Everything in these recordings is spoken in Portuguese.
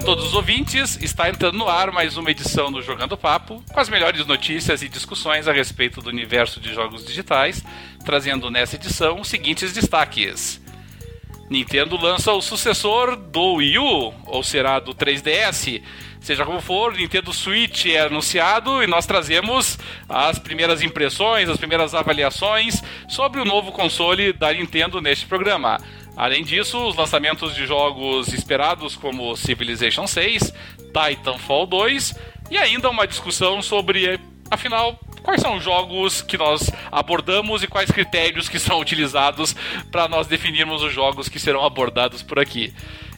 Olá a todos os ouvintes, está entrando no ar mais uma edição do Jogando Papo, com as melhores notícias e discussões a respeito do universo de jogos digitais, trazendo nessa edição os seguintes destaques. Nintendo lança o sucessor do Wii U, ou será do 3DS. Seja como for, Nintendo Switch é anunciado e nós trazemos as primeiras impressões, as primeiras avaliações sobre o novo console da Nintendo neste programa. Além disso, os lançamentos de jogos esperados como Civilization 6, Titanfall 2 e ainda uma discussão sobre, afinal, quais são os jogos que nós abordamos e quais critérios que são utilizados para nós definirmos os jogos que serão abordados por aqui.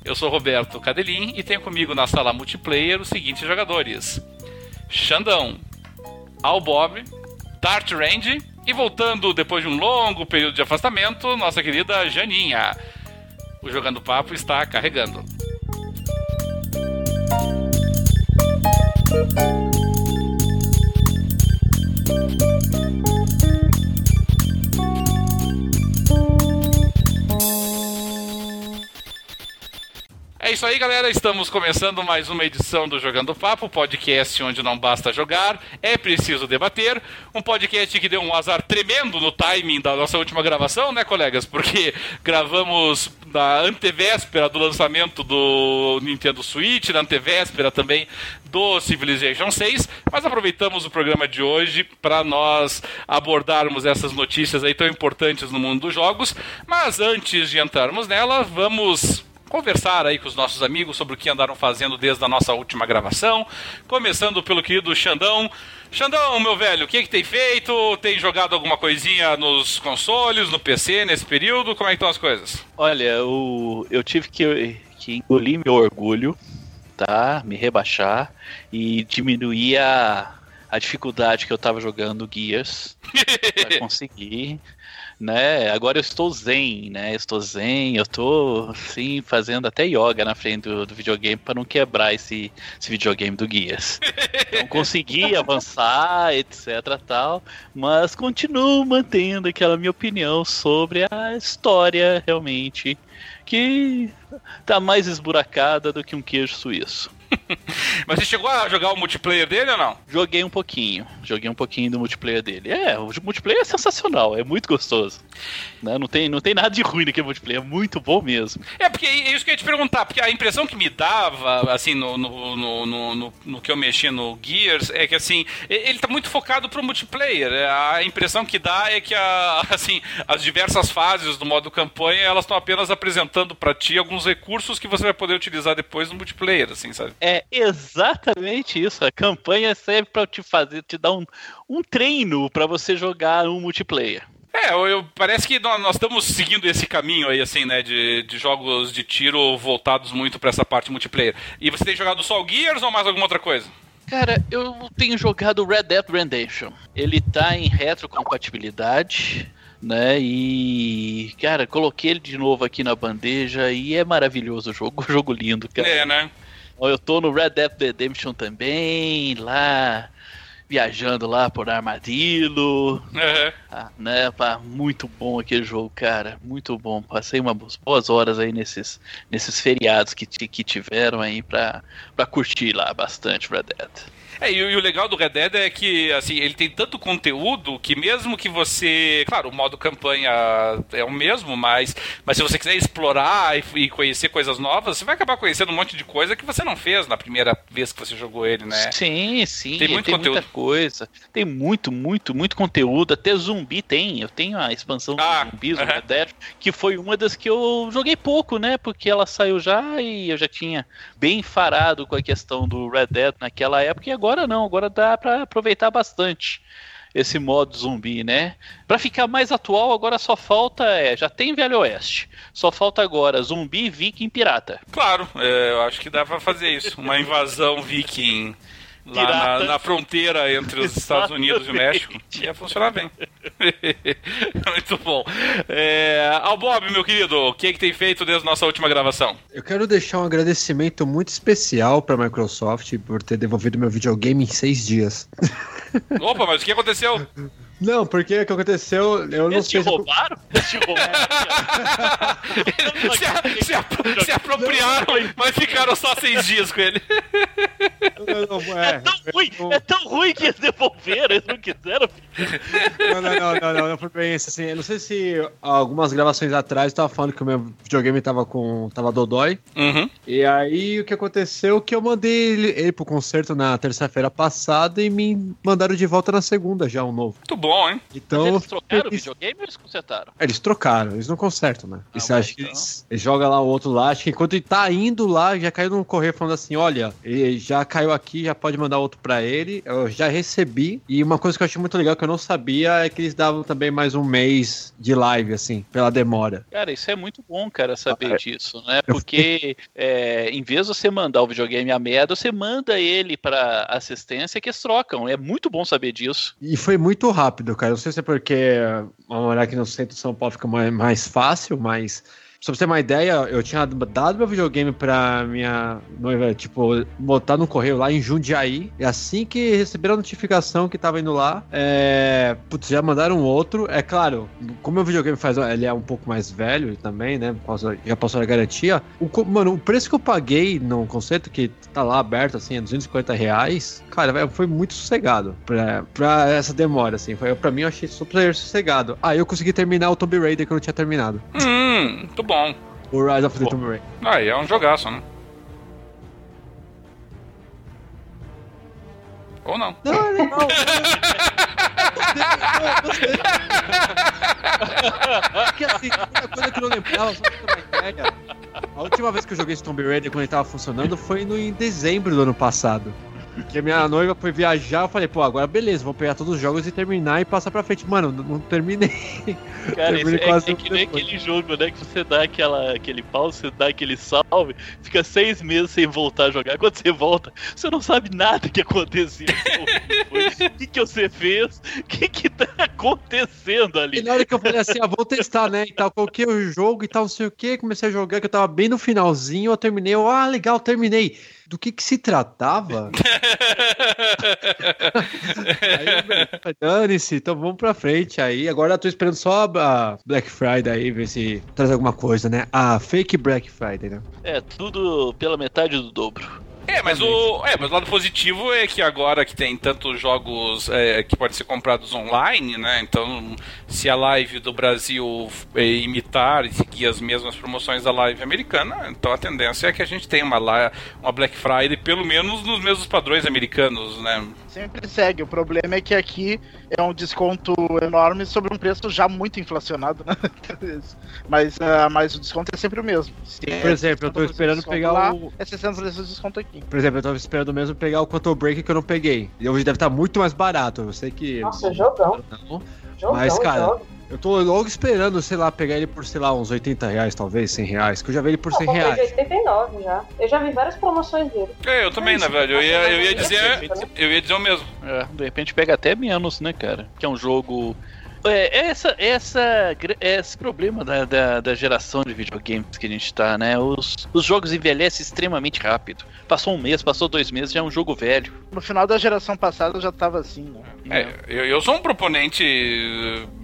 Eu sou Roberto Cadelin e tenho comigo na sala multiplayer os seguintes jogadores: Xandão, Al Bob, Dart Range e voltando depois de um longo período de afastamento, nossa querida Janinha. O Jogando Papo está carregando. É isso aí, galera. Estamos começando mais uma edição do Jogando Papo, podcast onde não basta jogar, é preciso debater. Um podcast que deu um azar tremendo no timing da nossa última gravação, né, colegas? Porque gravamos na antevéspera do lançamento do Nintendo Switch, na antevéspera também do Civilization 6, mas aproveitamos o programa de hoje para nós abordarmos essas notícias aí tão importantes no mundo dos jogos. Mas antes de entrarmos nela, vamos conversar aí com os nossos amigos sobre o que andaram fazendo desde a nossa última gravação. Começando pelo querido Xandão. Xandão, meu velho, o que, que tem feito? Tem jogado alguma coisinha nos consoles, no PC nesse período? Como é que estão as coisas? Olha, eu, eu tive que, que engolir meu orgulho, tá? Me rebaixar e diminuir a, a dificuldade que eu tava jogando Gears pra conseguir né? Agora eu estou zen, né? estou zen, eu estou assim fazendo até yoga na frente do, do videogame para não quebrar esse, esse videogame do Guias. Então consegui avançar, etc, tal, mas continuo mantendo aquela minha opinião sobre a história realmente que tá mais esburacada do que um queijo suíço. Mas você chegou a jogar o multiplayer dele ou não? Joguei um pouquinho. Joguei um pouquinho do multiplayer dele. É, o multiplayer é sensacional, é muito gostoso. Né? Não, tem, não tem nada de ruim naquele multiplayer, é muito bom mesmo. É, porque é isso que eu ia te perguntar, porque a impressão que me dava, assim, no, no, no, no, no que eu mexi no Gears, é que, assim, ele tá muito focado pro multiplayer. É, a impressão que dá é que, a, assim, as diversas fases do modo campanha, elas estão apenas apresentando para ti alguns recursos que você vai poder utilizar depois no multiplayer, assim, sabe? É exatamente isso. A campanha serve para te fazer, te dar um, um treino para você jogar um multiplayer. É, eu, parece que nós, nós, estamos seguindo esse caminho aí, assim, né, de, de jogos de tiro voltados muito para essa parte multiplayer. E você tem jogado só o Gears ou mais alguma outra coisa? Cara, eu tenho jogado Red Dead Redemption. Ele tá em retrocompatibilidade, né? E, cara, coloquei ele de novo aqui na bandeja e é maravilhoso o jogo, jogo lindo, cara. É, né? Eu tô no Red Dead Redemption também, lá viajando lá por Armadillo. Uhum. Ah, né, pá, muito bom aquele jogo, cara. Muito bom. Passei umas boas horas aí nesses, nesses feriados que, que tiveram aí pra, pra curtir lá bastante Red Dead. É, e, e, o legal do Red Dead é que, assim, ele tem tanto conteúdo que mesmo que você... Claro, o modo campanha é o mesmo, mas, mas se você quiser explorar e, e conhecer coisas novas, você vai acabar conhecendo um monte de coisa que você não fez na primeira vez que você jogou ele, né? Sim, sim. Tem muito tem conteúdo. muita coisa. Tem muito, muito, muito conteúdo. Até zumbi tem. Eu tenho a expansão ah, do zumbis, uh -huh. Red Dead, que foi uma das que eu joguei pouco, né? Porque ela saiu já e eu já tinha bem farado com a questão do Red Dead naquela época e agora não, agora dá para aproveitar bastante esse modo zumbi, né? Para ficar mais atual, agora só falta é, já tem Velho Oeste. Só falta agora zumbi, viking, pirata. Claro, é, eu acho que dá para fazer isso, uma invasão viking lá na, na, fronteira entre os Estados Unidos e o México. Ia funcionar bem. Muito bom. É, Ao Bob, meu querido, o que, é que tem feito desde a nossa última gravação? Eu quero deixar um agradecimento muito especial para a Microsoft por ter devolvido meu videogame em seis dias. Opa, mas o que aconteceu? Não, porque o que aconteceu, eu não Eles te sei se eu- roubaram? Eles te roubaram? se, se apro- se apropriaram, mas ficaram só seis dias com ele. Não, não, É é, tão ruim, é tão ruim que eles devolveram, eles não quiseram. não, não, não, não, não, não foi bem isso, assim. Eu não sei se algumas gravações atrás eu tava falando que o meu videogame tava com. tava dodói. Uhum. E aí o que aconteceu que eu mandei ele, ele pro concerto na terça-feira passada e me mandaram de volta na segunda já um novo. Muito bom, hein? Então. Mas eles trocaram o eles, videogame ou eles consertaram? eles trocaram, eles não consertam, né? E Ah, você acha que então- eles, eles jogam lá o outro lá, acho que enquanto ele tá indo lá, já caiu no correio falando assim: olha, ele já caiu aqui, já pode mandar outro pra ele. Eu já recebi. E uma coisa que eu achei muito legal que eu não sabia é que eles davam também mais um mês de live, assim, pela demora. Cara, isso é muito bom, cara, saber Ah, é. disso, né? Porque é, em vez de você mandar o videogame a merda, você manda ele pra assistência que eles trocam. É muito bom saber disso. E foi muito rápido, cara. Não sei se é porque morar aqui no centro de São Paulo fica mais, mais fácil, mas. Pra você ter uma ideia, eu tinha dado meu videogame pra minha noiva, tipo, botar no correio lá em Jundiaí. E assim que receberam a notificação que tava indo lá, é. Putz, já mandaram outro. É claro, como meu videogame faz. Ele é um pouco mais velho também, né? Já passou a garantia. O, mano, o preço que eu paguei no conceito, que tá lá aberto, assim, é 250 reais. Cara, foi muito sossegado pra, pra essa demora, assim. Foi, pra mim, eu achei super sossegado. Ah, eu consegui terminar o Tomb Raider que eu não tinha terminado. Hum, muito bom. O Rise of the. Tomb Raider. Aí é um jogaço, né? Ou não. Não, é legal. Porque assim, uma coisa que eu não lembrava, só pra ideia. A última vez que eu joguei esse Tomb Raider quando ele tava funcionando foi no, em dezembro do ano passado. Que a minha noiva foi viajar, eu falei, pô, agora beleza, vou pegar todos os jogos e terminar e passar pra frente. Mano, não, não terminei. Cara, Terminei é, é que nem aquele jogo, né? Que você dá aquela, aquele pause, você dá aquele salve, fica seis meses sem voltar a jogar. Quando você volta, você não sabe nada que aconteceu. O que, que você fez? O que, que tá acontecendo E ali? na hora que eu falei assim, ah, vou testar, né? E tal, coloquei o jogo e tal, não sei o que, comecei a jogar, que eu tava bem no finalzinho, eu terminei, eu, ah, legal, terminei. Do que que se tratava? aí eu falei, dane-se, então vamos pra frente aí. Agora eu tô esperando só a Black Friday aí, ver se traz alguma coisa, né? A fake Black Friday, né? É tudo pela metade do dobro. É, mas o, é, mas o lado positivo é que agora que tem tantos jogos é, que podem ser comprados online, né? Então, se a live do Brasil é, imitar e seguir as mesmas promoções da live americana, então a tendência é que a gente tenha uma, uma Black Friday pelo menos nos mesmos padrões americanos, né? Sempre segue. O problema é que aqui é um desconto enorme sobre um preço já muito inflacionado, né? mas, ah, mas o desconto é sempre o mesmo. Se Por é exemplo, eu tô 60% de esperando pegar lá, o- É 600 vezes o desconto aqui. Por exemplo, eu tava esperando mesmo pegar o Quantum Break que eu não peguei. E hoje deve estar muito mais barato. Eu sei que. Nossa, jogão. Não. Jogão, Mas, cara, jogo. Eu tô logo esperando, sei lá, pegar ele por, sei lá, uns 80 reais, talvez, 100 reais. Que eu já vi ele por Não, 100 comprei de reais. 89 já. Eu já vi várias promoções dele. É, eu também, na verdade. Eu ia, eu ia dizer. Eu ia dizer o mesmo. É, de repente pega até menos, né, cara? Que é um jogo. É, essa, essa, gra- esse problema da, da, da geração de videogames que a gente tá, né? Os, os jogos envelhecem extremamente rápido. Passou um mês, passou dois meses, já é um jogo velho. No final da geração passada já tava assim, né? É, eu, eu sou um proponente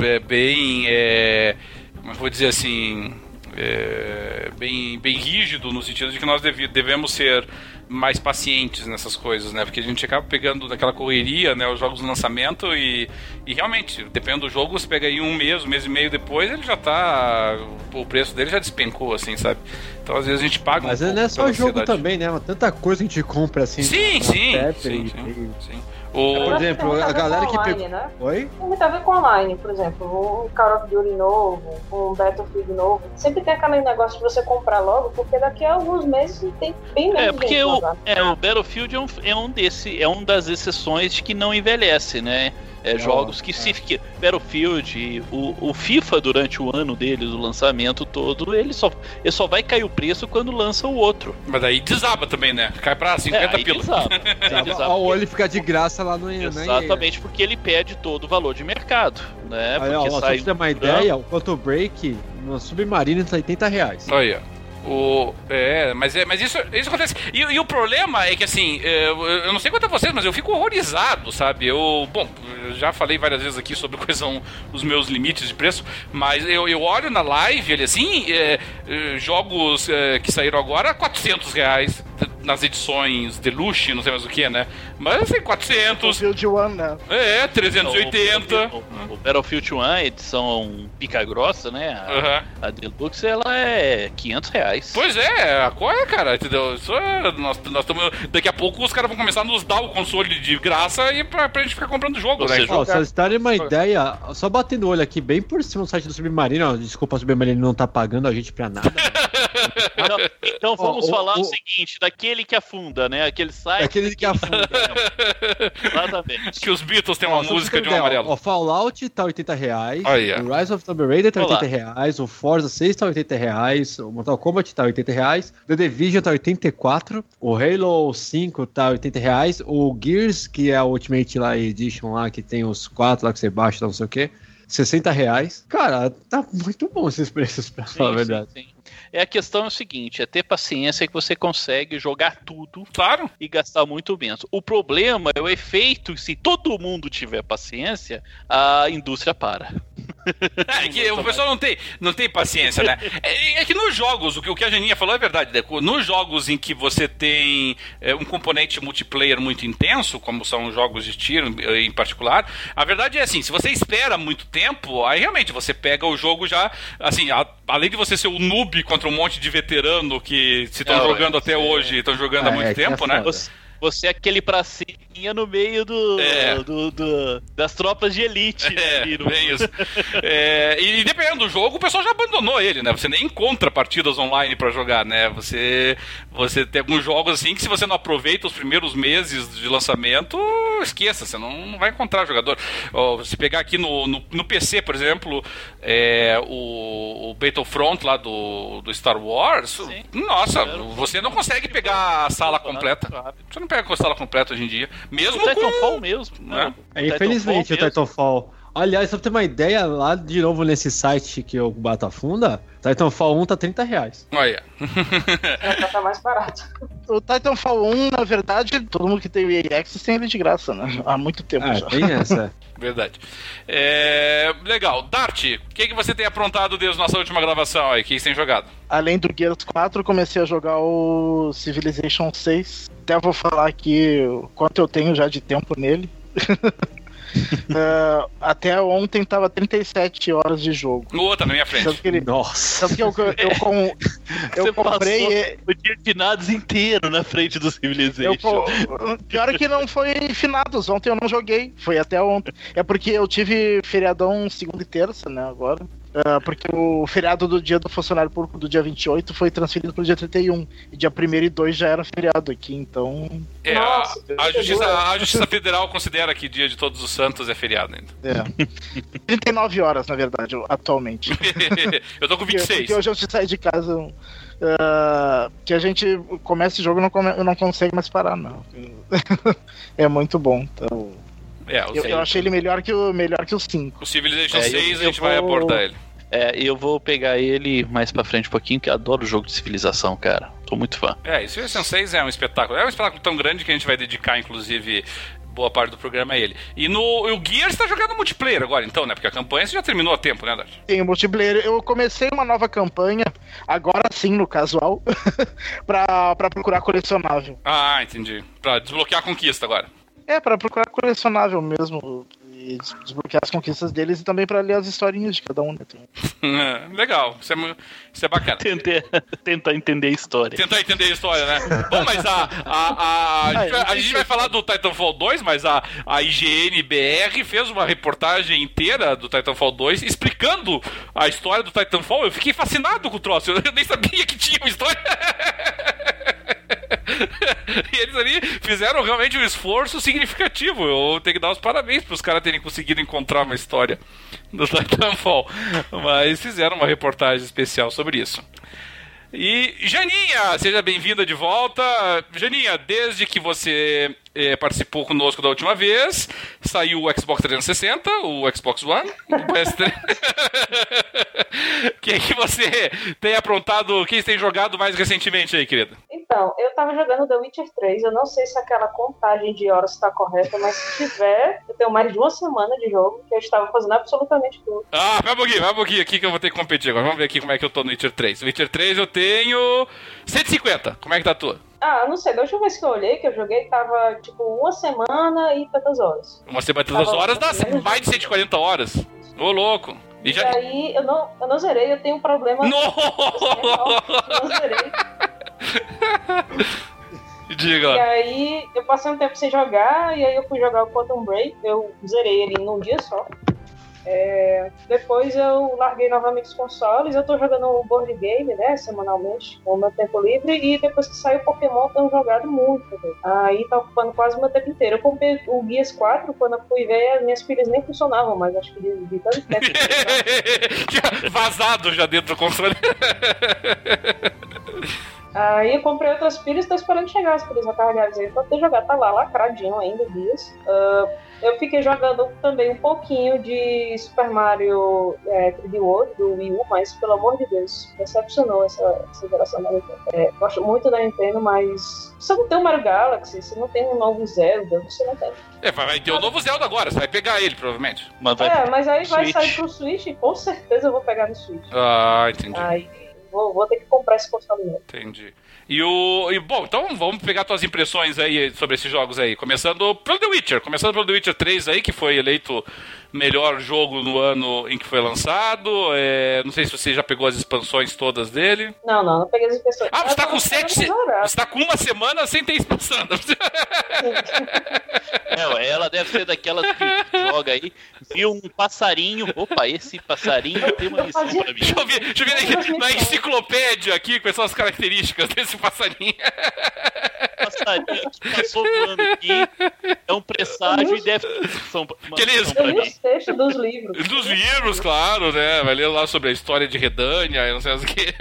é, bem. É, como eu vou dizer assim. É, bem, bem rígido no sentido de que nós devi- devemos ser mais pacientes nessas coisas, né? Porque a gente acaba pegando daquela correria, né? Os jogos no lançamento e, e realmente, dependendo do jogo, você pega aí um mês, um mês e meio depois, ele já tá. O preço dele já despencou, assim, sabe? Então às vezes a gente paga Mas um não é só jogo ansiedade. também, né? Tanta coisa que a gente compra assim. Sim, sim, Pepper sim, e- sim, sim. O, acho que exemplo, a galera que online, pegou- né? Oi? Tem muito a ver com online, por exemplo, um Call of Duty novo, um Battlefield novo. Sempre tem aquele negócio de você comprar logo, porque daqui a alguns meses tem bem menos É, porque gente o, é, o Battlefield é um, é um desse, é um das exceções de que não envelhece, né? É, jogos que se que Battlefield, o, o FIFA durante o ano dele, do lançamento todo, ele só, ele só vai cair o preço quando lança o outro. mas aí desaba também, né? Cai pra 50 é, aí pila. desaba. Aí desaba Ou ele fica de graça lá no. Exatamente, porque ele pede todo o valor de mercado, né? Aí, ó, Porque ó, só pra sai você ter uma ideia, o Quantum Break no Submarino tá 80 reais. Olha. O, é, mas, é, mas isso, isso acontece. E, e o problema é que, assim, é, eu, eu não sei quanto a vocês, mas eu fico horrorizado, sabe? Eu, bom, eu já falei várias vezes aqui sobre quais são os meus limites de preço, mas eu, eu olho na live, ele assim, é, é, jogos é, que saíram agora, 400 reais nas edições Deluxe, não sei mais o que, né? Mas assim, 400. Battlefield One, né? É, 380. O, o, o Battlefield 1, edição pica grossa, né? A, Aham. a Deluxe, ela é 500 reais. Pois é, qual é, cara? Entendeu? Isso é, nós, nós tamo, daqui a pouco os caras vão começar a nos dar o console de graça e pra, pra gente ficar comprando jogo, Você né? joga- Ó, se vocês darem uma ideia, só batendo o olho aqui, bem por cima do site do Submarino, ó, desculpa, o Submarino não tá pagando a gente pra nada. Então, então vamos Ó, o- falar o, o- seguinte, daquele que afunda, né? Aquele site. Aquele que afunda. Exatamente. Que os Beatles têm uma pra música de um amarelo. O Fallout tá 80 reais. Aí, ó. o Rise of Tomb Raider tá Olá. 80 reais. O Forza 6 tá 80 reais. O Mortal Kombat tá 80 reais. The Division tá 84. O Halo 5 tá 80 reais. O Gears, que é a Ultimate lá, Edition lá, que tem os quatro lá que você baixa, não sei o que. 60 reais. Cara, tá muito bom esses preços, pra falar a verdade. sim, sim. É a questão é o seguinte, é ter paciência que você consegue jogar tudo Claro. e gastar muito menos. O problema é o efeito, se todo mundo tiver paciência, a indústria para. É que o pessoal não tem, não tem paciência, né? É, é que nos jogos, o que, o que a Janinha falou é verdade, Deco. Nos jogos em que você tem é, um componente multiplayer muito intenso, como são jogos de tiro eh, em particular, a verdade é assim, se você espera muito tempo, aí realmente você pega o jogo já, assim, a- além de você ser o noob contra um monte de veterano que se estão Não, jogando é, até é. hoje, estão jogando há É, muito é é tempo, né? Você, você é aquele pracinha no meio do, É. do- do- das tropas de elite. É, ali no- bem isso. É, e dependendo do jogo, o pessoal já abandonou ele, né? Você nem encontra partidas online pra jogar, né? Você, você tem alguns jogos assim que se você não aproveita os primeiros meses de lançamento, esqueça, você não, não vai encontrar jogador. Ó, se pegar aqui no, no, no PC, por exemplo, é, o, o Battlefront lá do, do Star Wars, Sim. nossa, você não consegue pegar a sala completa. Você não pega a sala completa hoje em dia. Mesmo O Titanfall com... mesmo. Né? né? É, infelizmente, o Titanfall Titanfall. Aliás, só pra ter uma ideia, lá de novo nesse site que eu bato a funda, Titanfall 1 tá 30 reais. Olha. Já tá mais barato. O Titanfall 1, na verdade, todo mundo que tem o EA Access tem ele de graça, né? Há muito tempo Ah, já. tem essa. Verdade. É, legal. Dart, o que, que você tem aprontado desde nossa última gravação aí? O que você tem jogado? Além do Gears 4, comecei a jogar o Civilization 6. Até vou falar aqui o quanto eu tenho já de tempo nele. Ah, até ontem tava 37 horas de jogo. No outro, na minha frente. Tanto que, ele, Nossa. tanto que eu, eu, com- eu Você comprei. passou O dia de finados inteiro na frente do Eu, Civilization. co- pior é que não foi finados. Ontem eu não joguei. Foi até ontem. É porque eu tive feriadão segunda e terça, né? Agora. Ah, porque o feriado do dia do funcionário público do dia 28 foi transferido pro dia 31. E dia 1 e 2 já era feriado aqui, então. É, Nossa, a, a justiça, a Justiça Federal considera que dia de Todos os Santos é feriado ainda. É. 39 horas, na verdade, atualmente. eu tô com Porque, 26. porque hoje eu saí de casa. ah, que a gente começa o jogo e não, come- não consegue mais parar, não. é muito bom. Então, É, o, eu, eu achei ele melhor que o, melhor que o 5. o Civilization É, eu- 6 a eu gente vai vou- abordar ele. É, eu vou pegar ele mais pra frente um pouquinho, que eu adoro jogo de civilização, cara. Tô muito fã. É, e Civilization 6 é um espetáculo. É um espetáculo tão grande que a gente vai dedicar, inclusive, boa parte do programa a ele. E no o Gears tá jogando multiplayer agora, então, né? Porque a campanha você já terminou há tempo, né, Dart? Tem o multiplayer. Eu comecei uma nova campanha, agora sim no casual, pra, pra procurar colecionável. Ah, entendi. Pra desbloquear a conquista agora. É, pra procurar colecionável mesmo. E des- desbloquear as conquistas deles e também pra ler as historinhas de cada um. Né? Legal, isso é, isso é bacana. Tentar, tentar entender a história. Tentar entender a história, né? Bom, mas a, a, a, a, gente, vai, a gente vai falar do Titanfall 2, mas a, a IGN BR fez uma reportagem inteira do Titanfall 2 explicando a história do Titanfall. Eu fiquei fascinado com o troço, eu nem sabia que tinha uma história. E eles ali fizeram realmente um esforço significativo. Eu tenho que dar os parabéns para os caras terem conseguido encontrar uma história do Titanfall. Mas fizeram uma reportagem especial sobre isso. E Janinha, seja bem-vinda de volta. Janinha, desde que você eh, participou conosco da última vez, saiu o Xbox 360, o Xbox One, o PS3. O que, que você tem aprontado, quem tem jogado mais recentemente aí, querida? Então, eu tava jogando The Witcher 3, eu não sei se aquela contagem de horas está correta, mas se tiver, eu tenho mais de uma semana de jogo que eu estava fazendo absolutamente tudo. Ah, vai um pouquinho, vai um pouquinho aqui que eu vou ter que competir agora. Vamos ver aqui como é que eu tô no Witcher 3. No Witcher 3 eu tenho 150. Como é que tá a tua? Ah, não sei, da última vez que eu olhei, que eu joguei, tava tipo uma semana e tantas horas. Uma semana e tantas Tava horas dá mais de 140 horas. Ô, louco. E E já... aí eu não, eu não zerei, eu tenho um problema. Não! Eu não zerei. E Diga. aí eu passei um tempo sem jogar, e aí eu fui jogar o Quantum Break, eu zerei ele num dia só. É, depois eu larguei novamente os consoles, eu tô jogando o board game, né, semanalmente, com o meu tempo livre, e depois que saiu o Pokémon eu tenho jogado muito. também. Aí tá ocupando quase o meu tempo inteiro. Eu comprei o Guias 4, quando eu fui ver, as minhas filhas nem funcionavam mais, acho que de, de tanto tempo. Já Vazado já dentro do console. Aí eu comprei outras pilhas e tô esperando chegar as pilhas recarregáveis aí pra ter jogado. Tá lá, lacradinho ainda, dias. Ah, eu fiquei jogando também um pouquinho de Super Mario é, 3D World do Wii U, mas pelo amor de Deus, decepcionou essa, essa geração da Nintendo. É, gosto muito da Nintendo, mas você não tem o Mario Galaxy, você não tem um novo Zelda, você não tem. É, vai ter o novo Zelda agora, você vai pegar ele, provavelmente. Mas vai É, mas aí vai Switch. sair pro Switch e com certeza eu vou pegar no Switch. Ah, entendi. Aí vou, vou ter que comprar esse console novo. Entendi. E o. E, bom, então vamos pegar tuas impressões aí sobre esses jogos aí. Começando pelo The Witcher. Começando pelo The Witcher 3 aí, que foi eleito melhor jogo no ano em que foi lançado. É, não sei se você já pegou as expansões todas dele. Não, não, não peguei as impressões. Ah, você tá Eu tô com esperando sete. zerar. Você tá com uma semana sem ter expansão. Ué, ela deve ser daquelas que joga aí, viu um passarinho. Opa, esse passarinho tem uma missão pra mim. Deixa eu ver, deixa eu ver aqui, na enciclopédia aqui, quais são as características desse passarinho. passarinho que passou voando aqui é um presságio e deve ter uma missão, uma Aqueles- textos dos livros. Dos livros, claro, né? Vai ler lá sobre a história de Redânia, e não sei o que.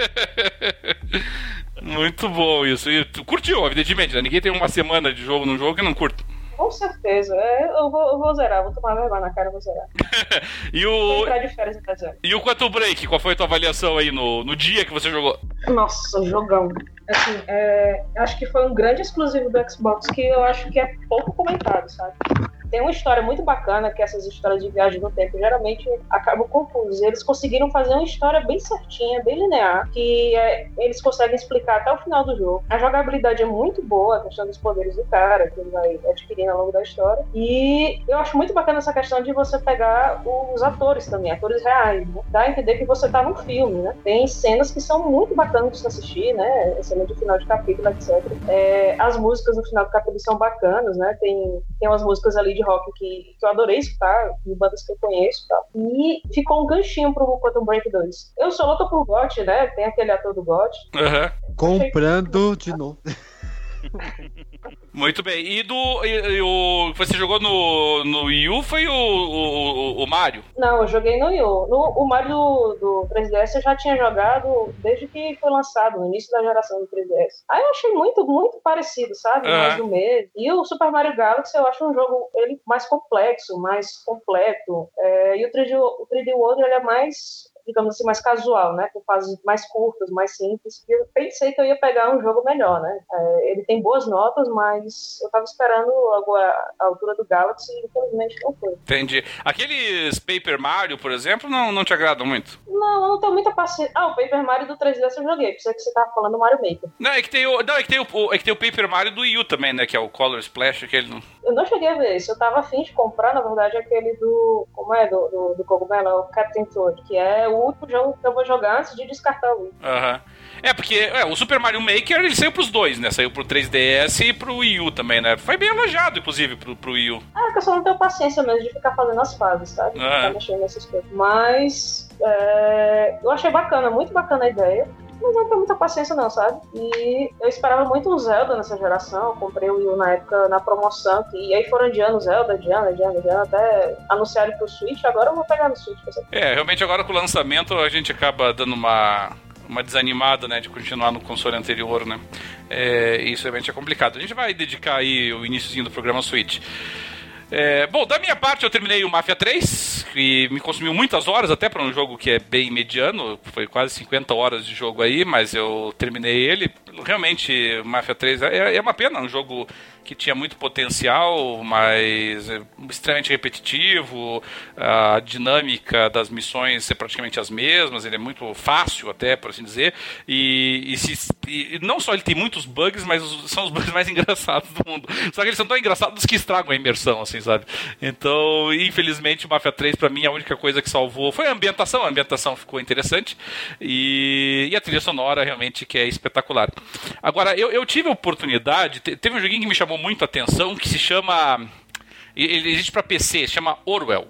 Muito bom isso. E tu curtiu, evidentemente, né? Ninguém tem uma semana de jogo num jogo que não curta. Com certeza. É, eu, vou, eu vou zerar, vou tomar vergonha na cara, vou zerar. E o, férias e o Quantum Break, qual foi a tua avaliação aí no, no dia que você jogou? Nossa, jogão. Assim, é, acho que foi um grande exclusivo do Xbox que eu acho que é pouco comentado, sabe? Tem uma história muito bacana, que essas histórias de viagem no tempo geralmente acabam confusas. Eles conseguiram fazer uma história bem certinha, bem linear, que é, eles conseguem explicar até o final do jogo. A jogabilidade é muito boa, a questão dos poderes do cara, que ele vai adquirindo ao longo da história. E eu acho muito bacana essa questão de você pegar os atores também, atores reais, né? Dá a entender que você tá num filme, né? Tem cenas que são muito bacanas de se assistir, né? Cena de final de capítulo, etc. É, as músicas no final do capítulo são bacanas, né? Tem, tem umas músicas ali de rock que, que eu adorei escutar, de bandas que eu conheço e tal. E ficou um ganchinho pro Quantum Break 2. Eu sou louca por GOT, né? Tem aquele ator do GOT. Aham. Comprando de novo. Muito bem. E do. E, e o que você jogou no, no Wii U foi o, o, o Mario? Não, eu joguei no Wii U. No, o Mario do, do 3DS eu já tinha jogado desde que foi lançado, no início da geração do 3DS. Aí eu achei muito, muito parecido, sabe? Aham. Mais do mesmo. E o Super Mario Galaxy eu acho um jogo ele mais complexo, mais completo. É, e o 3D, o 3D World ele é mais digamos assim, mais casual, né? Com fases mais curtas, mais simples. E eu pensei que eu ia pegar um jogo melhor, né? É, ele tem boas notas, mas eu tava esperando agora a altura do Galaxy e infelizmente não foi. Entendi. Aqueles Paper Mario, por exemplo, não, não te agradam muito? Não, eu não tenho muita paciência. Ah, o Paper Mario do 3DS eu joguei. Pensei que você tava falando do Mario Maker. Não, é que tem o, não, é que tem o, é que tem o Paper Mario do Wii U também, né? Que é o Color Splash, aquele. não- Eu não cheguei a ver isso. Eu tava afim de comprar, na verdade, aquele do. Como é? Do, do, do Cogumelo, é o Captain Toad, que é o último jogo que eu vou jogar antes de descartar o Wii. Aham. É, porque é, o Super Mario Maker ele saiu pros dois, né? Saiu pro 3DS e pro Wii U também, né? Foi bem elogiado, inclusive, pro, pro Wii U. Ah, que eu só não tenho paciência mesmo de ficar fazendo as fases, sabe? De Ah. Ficar mexendo nessas coisas. Mas. é, eu achei bacana, muito bacana a ideia. Mas não tenho muita paciência, não, sabe? E eu esperava muito um Zelda nessa geração. Eu comprei o Wii na época na promoção. E aí foram adiando Zelda, adiando, adiando, adiando, até anunciarem pro Switch. Agora eu vou pegar no Switch. É, realmente agora com o lançamento a gente acaba dando uma, uma desanimada, né, de continuar no console anterior, né? É, isso realmente é complicado. A gente vai dedicar aí o iníciozinho do programa Switch. É, bom, da minha parte eu terminei o Mafia 3, que me consumiu muitas horas até para um jogo que é bem mediano, foi quase 50 horas de jogo aí, mas eu terminei ele. Realmente, Mafia 3 é, é uma pena, um jogo que tinha muito potencial, mas é extremamente repetitivo, a dinâmica das missões ser praticamente as mesmas, ele é muito fácil até, por assim dizer, e, e, se, e não só ele tem muitos bugs, mas são os bugs mais engraçados do mundo. Só que eles são tão engraçados que estragam a imersão, assim, sabe? Então, infelizmente, o Mafia 3 para mim a única coisa que salvou foi a ambientação, a ambientação ficou interessante e, e a trilha sonora realmente que é espetacular. Agora, eu, eu tive a oportunidade, teve um joguinho que me chamou chamou muito a atenção, que se chama. Ele existe para PC, se chama Orwell.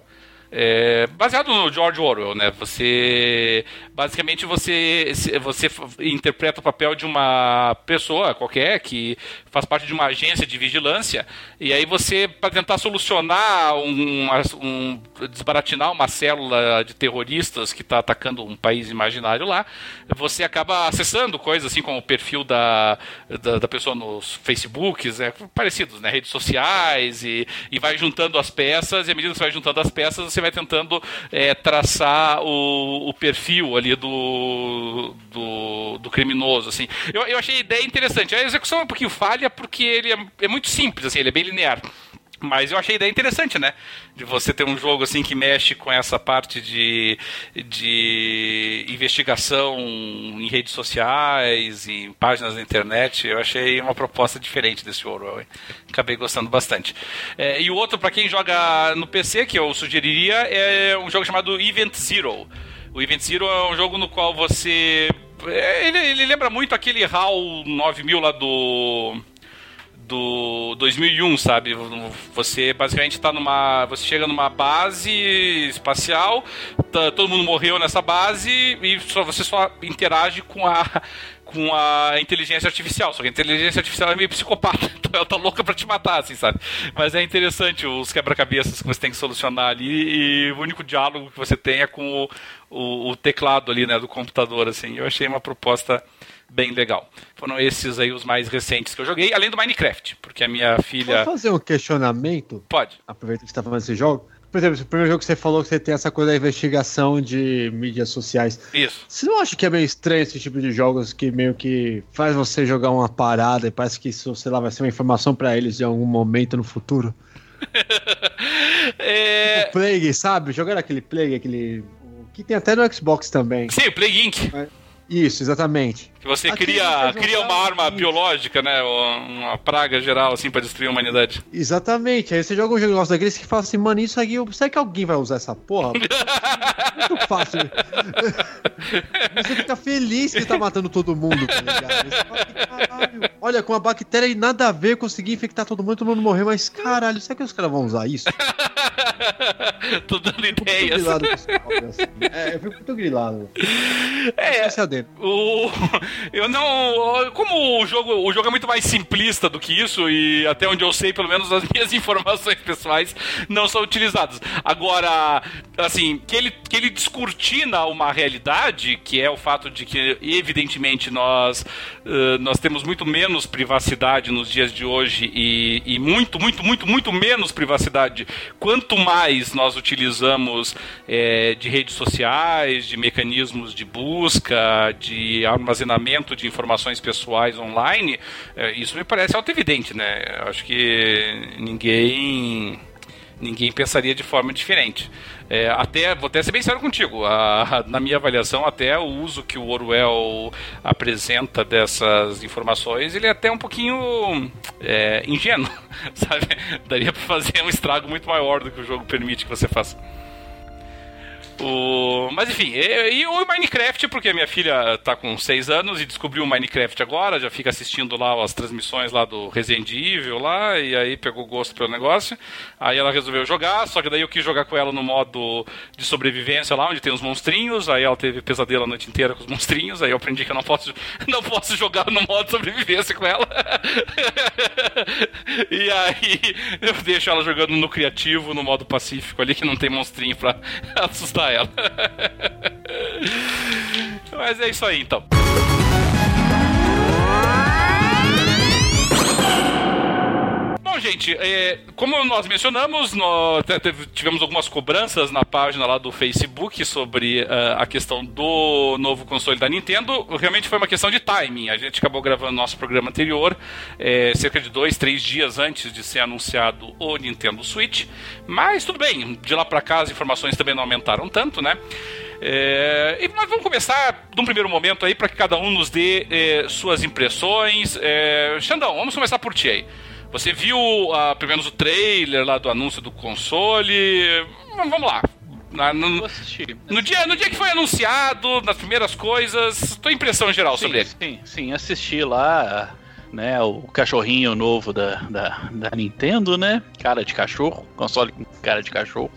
É, baseado no George Orwell, né? Você basicamente você você interpreta o papel de uma pessoa qualquer que faz parte de uma agência de vigilância e aí você para tentar solucionar um, um, desbaratinar uma célula de terroristas que está atacando um país imaginário lá, você acaba acessando coisas assim como o perfil da, da, da pessoa nos Facebooks, é, parecidos, né? Redes sociais e, e vai juntando as peças e à medida que você vai juntando as peças você vai tentando é, traçar o, o, perfil ali do, do, do, criminoso, assim. Eu, eu achei a ideia interessante. A execução é um pouquinho falha porque ele é, é muito simples, assim, ele é bem linear. Mas eu achei a ideia interessante, né? De você ter um jogo assim que mexe com essa parte de, de investigação em redes sociais, em páginas da internet. Eu achei uma proposta diferente desse Orwell. Acabei gostando bastante. É, e o outro, para quem joga no PC, que eu sugeriria, é um jogo chamado Event Zero. O Event Zero é um jogo no qual você. É, ele, ele lembra muito aquele HAL 9000 lá do do 2001, sabe? Você basicamente está numa, você chega numa base espacial, tá, todo mundo morreu nessa base e só, você só interage com a com a inteligência artificial. Só que a inteligência artificial é meio psicopata, então ela tá louca para te matar, assim, sabe? Mas é interessante os quebra-cabeças que você tem que solucionar ali e o único diálogo que você tem é com o, o, o teclado ali, né, do computador, assim. Eu achei uma proposta bem legal. Foram esses aí os mais recentes que eu joguei, além do Minecraft, porque a minha filha. Pode fazer um questionamento? Pode. Aproveita que você está falando desse jogo. Por exemplo, o primeiro jogo que você falou que você tem essa coisa da investigação de mídias sociais. Isso. Você não acha que é meio estranho esse tipo de jogos que meio que faz você jogar uma parada e parece que isso, sei lá, vai ser uma informação para eles em algum momento no futuro? é... Tipo Plague, sabe? Jogar aquele Plague, aquele. Que tem até no Xbox também. Sim, o Plague Inc. É. Isso, exatamente. Que você Aqui cria, cria uma arma biológica, né? Uma praga geral, assim, pra destruir a humanidade. Exatamente. Aí você joga um negócio daqueles que fala assim, mano, isso aqui, será que alguém vai usar essa porra? Muito fácil. você fica feliz que tá matando todo mundo, tá ligado? Fala, Olha, com a bactéria e nada a ver, consegui infectar todo mundo, todo mundo morreu, mas caralho, será que os caras vão usar isso? Tô dando ideias. Assim. É, eu fico muito grilado. É, é o, eu não. Como o jogo, o jogo é muito mais simplista do que isso, e até onde eu sei, pelo menos as minhas informações pessoais não são utilizadas. Agora, assim, que ele, que ele descortina uma realidade, que é o fato de que, evidentemente, nós, uh, nós temos muito menos privacidade nos dias de hoje e, e muito, muito, muito, muito menos privacidade quanto mais nós utilizamos é, de redes sociais, de mecanismos de busca, de armazenamento de informações pessoais online, é, isso me parece auto-evidente, né? Acho que ninguém ninguém pensaria de forma diferente. É, até, vou até ser bem sério contigo, a, na minha avaliação, até o uso que o Orwell apresenta dessas informações, ele é até um pouquinho é, ingênuo, sabe? Daria para fazer um estrago muito maior do que o jogo permite que você faça. O... Mas enfim, e, e, o Minecraft, porque minha filha tá com 6 anos e descobriu o Minecraft agora, já fica assistindo lá as transmissões lá do Resident Evil lá, e aí pegou gosto pelo negócio. Aí ela resolveu jogar, só que daí eu quis jogar com ela no modo de sobrevivência lá, onde tem os monstrinhos, aí ela teve pesadelo a noite inteira com os monstrinhos, aí eu aprendi que eu não posso, não posso jogar no modo sobrevivência com ela. e aí eu deixo ela jogando no criativo, no modo pacífico ali, que não tem monstrinho pra assustar ela. Mas é isso aí então. Bom, gente, é, como nós mencionamos, nós tivemos algumas cobranças na página lá do Facebook sobre uh, a questão do novo console da Nintendo. Realmente foi uma questão de timing. A gente acabou gravando nosso programa anterior, é, cerca de dois, três dias antes de ser anunciado o Nintendo Switch. Mas tudo bem, de lá para cá as informações também não aumentaram tanto, né? É, e nós vamos começar de um primeiro momento aí para que cada um nos dê é, suas impressões. É, Xandão, vamos começar por ti aí. Você viu uh, pelo menos o trailer lá do anúncio do console? Vamos lá. Na, no, no, dia, no dia que foi anunciado, nas primeiras coisas, tua impressão geral sim, sobre ele? Sim, sim, assisti lá né? O cachorrinho novo da, da, da, Nintendo, né? Cara de cachorro, console com cara de cachorro.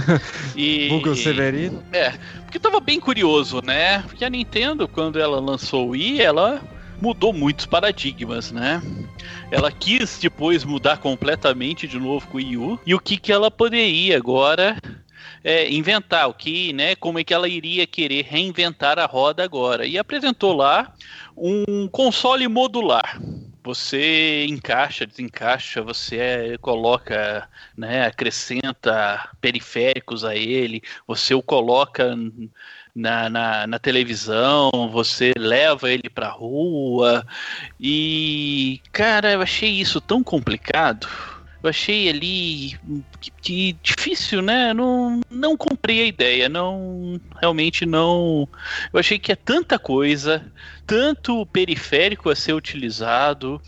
e Google Severino. É, porque tava bem curioso, né? Porque a Nintendo, quando ela lançou o Wii, ela mudou muitos paradigmas, né? Ela quis depois mudar completamente de novo com o Wii U. E o que, que ela poderia agora é, inventar, o que, né, como é que ela iria querer reinventar a roda agora. E apresentou lá um console modular. Você encaixa, desencaixa, você é, coloca, né, acrescenta periféricos a ele, você o coloca na, na, na, televisão, você leva ele pra rua. E, cara, eu achei isso tão complicado eu achei ali que, que, difícil, né? Não, não comprei a ideia, não realmente não. Eu achei que é tanta coisa, tanto periférico a ser utilizado.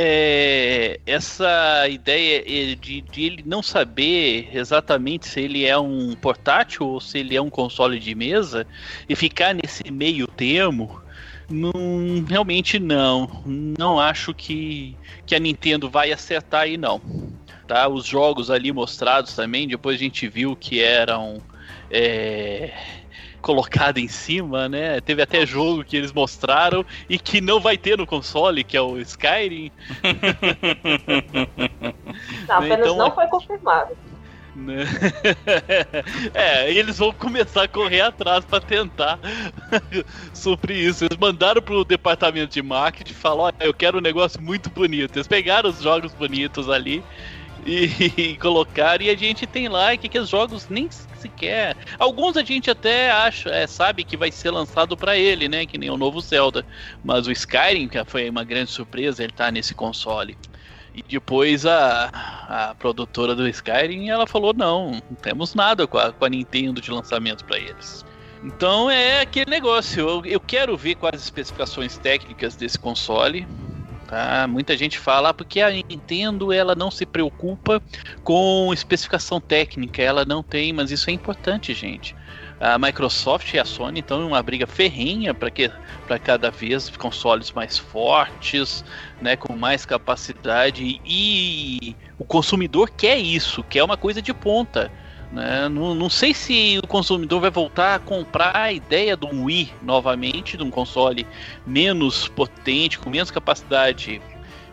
É, essa ideia é, de, de, ele não saber exatamente se ele é um portátil ou se ele é um console de mesa e ficar nesse meio termo não, realmente não. Não acho que, que a Nintendo vai acertar aí, não. Tá? Os jogos ali mostrados também, depois a gente viu que eram. É, colocado em cima, né? Teve até jogo que eles mostraram e que não vai ter no console, que é o Skyrim. Não, apenas então, não foi confirmado. Né? é, e eles vão começar a correr atrás para tentar sobre isso. Eles mandaram pro departamento de marketing e falaram: Olha, eu quero um negócio muito bonito. Eles pegaram os jogos bonitos ali e, e colocaram, e a gente tem lá que, que os jogos nem sequer. Alguns a gente até acha, é, sabe que vai ser lançado para ele, né? Que nem o novo Zelda. Mas o Skyrim, que foi uma grande surpresa, ele tá nesse console. E depois a, a produtora do Skyrim ela falou: não, não temos nada com a, com a Nintendo de lançamento para eles. Então é aquele negócio. Eu, eu quero ver quais as especificações técnicas desse console. Tá? Muita gente fala ah, porque a Nintendo ela não se preocupa com especificação técnica, ela não tem, mas isso é importante, gente a Microsoft e a Sony estão em uma briga ferrenha para que para cada vez consoles mais fortes, né, com mais capacidade e o consumidor quer isso, quer uma coisa de ponta. Né? Não, não sei se o consumidor vai voltar a comprar a ideia do Wii novamente, de um console menos potente, com menos capacidade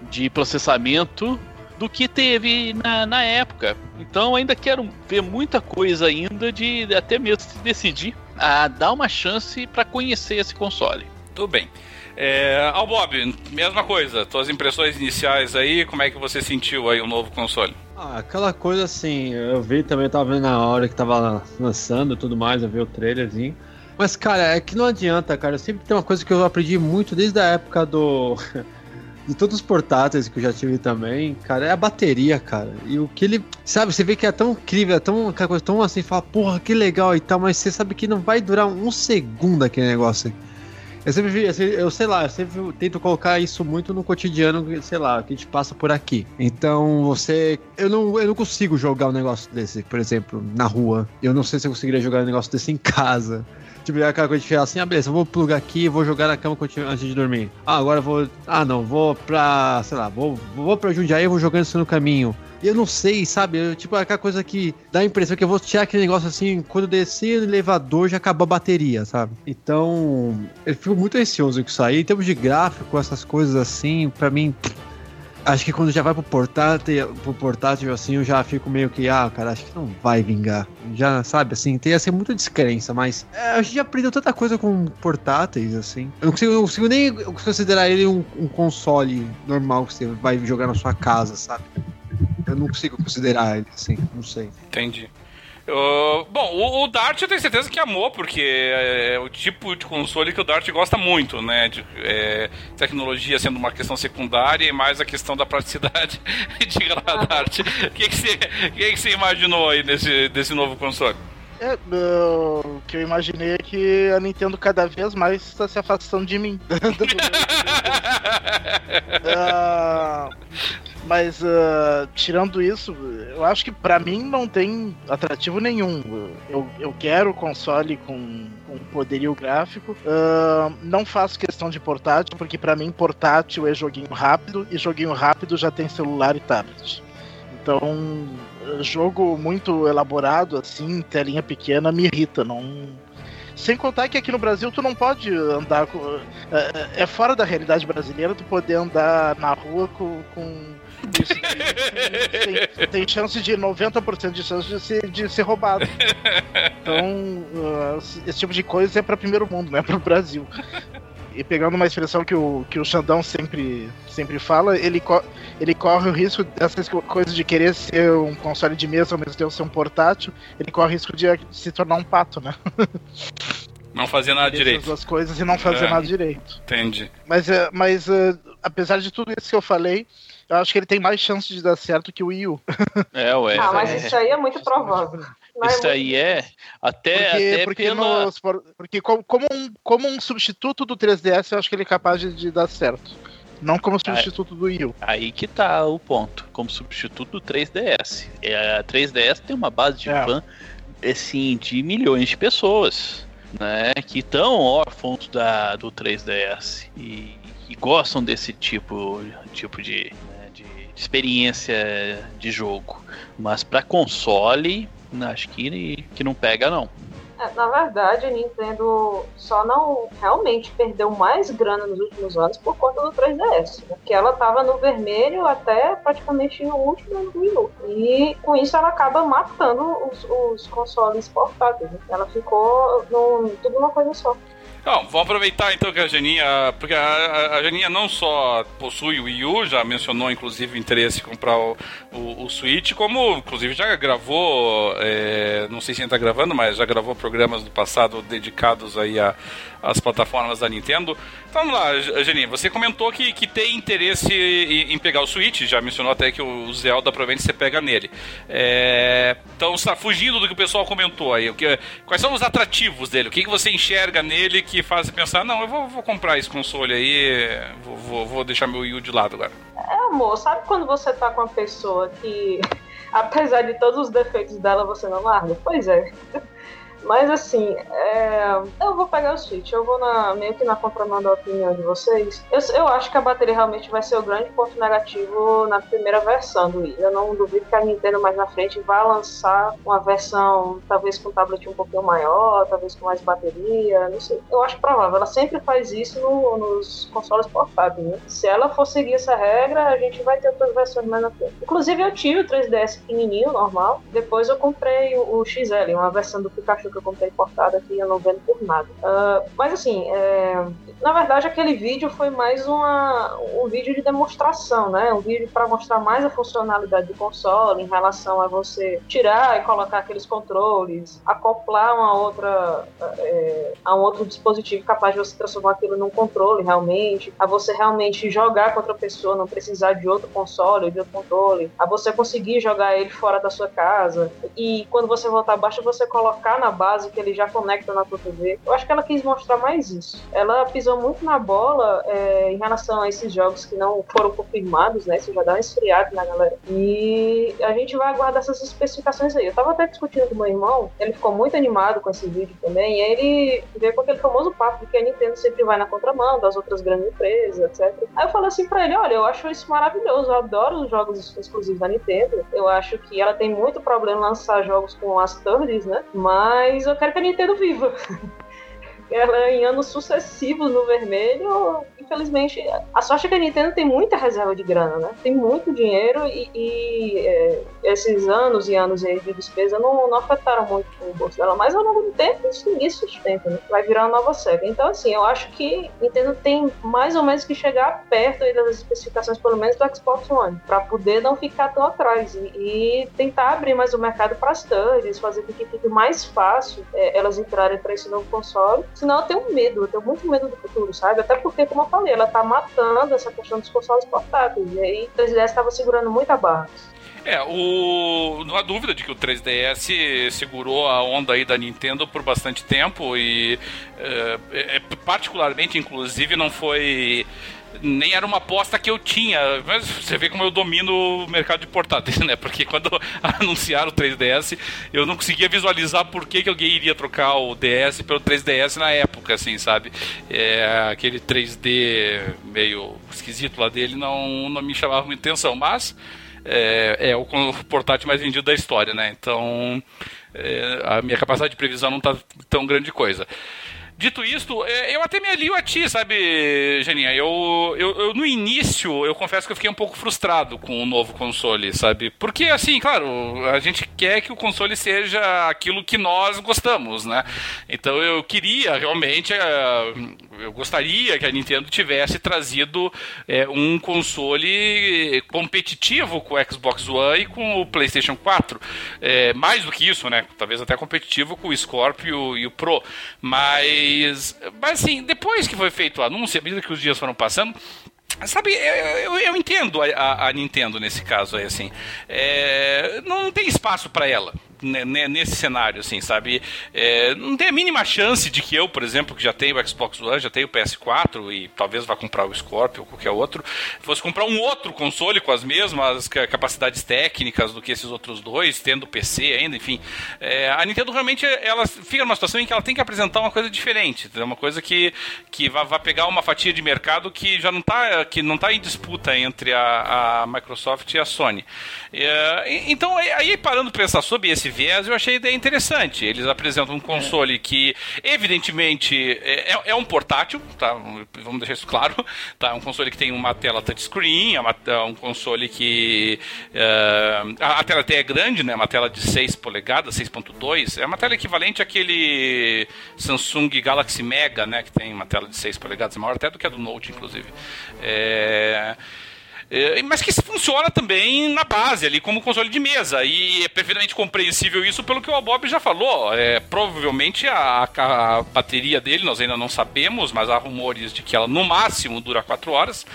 de processamento, do que teve na, na época. Então ainda quero ver muita coisa ainda de até mesmo decidir a dar uma chance para conhecer esse console. Tudo bem. É, Al Bob, mesma coisa, tuas impressões iniciais aí, como é que você sentiu aí o novo console? Ah, aquela coisa assim, eu vi também, tava vendo na hora que tava lançando e tudo mais, eu vi o trailerzinho. Mas, cara, é que não adianta, cara. Sempre tem uma coisa que eu aprendi muito desde a época do. de todos os portáteis que eu já tive também, cara, é a bateria, cara. E o que ele. Sabe, você vê que é tão incrível, é tão, aquela coisa tão assim, fala, porra, que legal e tal, mas você sabe que não vai durar um segundo aquele negócio. Eu sempre vi, eu sei lá, eu sempre tento colocar isso muito no cotidiano, sei lá, que a gente passa por aqui. Então, você. Eu não, eu não consigo jogar um negócio desse, por exemplo, na rua. Eu não sei se eu conseguiria jogar um negócio desse em casa. Tipo, é aquela coisa de falar assim, ah, beleza, eu vou plugar aqui, vou jogar na cama antes de dormir. Ah, agora vou. Ah, não, vou pra. sei lá, vou, vou pra Jundiaí vou jogando isso no caminho. Eu não sei, sabe? Eu, tipo, é aquela coisa que dá a impressão que eu vou tirar aquele negócio assim, quando descer no elevador já acabou a bateria, sabe? Então, eu fico muito ansioso com isso aí. Em termos de gráfico, essas coisas assim, pra mim. Acho que quando já vai pro portátil, pro portátil assim, eu já fico meio que, ah, cara, acho que não vai vingar. Já, sabe, assim, tem assim muita descrença, mas é, a gente já aprendeu tanta coisa com portáteis, assim. Eu não consigo, não consigo nem considerar ele um, um console normal que você vai jogar na sua casa, sabe? Eu não consigo considerar ele assim, não sei. Entendi. Uh, bom, o, o, Dart eu tenho certeza que amou, porque é, é, o tipo de console que o Dart gosta muito, né? De, é, tecnologia sendo uma questão secundária e mais a questão da praticidade. Diga lá, Dart, o que, que, você, que, que você imaginou aí nesse, desse novo console? É, o que eu imaginei é que a Nintendo cada vez mais está se afastando de mim. uh, mas uh, tirando isso, eu acho que para mim não tem atrativo nenhum. Eu, eu quero console com, com poderio gráfico. Uh, não faço questão de portátil, porque para mim portátil é joguinho rápido e joguinho rápido já tem celular e tablet. Então jogo muito elaborado, assim, telinha pequena, me irrita. Não. Sem contar que aqui no Brasil tu não pode andar com. É, é fora da realidade brasileira tu poder andar na rua com. com isso tem, tem, chance de 90% de chance de ser, de ser roubado. Então, uh, esse tipo de coisa é para primeiro mundo, não é para o Brasil e pegando uma expressão que o, que o Xandão sempre, sempre fala, ele, co ele corre o risco dessas coisas de querer ser um console de mesa ao mesmo tempo ser um portátil, ele corre o risco de se tornar um pato, né? Não fazer nada direito. As coisas e não fazer é, nada direito. Entendi. Mas, é, mas apesar de tudo isso que eu falei, eu acho que ele tem mais chance de dar certo que o Wii U. É, ué. Ah, mas isso aí é muito provável. Não Isso é aí é até, porque, até porque, pela... nos, porque como, como, um, como um substituto do 3DS, eu acho que ele é capaz de, de dar certo. Não como substituto aí, do Wii U. Aí que tá o ponto. Como substituto do 3DS. É, a 3DS tem uma base de é. fã assim, de milhões de pessoas. Né, que estão órfãos da, do 3DS e, e gostam desse tipo, tipo de experiência de jogo. Mas para console, acho que, que não pega, não. É, na verdade, a Nintendo só não realmente perdeu mais grana nos últimos anos por conta do 3DS. Porque ela estava no vermelho até praticamente no último U. E com isso ela acaba matando os, os consoles portáteis. Né? Ela ficou no, tudo uma coisa só. Bom, vamos aproveitar então que a Janinha, porque a, a Janinha não só possui o Wii U, já mencionou inclusive o interesse em comprar o, o, o Switch, como inclusive já gravou, é, não sei se ainda está gravando, mas já gravou programas do passado dedicados aí a, as plataformas da Nintendo. Então vamos lá, Janinha, você comentou que, que tem interesse em, pegar o Switch, já mencionou até que o Zelda provavelmente você pega nele. É, então está fugindo do que o pessoal comentou aí. O que, quais são os atrativos dele? O que, que você enxerga nele que faz pensar, não, eu vou, vou comprar esse console aí, vou, vou, vou deixar meu Wii de lado agora? É, amor, sabe quando você tá com uma pessoa que, apesar de todos os defeitos dela, você não larga? Pois é. Mas assim, é... eu vou pegar o Switch, eu vou na... meio que na contramão da opinião de vocês. Eu, eu acho que a bateria realmente vai ser o grande ponto negativo na primeira versão do Wii. Eu não duvido que a Nintendo mais na frente vá lançar uma versão, talvez com tablet um pouquinho maior, talvez com mais bateria, não sei. Eu acho provável. Ela sempre faz isso no, nos consoles portáteis, né? Se ela for seguir essa regra, a gente vai ter outras versões mais na frente. Inclusive, eu tive o 3DS pequenininho, normal. Depois eu comprei o, o XL, uma versão do Pikachu que eu comprei importada aqui, eu não vendo por nada. Uh, mas assim, é, na verdade aquele vídeo foi mais uma, um vídeo de demonstração, né? Um vídeo para mostrar mais a funcionalidade do console em relação a você tirar e colocar aqueles controles, acoplar uma outra é, a um outro dispositivo capaz de você transformar aquilo num controle realmente, a você realmente jogar com outra pessoa, não precisar de outro console ou de outro controle, a você conseguir jogar ele fora da sua casa e quando você voltar abaixo você colocar na base que ele já conecta na tua TV. Eu acho que ela quis mostrar mais isso. Ela pisou muito na bola é, em relação a esses jogos que não foram confirmados, né? Isso já dá um esfriado na galera. E a gente vai aguardar essas especificações aí. Eu tava até discutindo com meu irmão, ele ficou muito animado com esse vídeo também, e aí ele veio com aquele famoso papo de que a Nintendo sempre vai na contramão das outras grandes empresas, etc. Aí eu falei assim pra ele: olha, eu acho isso maravilhoso, eu adoro os jogos exclusivos da Nintendo. Eu acho que ela tem muito problema em lançar jogos com as thirds, né? Mas eu quero que a Nintendo viva. Ela em anos sucessivos no vermelho, infelizmente, a sorte é que a Nintendo tem muita reserva de grana, né? Tem muito dinheiro e, e é, esses anos e anos de despesa não, não afetaram muito o bolso dela, mas ao longo do tempo isso ninguém sustenta, né? Vai virar uma nova SEGA. Então, assim, eu acho que Nintendo tem mais ou menos que chegar perto das especificações, pelo menos, do Xbox One, para poder não ficar tão atrás e, e, tentar abrir mais o mercado para as fazer com que fique mais fácil é, elas entrarem para esse novo console. Senão eu tenho medo, eu tenho muito medo do futuro, sabe? Até porque, como eu falei, ela tá matando essa questão dos consoles portáteis. E aí o 3DS estava segurando muita barra. É, o... não há dúvida de que o 3DS segurou a onda aí da Nintendo por bastante tempo e, é, é, particularmente, inclusive, não foi nem era uma aposta que eu tinha. Mas você vê como eu domino o mercado de portáteis, né? Porque quando anunciaram o 3DS, eu não conseguia visualizar por que, que alguém iria trocar o DS pelo 3DS na época, assim, sabe? É, aquele 3D meio esquisito lá dele não, não me chamava muita atenção, mas é, é o portátil mais vendido da história, né? Então é, a minha capacidade de previsão não está tão grande coisa. Dito isto, é, eu até me alio a ti, sabe, Geninha? Eu, eu, eu, no início, eu confesso que eu fiquei um pouco frustrado com o novo console, sabe? Porque, assim, claro, a gente quer que o console seja aquilo que nós gostamos, né? Então eu queria realmente, é, eu gostaria que a Nintendo tivesse trazido é, um console competitivo com o Xbox One e com o PlayStation 4. É, mais do que isso, né? Talvez até competitivo com o Scorpio e o Pro. Mas mas, mas assim, depois que foi feito o anúncio, à medida que os dias foram passando, Sabe, eu, eu, eu entendo a, a, Nintendo nesse caso aí, assim. É, não tem espaço para ela. Nesse cenário, assim, sabe? É, não tem a mínima chance de que eu, por exemplo, que já tenho o Xbox One, já tenho o PS4 e talvez vá comprar o Scorpio ou qualquer outro, fosse comprar um outro console com as mesmas capacidades técnicas do que esses outros dois, tendo PC ainda, enfim. É, a Nintendo realmente ela fica numa situação em que ela tem que apresentar uma coisa diferente, uma coisa que, que vai pegar uma fatia de mercado que já não está que não tá em disputa entre a, a Microsoft e a Sony. É, então, aí parando para pensar sobre esse viés, eu achei ideia interessante. Eles apresentam um console que, evidentemente, é, é, é um portátil, tá? Vamos deixar isso claro. Tá? Um console que tem uma tela touchscreen, é, uma, é um console que. A, a, tela até é grande, né? Uma tela de 6 polegadas, 6.2. É uma tela equivalente àquele Samsung Galaxy Mega, né? Que tem uma tela de 6 polegadas, maior até do que a do Note, inclusive. É. É, mas que funciona também na base ali como console de mesa e é perfeitamente compreensível isso pelo que o Bob já falou é, provavelmente a, a, bateria dele nós ainda não sabemos mas há rumores de que ela no máximo dura 4 horas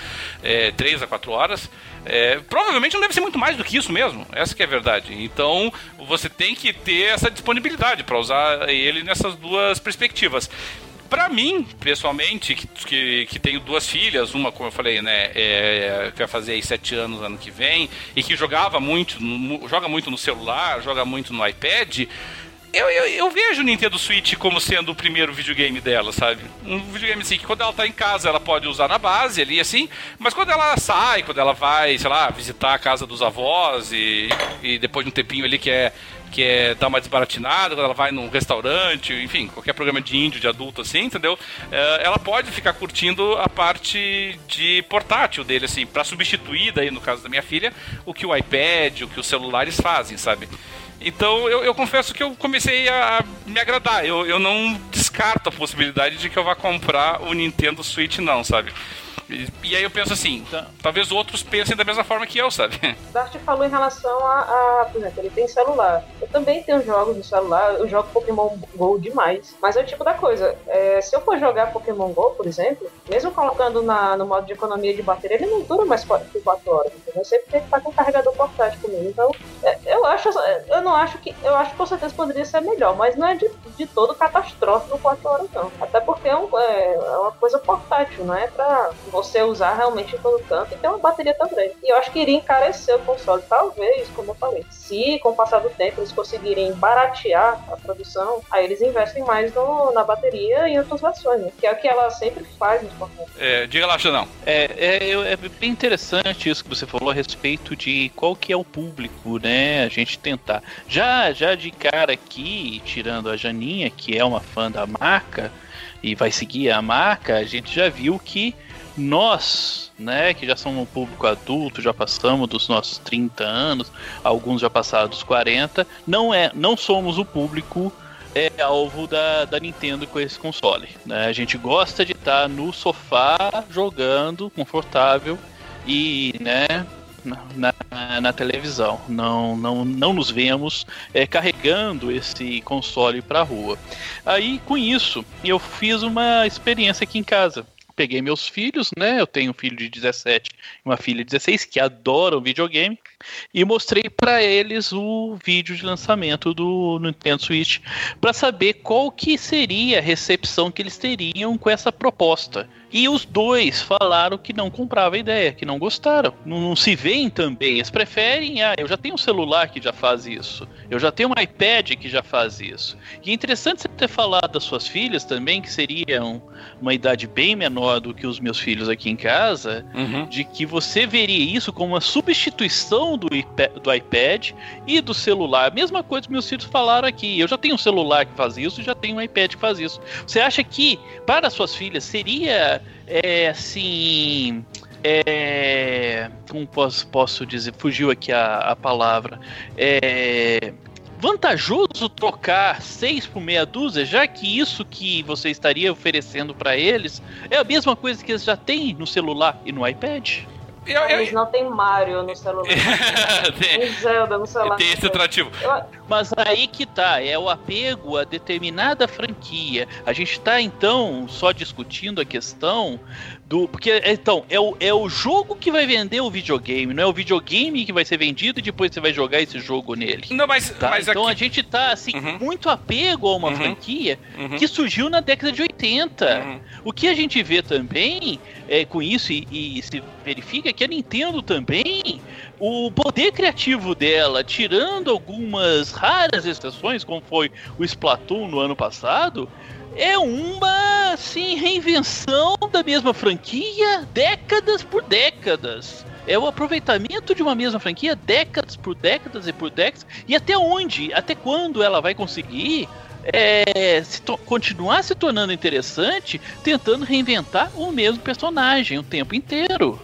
é, 3 a 4 horas é, provavelmente não deve ser muito mais do que isso mesmo, essa que é a verdade. Então você tem que ter essa disponibilidade para usar ele nessas duas perspectivas. Para mim, pessoalmente, que, que, que, tenho duas filhas, uma, como eu falei, né, é, que vai fazer aí sete anos ano que vem, e que jogava muito, joga muito no celular, joga muito no iPad, eu, eu, eu, vejo o Nintendo Switch como sendo o primeiro videogame dela, sabe? Um videogame assim, que quando ela tá em casa ela pode usar na base ali, assim, mas quando ela sai, quando ela vai, sei lá, visitar a casa dos avós e, e depois de um tempinho ali que é que é dar uma desbaratinada, quando ela vai num restaurante, enfim, qualquer programa de índio, de adulto assim, entendeu? É, ela pode ficar curtindo a parte de portátil dele, assim, para substituir, daí no caso da minha filha, o que o iPad, o que os celulares fazem, sabe? Então eu, eu confesso que eu comecei a me agradar. Eu, eu não descarto a possibilidade de que eu vá comprar o Nintendo Switch, não, sabe? E, aí eu penso assim, tá, talvez outros pensem da mesma forma que eu, sabe? Dart falou em relação a, a, por exemplo, ele tem celular. Eu também tenho jogos no celular, eu jogo Pokémon GO demais. Mas é o tipo da coisa, é, se eu for jogar Pokémon GO, por exemplo, mesmo colocando na, no modo de economia de bateria, ele não dura mais 4, 4 horas, entendeu? Eu sempre tenho que estar com um carregador portátil comigo. Então, é, eu acho, eu não acho que, eu acho que com certeza poderia ser melhor, mas não é de, de todo catastrófico 4 horas não. Até porque é, um, é, é uma coisa portátil, não é pra você usar realmente em todo canto e ter uma bateria também. E eu acho que iria encarecer o console, talvez, como eu falei. Se com o passar do tempo eles conseguirem baratear a produção, aí eles investem mais no, na bateria e em outras versões, né? que é o que ela sempre faz nos consoles. É, diga lá, não. É, é, é bem interessante isso que você falou a respeito de qual que é o público, né? A gente tentar. Já, já de cara aqui, tirando a Janinha, que é uma fã da marca, e vai seguir a marca, a gente já viu que nós, né, que já somos um público adulto, já passamos dos nossos 30 anos, alguns já passaram dos 40, não é, não somos o público é alvo da, da Nintendo com esse console. Né? A gente gosta de estar tá no sofá jogando, confortável e, né, na, na, televisão. Não, não, não nos vemos é, carregando esse console para a rua. Aí, com isso, eu fiz uma experiência aqui em casa peguei meus filhos, né? Eu tenho um filho de 17 e uma filha de 16 que adoram videogame e mostrei para eles o vídeo de lançamento do Nintendo Switch para saber qual que seria a recepção que eles teriam com essa proposta. E os dois falaram que não compravam a ideia, que não gostaram. Não, não, se veem também. Eles preferem, ah, eu já tenho um celular que já faz isso. Eu já tenho um iPad que já faz isso. E é interessante você ter falado das suas filhas também, que seriam uma idade bem menor do que os meus filhos aqui em casa, uhum. de que você veria isso como uma substituição do iPad, do iPad e do celular. Mesma coisa que meus filhos falaram aqui. Eu já tenho um celular que faz isso, já tenho um iPad que faz isso. Você acha que para suas filhas seria é, assim. É, como posso, posso dizer? Fugiu aqui a, a palavra. É, vantajoso trocar seis por meia dúzia, já que isso que você estaria oferecendo para eles é a mesma coisa que eles já têm no celular e no iPad? Eu, eu... Eles não tem Mario no celular. tem, Zelda no celular. Tem esse atrativo. Eu... Mas aí que tá, é o apego a determinada franquia. A gente tá então só discutindo a questão do. Porque, então, é o, é o jogo que vai vender o videogame, não é o videogame que vai ser vendido e depois você vai jogar esse jogo nele. Não, mas. Tá? mas então aqui... a gente tá, assim, uhum. muito apego a uma uhum. franquia uhum. que surgiu na década de 80. Uhum. O que a gente vê também é, com isso e, e se verifica que a Nintendo também, o poder criativo dela, tirando algumas raras exceções, como foi o Splatoon no ano passado, é uma assim, reinvenção da mesma franquia décadas por décadas. É o aproveitamento de uma mesma franquia décadas por décadas e por décadas. E até onde, até quando ela vai conseguir é, se continuar se tornando interessante, tentando reinventar o mesmo personagem o tempo inteiro.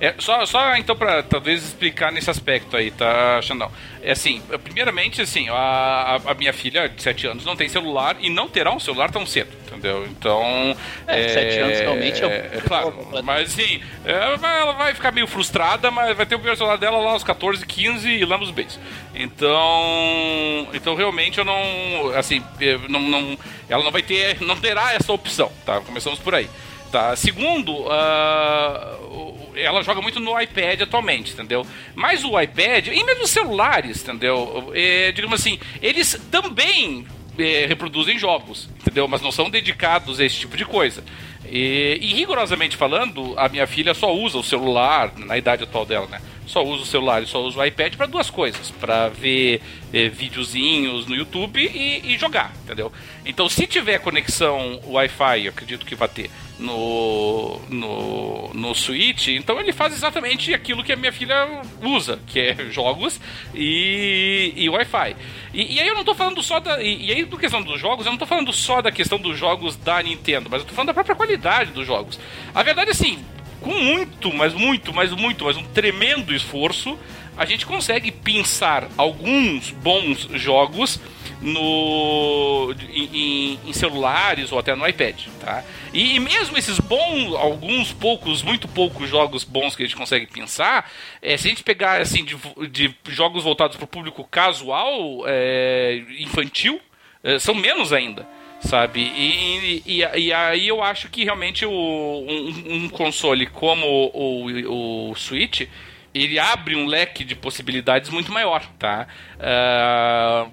É, só, só então para talvez explicar nesse aspecto aí, tá, Xandão? É assim, primeiramente, assim, a, a minha filha de 7 anos não tem celular e não terá um celular tão cedo, entendeu? Então. É, é 7 anos realmente é, é, é Claro, mas assim, ela vai, ficar meio frustrada, mas vai ter o primeiro celular dela lá aos 14, 15 e lá nos beijos. Então. Então realmente eu não. Assim, não, não, ela não vai ter. Não terá essa opção, tá? Começamos por aí. Tá. Segundo, uh, ela joga muito no iPad atualmente, entendeu? Mas o iPad, e mesmo os celulares, entendeu? É, digamos assim, eles também é, reproduzem jogos, entendeu? Mas não são dedicados a esse tipo de coisa. E, e, rigorosamente falando, a minha filha só usa o celular, na idade atual dela, né? Só usa o celular e só usa o iPad para duas coisas: para ver é, videozinhos no YouTube e, e, jogar, entendeu? Então, se tiver conexão Wi-Fi, acredito que vai ter no, no, no Switch, então ele faz exatamente aquilo que a minha filha usa, que é jogos e, e Wi-Fi. E, e, aí eu não tô falando só da. E, e aí, do questão dos jogos, eu não tô falando só da questão dos jogos da Nintendo, mas eu tô falando da própria qualidade dos jogos. A verdade é assim, com muito, mas muito, mas muito, mas um tremendo esforço, a gente consegue pensar alguns bons jogos no em, em, celulares ou até no iPad, tá? E, e, mesmo esses bons, alguns poucos, muito poucos jogos bons que a gente consegue pensar, é, se a gente pegar assim de, de jogos voltados para o público casual, é, infantil, é, são menos ainda sabe? E, e, e, aí eu acho que realmente o, um, um console como o, o, o Switch ele abre um leque de possibilidades muito maior, tá? Uh,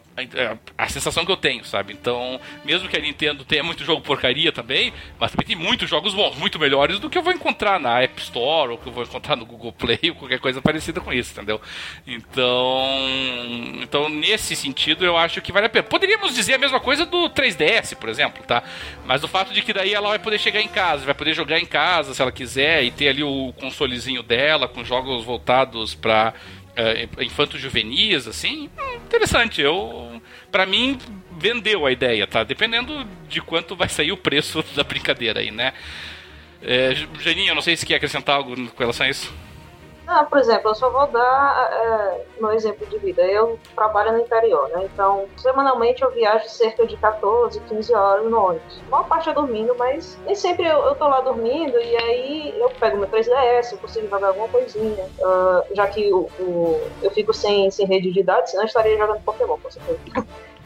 A sensação que eu tenho, sabe? Então, mesmo que a Nintendo tenha muito jogo porcaria também, mas também tem muitos jogos bons, muito melhores do que eu vou encontrar na App Store ou que eu vou encontrar no Google Play ou qualquer coisa parecida com isso, entendeu? Então, então nesse sentido, eu acho que vale a pena. Poderíamos dizer a mesma coisa do 3DS, por exemplo, tá? Mas o fato de que daí ela vai poder chegar em casa, vai poder jogar em casa se ela quiser e ter ali o consolezinho dela com jogos voltados para uh, infanto-juvenis, assim, hum, interessante. Eu, para mim, vendeu a ideia, tá? Dependendo de quanto vai sair o preço da brincadeira aí, né? É, Janinho, não sei se quer acrescentar algo com relação a isso. Ah, por exemplo, eu só vou dar é, exemplo de vida. Eu trabalho no interior, né? Então, semanalmente eu viajo cerca de 14, 15 horas no ônibus. A maior parte é dormindo, mas nem sempre eu, eu tô lá dormindo e aí eu pego meu 3DS, eu consigo jogar alguma coisinha. Uh, já que o, o, eu fico sem, sem rede de dados, senão eu estaria jogando Pokémon, com certeza.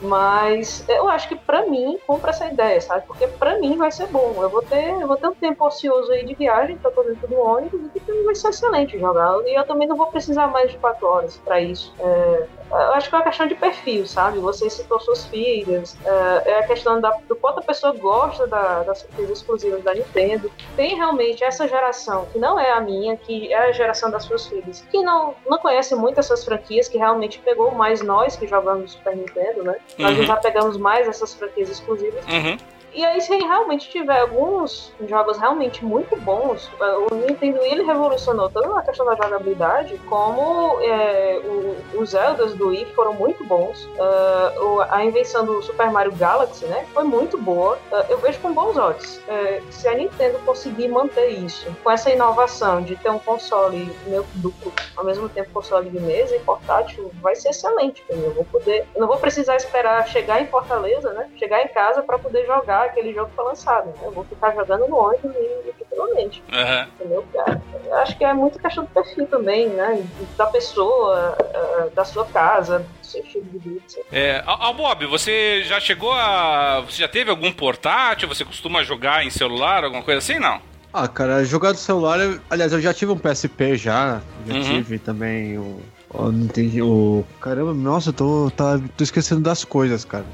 Mas eu acho que para mim, compra essa ideia, sabe? Porque para mim vai ser bom. Eu vou ter, eu vou ter um tempo ocioso aí de viagem, que eu tô dentro do ônibus, e que vai ser excelente jogar. E eu também não vou precisar mais de quatro horas para isso. É, eu acho que é uma questão de perfil, sabe? Você citou suas filhas, é, é a questão da, do quanto a pessoa gosta da, das surpresas exclusivas da Nintendo. Tem realmente essa geração, que não é a minha, que é a geração das suas filhas, que não, não conhece muito essas franquias, que realmente pegou mais nós que jogamos Super Nintendo, né? Nós uhum. já pegamos mais essas franquias exclusivas. Uhum. E aí, se realmente tiver alguns jogos realmente muito bons, o Nintendo ele revolucionou tanto na questão da jogabilidade, como é, o, os Zeldas do Wii foram muito bons. Uh, a invenção do Super Mario Galaxy, né, foi muito boa. Uh, eu vejo com bons olhos. Uh, se a Nintendo conseguir manter isso, com essa inovação de ter um console meu duplo, ao mesmo tempo console de mesa e portátil, vai ser excelente. Eu vou poder, eu não vou precisar esperar chegar em Fortaleza, né, chegar em casa para poder jogar aquele jogo foi lançado. Né? Eu vou ficar jogando no ônibus e tranquilamente. Uhum. Entendeu? Eu acho que é muito questão do perfil também, né? Da pessoa, da sua casa, do seu estilo de vida. É, ao Bob, você já chegou a. Você já teve algum portátil? Você costuma jogar em celular, alguma coisa assim, não? Ah, cara, jogar do celular, eu, aliás, eu já tive um PSP já, já uhum. tive também o. Oh, não entendi. O. Caramba, nossa, eu tô, tá, tô esquecendo das coisas, cara.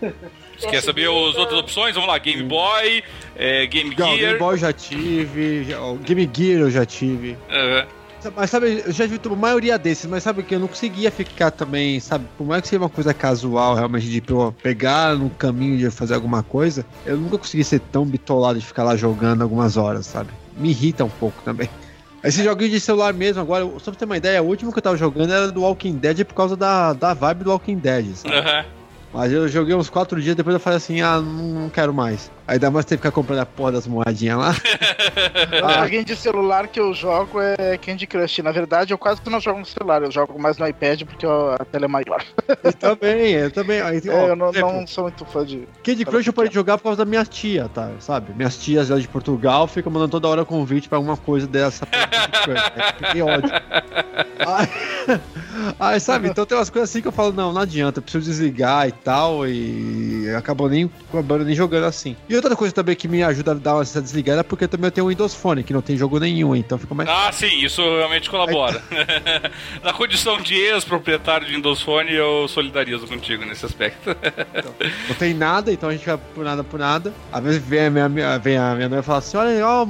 Você quer saber as outras opções? Vamos lá, Game Boy, é, Game Gear. Game Boy já tive, Game Gear eu já tive. Uhum. Mas sabe, eu já vi a maioria desses, mas sabe que eu não conseguia ficar também, sabe? Por mais que seja uma coisa casual, realmente, de pegar no caminho de fazer alguma coisa, eu nunca consegui ser tão bitolado de ficar lá jogando algumas horas, sabe? Me irrita um pouco também. Esse joguinho de celular mesmo, agora, só pra ter uma ideia, o último que eu tava jogando era do Walking Dead por causa da, da vibe do Walking Dead, sabe? Uhum. Mas eu joguei uns quatro dias, depois eu falei assim, ah, não, quero mais. Dá mais tempo que ficar comprando a porra das moedinhas lá. joguinho de celular que eu jogo é Candy Crush. Na verdade, eu quase não jogo no celular, eu jogo mais no iPad porque a tela é maior. Eu também, eu também. é, eu não, não, sou muito fã de. Candy Crush eu parei de jogar por causa da minha tia, tá? Sabe? Minhas tias lá de Portugal ficam mandando toda hora convite pra alguma coisa dessa. Fiquei ódio. Aí, aí, sabe? Então tem umas coisas assim que eu falo, não, não adianta, eu preciso desligar e tal, e acabou nem acabando nem jogando assim. E outra coisa também que me ajuda a dar uma desligada é porque também eu tenho o Windows Phone, que não tem jogo nenhum, então fica mais. Ah, sim, isso realmente colabora. Na condição de ex-proprietário de Windows Phone, eu solidarizo contigo nesse aspecto. Então, não tem nada, então a gente vai por nada por nada. Às vezes vem a minha, vem a minha mãe e fala assim: olha, ó,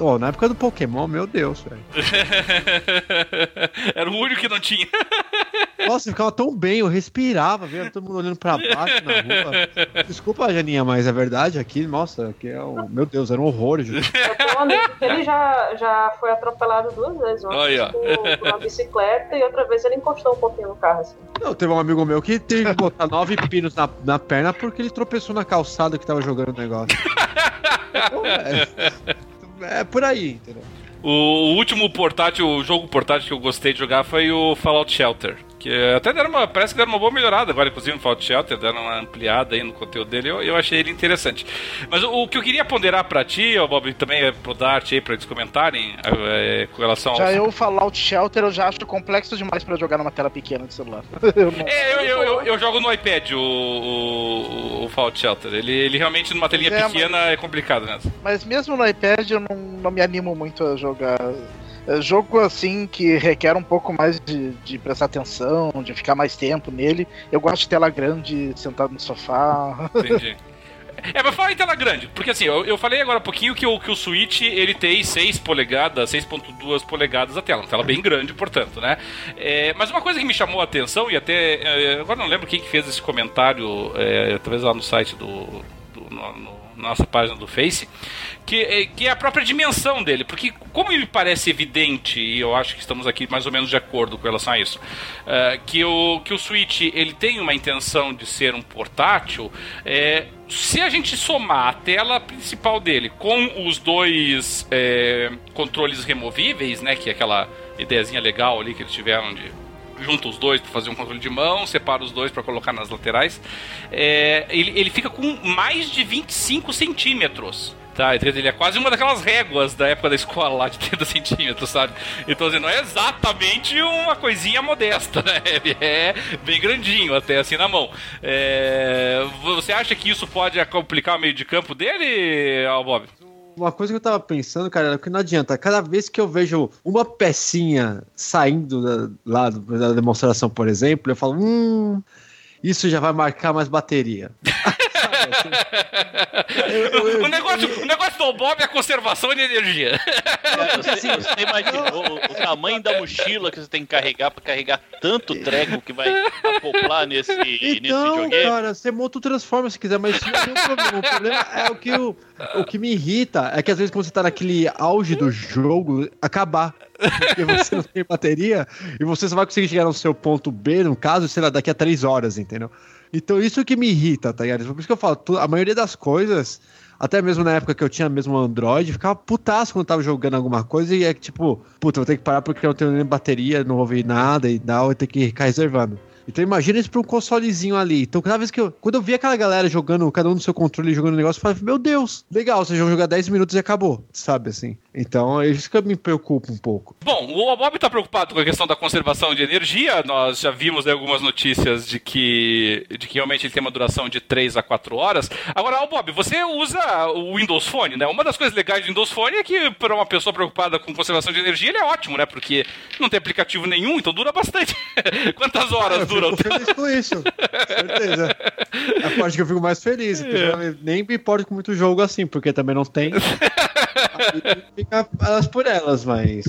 ó, na época do Pokémon, meu Deus, velho. Era o único que não tinha. Nossa, ficava tão bem, eu respirava, vendo todo mundo olhando pra baixo na rua. Desculpa, Janinha, mas é verdade aqui, nossa, aqui é um. Meu Deus, era um horror. Eu tenho um amigo que ele já, já foi atropelado duas vezes. Uma vez com, uma bicicleta e outra vez ele encostou um pouquinho no carro, assim. Não, teve um amigo meu que teve que botar nove pinos na, na perna porque ele tropeçou na calçada que tava jogando o negócio. Então, é, é por aí, entendeu? O último portátil, o jogo portátil que eu gostei de jogar foi o Fallout Shelter. Que até deram uma. Parece que deram uma boa melhorada agora, inclusive no Fallout Shelter, deram uma ampliada aí no conteúdo dele. Eu, eu achei ele interessante. Mas o, o que eu queria ponderar pra ti, ó, Bob, também é pro Dart aí, pra eles comentarem é, com relação Já eu Fallout Shelter eu já acho complexo demais pra jogar numa tela pequena de celular. eu é, eu, eu, eu, eu, jogo no iPad o, o, o, Fallout Shelter. Ele, ele realmente numa telinha é, pequena mas, é complicado mesmo. Mas mesmo no iPad eu não, não me animo muito a jogar É, jogo assim que requer um pouco mais de, de prestar atenção, de ficar mais tempo nele. Eu gosto de tela grande, sentado no sofá. Entendi. É, mas fala em tela grande, porque assim, eu, eu falei agora há pouquinho que o, que o Switch ele tem 6 polegadas, 6.2 polegadas a tela, uma tela bem grande, portanto, né? É, mas uma coisa que me chamou a atenção, e até. É, agora não lembro quem que fez esse comentário, é, talvez lá no site do. do no, no, nossa página do Face, que, é, que é a própria dimensão dele. Porque, como me parece evidente, e eu acho que estamos aqui mais ou menos de acordo com relação a isso, uh, que, o, que o Switch ele tem uma intenção de ser um portátil, é, se a gente somar a tela principal dele com os dois é, controles removíveis, né, que é aquela ideiazinha legal ali que eles tiveram de junta os dois para fazer um controle de mão, separa os dois para colocar nas laterais, é, ele, ele fica com mais de 25 centímetros Tá, ele é quase uma daquelas réguas da época da escola lá de 30 centímetros, sabe? Então, assim, não é exatamente uma coisinha modesta, né? Ele é bem grandinho até assim na mão. É... Você acha que isso pode complicar o meio de campo dele, Bob? Uma coisa que eu tava pensando, cara, era que não adianta. Cada vez que eu vejo uma pecinha saindo da, lá da demonstração, por exemplo, eu falo, hum, isso já vai marcar mais bateria. o, negócio, o negócio do Bob é a conservação de energia. você, você imaginou o, o, tamanho da mochila que você tem que carregar para carregar tanto treco que vai acoplar nesse, então, nesse videogame? cara, você monta o Transformer se quiser, mas isso não tem um problema. O problema é o que, o, o que me irrita é que às vezes quando você tá naquele auge do jogo, acabar. Porque você não tem bateria e você só vai conseguir chegar no seu ponto B, no caso, sei lá, daqui a três horas, entendeu? Então isso que me irrita, tá ligado? Por isso que eu falo, a maioria das coisas, até mesmo na época que eu tinha mesmo Android, ficava putaço quando tava jogando alguma coisa e é que tipo, puta, vou ter que parar porque eu não tenho nem bateria, não ouvi nada e tal, eu tenho que ficar reservando. Então imagina isso pra um consolezinho ali. Então cada vez que eu. Quando eu vi aquela galera jogando, cada um no seu controle jogando negócio, eu falei, meu Deus, legal, vocês vão jogar 10 minutos e acabou, sabe assim? Então é isso que me preocupa um pouco. Bom, o Bob está preocupado com a questão da conservação de energia. Nós já vimos algumas notícias de que, de que realmente ele tem uma duração de 3 a 4 horas. Agora, o Bob, você usa o Windows Phone, né? Uma das coisas legais do Windows Phone é que, para uma pessoa preocupada com conservação de energia, ele é ótimo, né? Porque não tem aplicativo nenhum, então dura bastante. Quantas horas eu dura? Eu fico feliz com isso, certeza. É a parte que eu fico mais feliz. É. Nem me importo com muito jogo assim, porque também não tem. fica elas por elas, mas.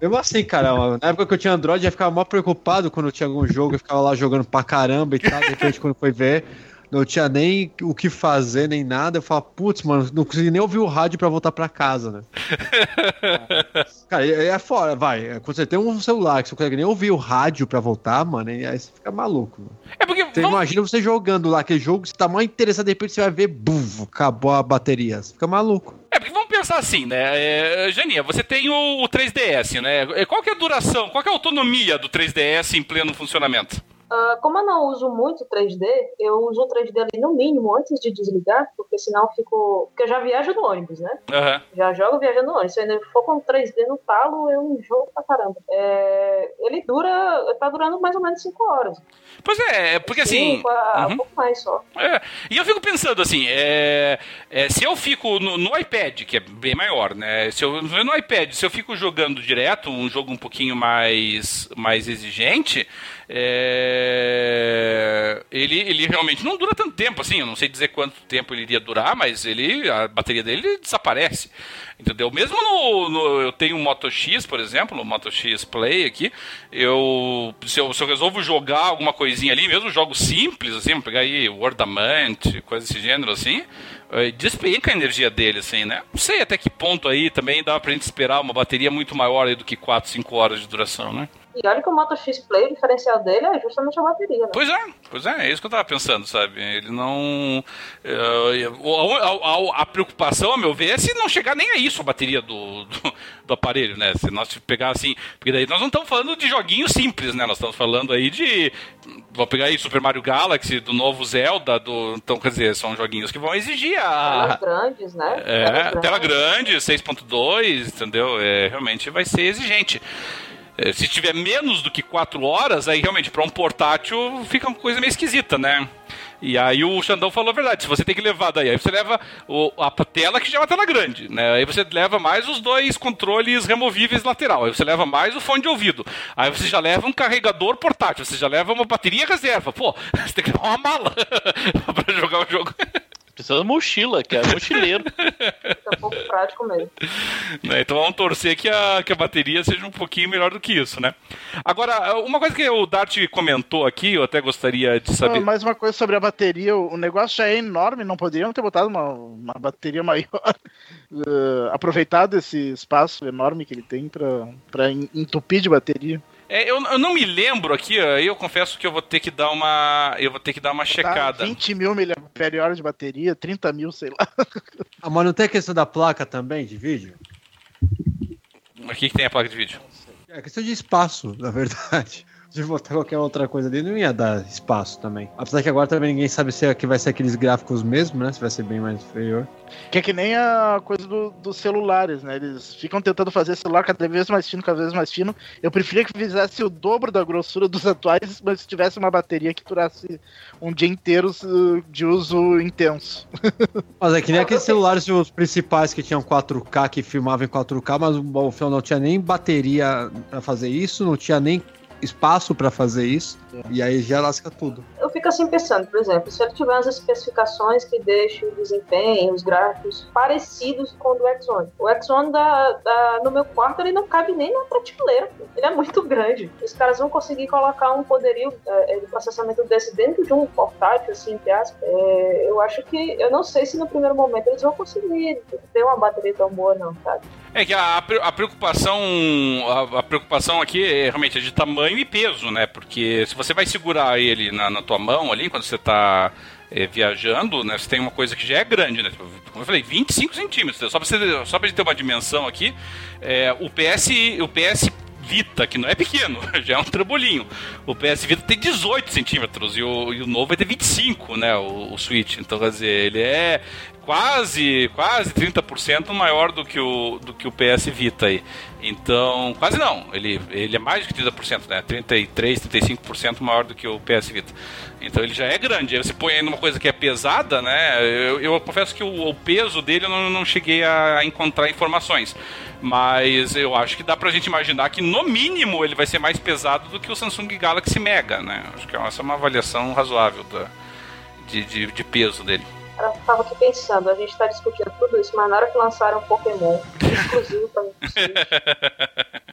Mesmo assim, cara, na época que eu tinha Android, eu ficava mó preocupado quando tinha algum jogo, eu ficava lá jogando pra caramba e tal. De repente, quando foi ver, não tinha nem o que fazer, nem nada. Eu falava, putz, mano, não consegui nem ouvir o rádio pra voltar pra casa, né? cara, é fora, vai. Quando você tem um celular que você não consegue nem ouvir o rádio pra voltar, mano, aí você fica maluco. Mano. É porque. Você vamos... imagina você jogando lá aquele jogo, você tá mais interessado, de repente você vai ver, buf, acabou a bateria. Você fica maluco. É, porque vamos pensar assim, né? É, Janinha, você tem o, o 3DS, né? Qual que é a duração, qual que é a autonomia do 3DS em pleno funcionamento? Uh, como eu não uso muito 3D, eu uso o 3D ali no mínimo antes de desligar, porque senão eu fico. Porque eu já viajo no ônibus, né? Uhum. Já jogo viajando no ônibus. Se eu ainda for com 3D no talo, eu enjoo pra caramba. É... Ele dura. Tá durando mais ou menos 5 horas. Pois é, é porque assim. Cinco, uhum. Um pouco mais só. É. E eu fico pensando assim, é... É, se eu fico no, no, iPad, que é bem maior, né? Se eu no iPad, se eu fico jogando direto, um jogo um pouquinho mais, mais exigente é... ele, ele realmente não dura tanto tempo assim. Eu não sei dizer quanto tempo ele iria durar, mas ele a bateria dele desaparece. Entendeu? Mesmo no, no, Eu tenho um Moto X, por exemplo, o Moto X Play aqui. Eu se, eu. se eu resolvo jogar alguma coisinha ali, mesmo jogos simples, assim, pegar aí Wordament, coisa desse gênero assim, eh, despenca a energia dele, assim, né? Não sei até que ponto aí também dá pra gente esperar uma bateria muito maior do que 4, 5 horas de duração, né? E olha que o Moto X Play, o diferencial dele é justamente a bateria, né? Pois é, pois é, é isso que eu tava pensando, sabe? Ele não. Uh, a, a, a, preocupação, a meu ver, é se não chegar nem a isso a bateria do, do, do, aparelho, né? Se nós pegar assim. Porque daí nós não estamos falando de joguinhos simples, né? Nós estamos falando aí de. Vou pegar aí Super Mario Galaxy, do novo Zelda, do. Então, quer dizer, são joguinhos que vão exigir a. Telas grandes, né? É, tela grande, 6.2, entendeu? É, realmente vai ser exigente. É, se tiver menos do que 4 horas, aí realmente para um portátil fica uma coisa meio esquisita, né? E aí o Xandão falou a verdade, se você tem que levar daí, aí você leva o, a tela que já é uma tela grande, né? Aí você leva mais os dois controles removíveis lateral, aí você leva mais o fone de ouvido, aí você já leva um carregador portátil, você já leva uma bateria reserva. Pô, você tem que levar uma mala pra jogar o jogo. Precisa de mochila, que é mochileiro. Fica um pouco prático mesmo. Né, Então vamos torcer que a, que a bateria seja um pouquinho melhor do que isso, né? Agora, uma coisa que o Dart comentou aqui, eu até gostaria de saber. Ah, Mais uma coisa sobre a bateria, o negócio já é enorme, não poderiam ter botado uma, uma bateria maior, eh, aproveitado esse espaço enorme que ele tem en- entupir de bateria. É, eu, eu não me lembro aqui, aí eu confesso que eu vou ter que dar uma. Eu vou ter que dar uma Tá, checada. 20 mil miliampere-hora de bateria, 30 mil, sei lá. Ah, mas não tem a questão da placa também de vídeo? Aqui que tem a placa de vídeo. É questão de espaço, na verdade. Se botar qualquer outra coisa ali, não ia dar espaço também. Apesar que agora também ninguém sabe se é que vai ser aqueles gráficos mesmo, né? Se vai ser bem mais inferior. Que é que nem a coisa do- dos celulares, né? Eles ficam tentando fazer celular cada vez mais fino, cada vez mais fino. Eu preferia que fizesse o dobro da grossura dos atuais, mas tivesse uma bateria que durasse um dia inteiro de uso intenso. Mas é que nem aqueles celulares os principais que tinham 4K, que filmavam em 4K, mas o o não tinha nem bateria pra fazer isso, não tinha nem espaço pra fazer isso. E aí já lasca tudo. Eu fico assim pensando, por exemplo, se ele tiver umas especificações que deixem o desempenho, os gráficos parecidos com o do X1. O X1 da, da- no meu quarto ele não cabe nem na prateleira. Ele é muito grande. Os caras vão conseguir colocar um poderio é, de processamento desse dentro de um portátil, assim, entre aspas. É, eu acho que. Eu não sei se no primeiro momento eles vão conseguir ter uma bateria tão boa, não, sabe? É que a, a preocupação. A, a preocupação aqui é realmente é de tamanho e peso, né? Porque se você vai segurar ele na, na tua mão ali, quando você tá é, viajando, né? Você tem uma coisa que já é grande, né? Como eu falei, 25 centímetros. Só pra, você, só pra gente ter uma dimensão aqui, é, o PS. O PS Vita, que não é pequeno, já é um trambolinho. O PS Vita tem 18 centímetros e o, e o novo vai ter 25, né? O, o Switch. Então, quer dizer, ele é quase, quase 30% maior do que o, do que o PS Vita aí. Então, quase não, ele, ele é mais do que 30%, né? 33, 35% maior do que o PS Vita. Então ele já é grande. Você põe aí numa coisa que é pesada, né? Eu, eu confesso que o, o peso dele eu não, não cheguei a encontrar informações. Mas eu acho que dá pra gente imaginar que no mínimo ele vai ser mais pesado do que o Samsung Galaxy Mega, né? Acho que essa é uma avaliação razoável da, de, de, de peso dele. Eu tava aqui pensando, a gente tá discutindo tudo isso, mas na hora que lançaram um Pokémon exclusivo pra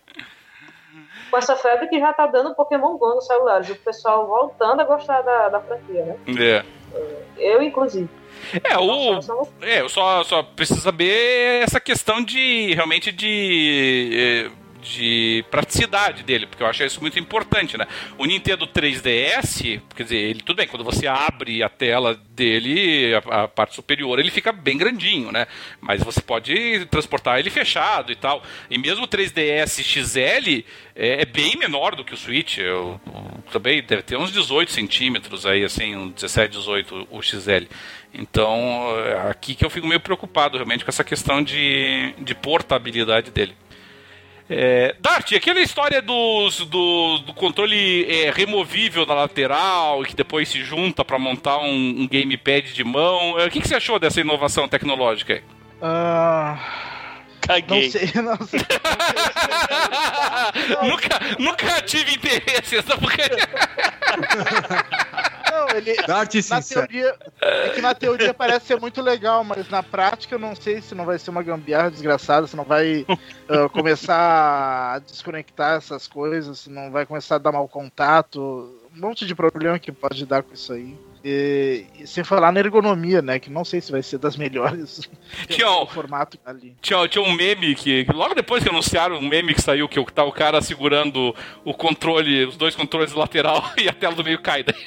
Com essa febre que já tá dando Pokémon Go nos celulares, o pessoal voltando a gostar da, da franquia, né? É. Eu, inclusive. É, o, É, eu só, só preciso saber essa questão de realmente de, eh, de praticidade dele, porque eu acho isso muito importante, né? O Nintendo 3DS, quer dizer, ele tudo bem, quando você abre a tela dele, a, a parte superior, ele fica bem grandinho, né? Mas você pode transportar ele fechado e tal. E mesmo o 3DS XL é, é bem menor do que o Switch. Eu, eu também deve ter uns 18 centímetros aí, assim, uns 17, 18 o XL. Então, é aqui que eu fico meio preocupado realmente com essa questão de, de portabilidade dele. É, Dart, aquela história dos, do, do controle é, removível na lateral e que depois se junta para montar um, um gamepad de mão, é, o que, que você achou dessa inovação tecnológica? aí? Ah, não Caguei. sei, não sei. nunca, nunca tive interesse nessa porcaria. Ele, na sincero. teoria, é que na teoria parece ser muito legal, mas na prática eu não sei se não vai ser uma gambiarra desgraçada, se não vai ah, começar a desconectar essas coisas, se não vai começar a dar mau contato, um monte de problema que pode dar com isso aí. E, e sem falar na ergonomia, né? Que não sei se vai ser das melhores Tinha um- formato ali. Tinha, tinha um meme que, logo depois que anunciaram um meme que saiu, que o- tá o cara segurando o controle, os dois controles lateral e a tela do meio cai daí.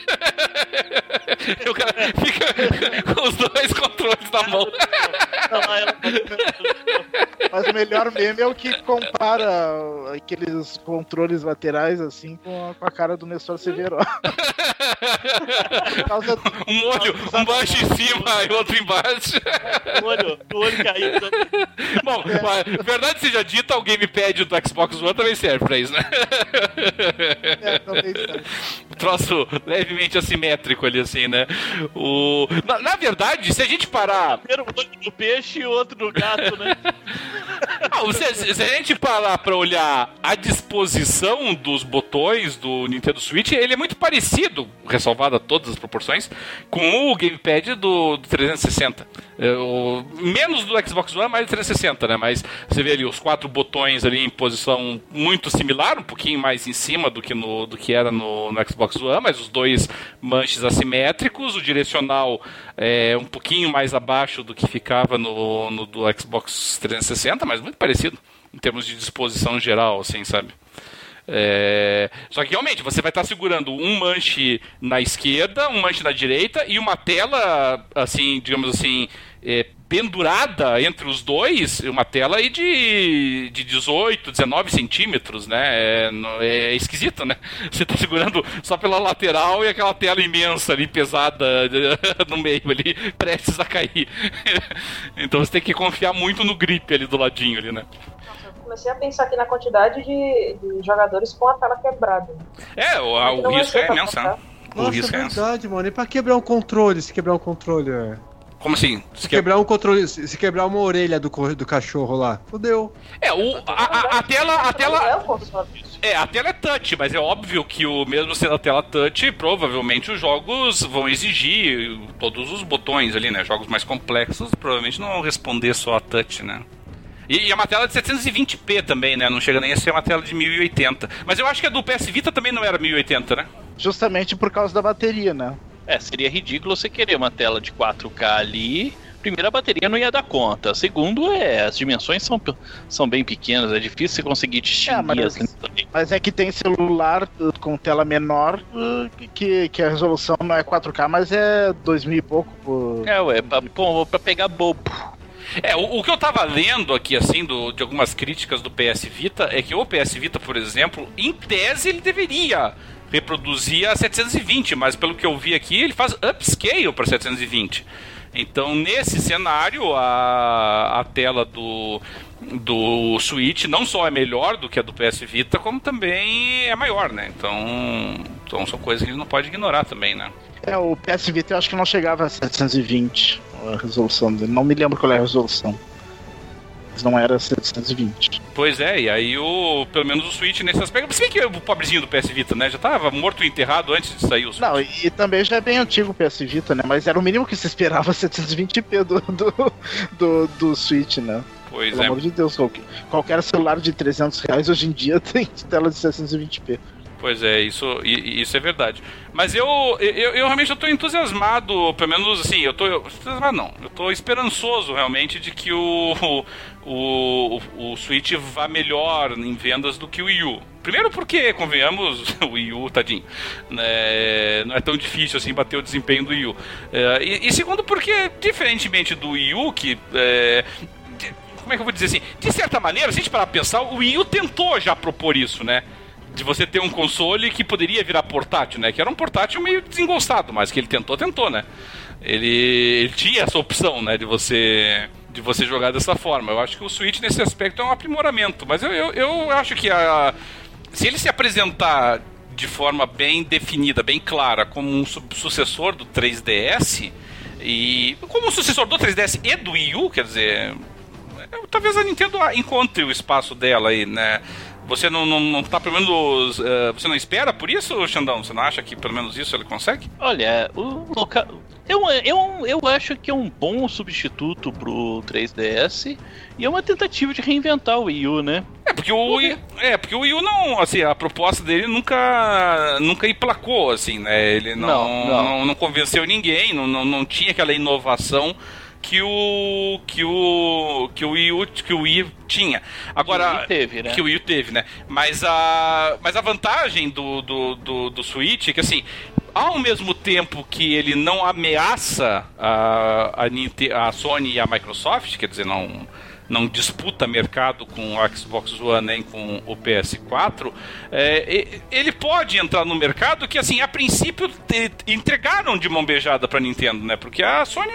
E o cara fica com os dois controles na mão. Mas o melhor meme é o que compara aqueles controles laterais assim com a, com a cara do Nestor Severo. um olho, um baixo em cima e outro embaixo. o olho, o olho caído. Bom, é. verdade seja dita, o gamepad do Xbox One também serve pra isso, né? É, também serve. Troço levemente assimétrico ali, assim, né? O... Na, na verdade, se a gente parar. Um olho no peixe e outro no gato, né? Ah, se, se, a gente parar pra olhar a disposição dos botões do Nintendo Switch, ele é muito parecido, ressalvada todas as proporções, com o gamepad do, do 360. É, o, menos do Xbox One, mais do 360, né? Mas você vê ali os quatro botões ali em posição muito similar, um pouquinho mais em cima do que, no, do que era no, no Xbox One, mas os dois manches assimétricos, o direcional é um pouquinho mais abaixo do que ficava no, no do Xbox 360, mas muito parecido em termos de disposição geral, assim, sabe? É... Só que realmente você vai estar segurando um manche na esquerda, um manche na direita e uma tela, assim, digamos assim, é, pendurada entre os dois, uma tela aí de, de 18, 19 centímetros, né? É, é esquisito, né? Você está segurando só pela lateral e aquela tela imensa ali, pesada no meio ali, prestes a cair. então você tem que confiar muito no grip ali do ladinho ali, né? Comecei a pensar aqui na quantidade de, de jogadores com a tela quebrada. É, o, o risco é imenso, né? O Nossa, risco é, é verdade, mano. E pra quebrar um controle, se quebrar um controle, é... Como assim? Se, se quebrar um controle, se quebrar uma orelha do, do cachorro lá, fodeu. É, o, a, a, a tela, a tela, é, a tela é touch, mas é óbvio que o mesmo sendo a tela touch, provavelmente os jogos vão exigir todos os botões ali, né? Jogos mais complexos provavelmente não vão responder só a touch, né? E, e é uma tela de 720p também, né? Não chega nem a ser uma tela de 1080. Mas eu acho que a do PS Vita também não era 1080, né? Justamente por causa da bateria, né? É, seria ridículo você querer uma tela de 4K ali. Primeiro, a bateria não ia dar conta. Segundo, é, as dimensões são, são bem pequenas, é difícil você conseguir distinguir é, mas, as mas é que tem celular com tela menor que, que a resolução não é 4K, mas é 2000 e pouco. Por... É, ué, pra, pra pegar bobo. É, o, o, que eu tava lendo aqui, assim, do, de algumas críticas do PS Vita, é que o PS Vita, por exemplo, em tese ele deveria reproduzir a 720, mas pelo que eu vi aqui, ele faz upscale para 720. Então, nesse cenário, a, a tela do, do Switch não só é melhor do que a do PS Vita, como também é maior, né? Então, então são coisas que gente não pode ignorar também, né? É, o PS Vita eu acho que não chegava a 720 a resolução dele. Não me lembro qual é a resolução. Mas não era 720. Pois é, e aí o. Pelo menos o Switch nesse aspecto. Se bem que o pobrezinho do PS Vita, né? Já tava morto e enterrado antes de sair o Switch. Não, e também já é bem antigo o PS Vita, né? Mas era o mínimo que se esperava 720p do, do, do, do Switch, né? Pois Pelo é. amor de Deus, qualquer celular de 300 reais hoje em dia tem tela de 720p. Pois é, isso, isso é verdade. Mas eu, eu, eu realmente estou entusiasmado, pelo menos assim, eu estou entusiasmado não, eu estou esperançoso realmente de que o, o, o, Switch vá melhor em vendas do que o Wii U. Primeiro porque, convenhamos, o Wii U, tadinho, né, não é tão difícil assim bater o desempenho do Wii U. É, e, e, segundo porque, diferentemente do Wii U, que é, como é que eu vou dizer assim? De certa maneira, se a gente parar pensar, o Wii U tentou já propor isso, né? De você ter um console que poderia virar portátil, né? Que era um portátil meio desengostado, mas que ele tentou, tentou, né? Ele, ele tinha essa opção, né? De você de você jogar dessa forma. Eu acho que o Switch nesse aspecto é um aprimoramento, mas eu, eu, eu acho que a, se ele se apresentar de forma bem definida, bem clara, como um sucessor do 3DS e como um sucessor do 3DS e do Wii U, quer dizer, talvez a Nintendo encontre o espaço dela aí, né? Você não, não, não tá, pelo menos. Uh, você não espera por isso, Xandão? Você não acha que pelo menos isso ele consegue? Olha, o local. Eu, eu, eu acho que é um bom substituto pro 3DS e é uma tentativa de reinventar o Wii U, né? É, porque o Wii, é, porque o Wii U não, assim, a proposta dele nunca nunca emplacou, assim, né? Ele não, não, não. não, não convenceu ninguém, não, não, não tinha aquela inovação que o que o que o Wii, que o Wii tinha. Agora que o Wii teve, né? Que o Wii teve, né? Mas a mas a vantagem do do, do, do Switch é que assim, ao mesmo tempo que ele não ameaça a, a, a Sony e a Microsoft, quer dizer, não não disputa mercado com o Xbox One nem com o PS4, é, ele pode entrar no mercado que, assim, a princípio entregaram de mão beijada para Nintendo, né? Porque a Sony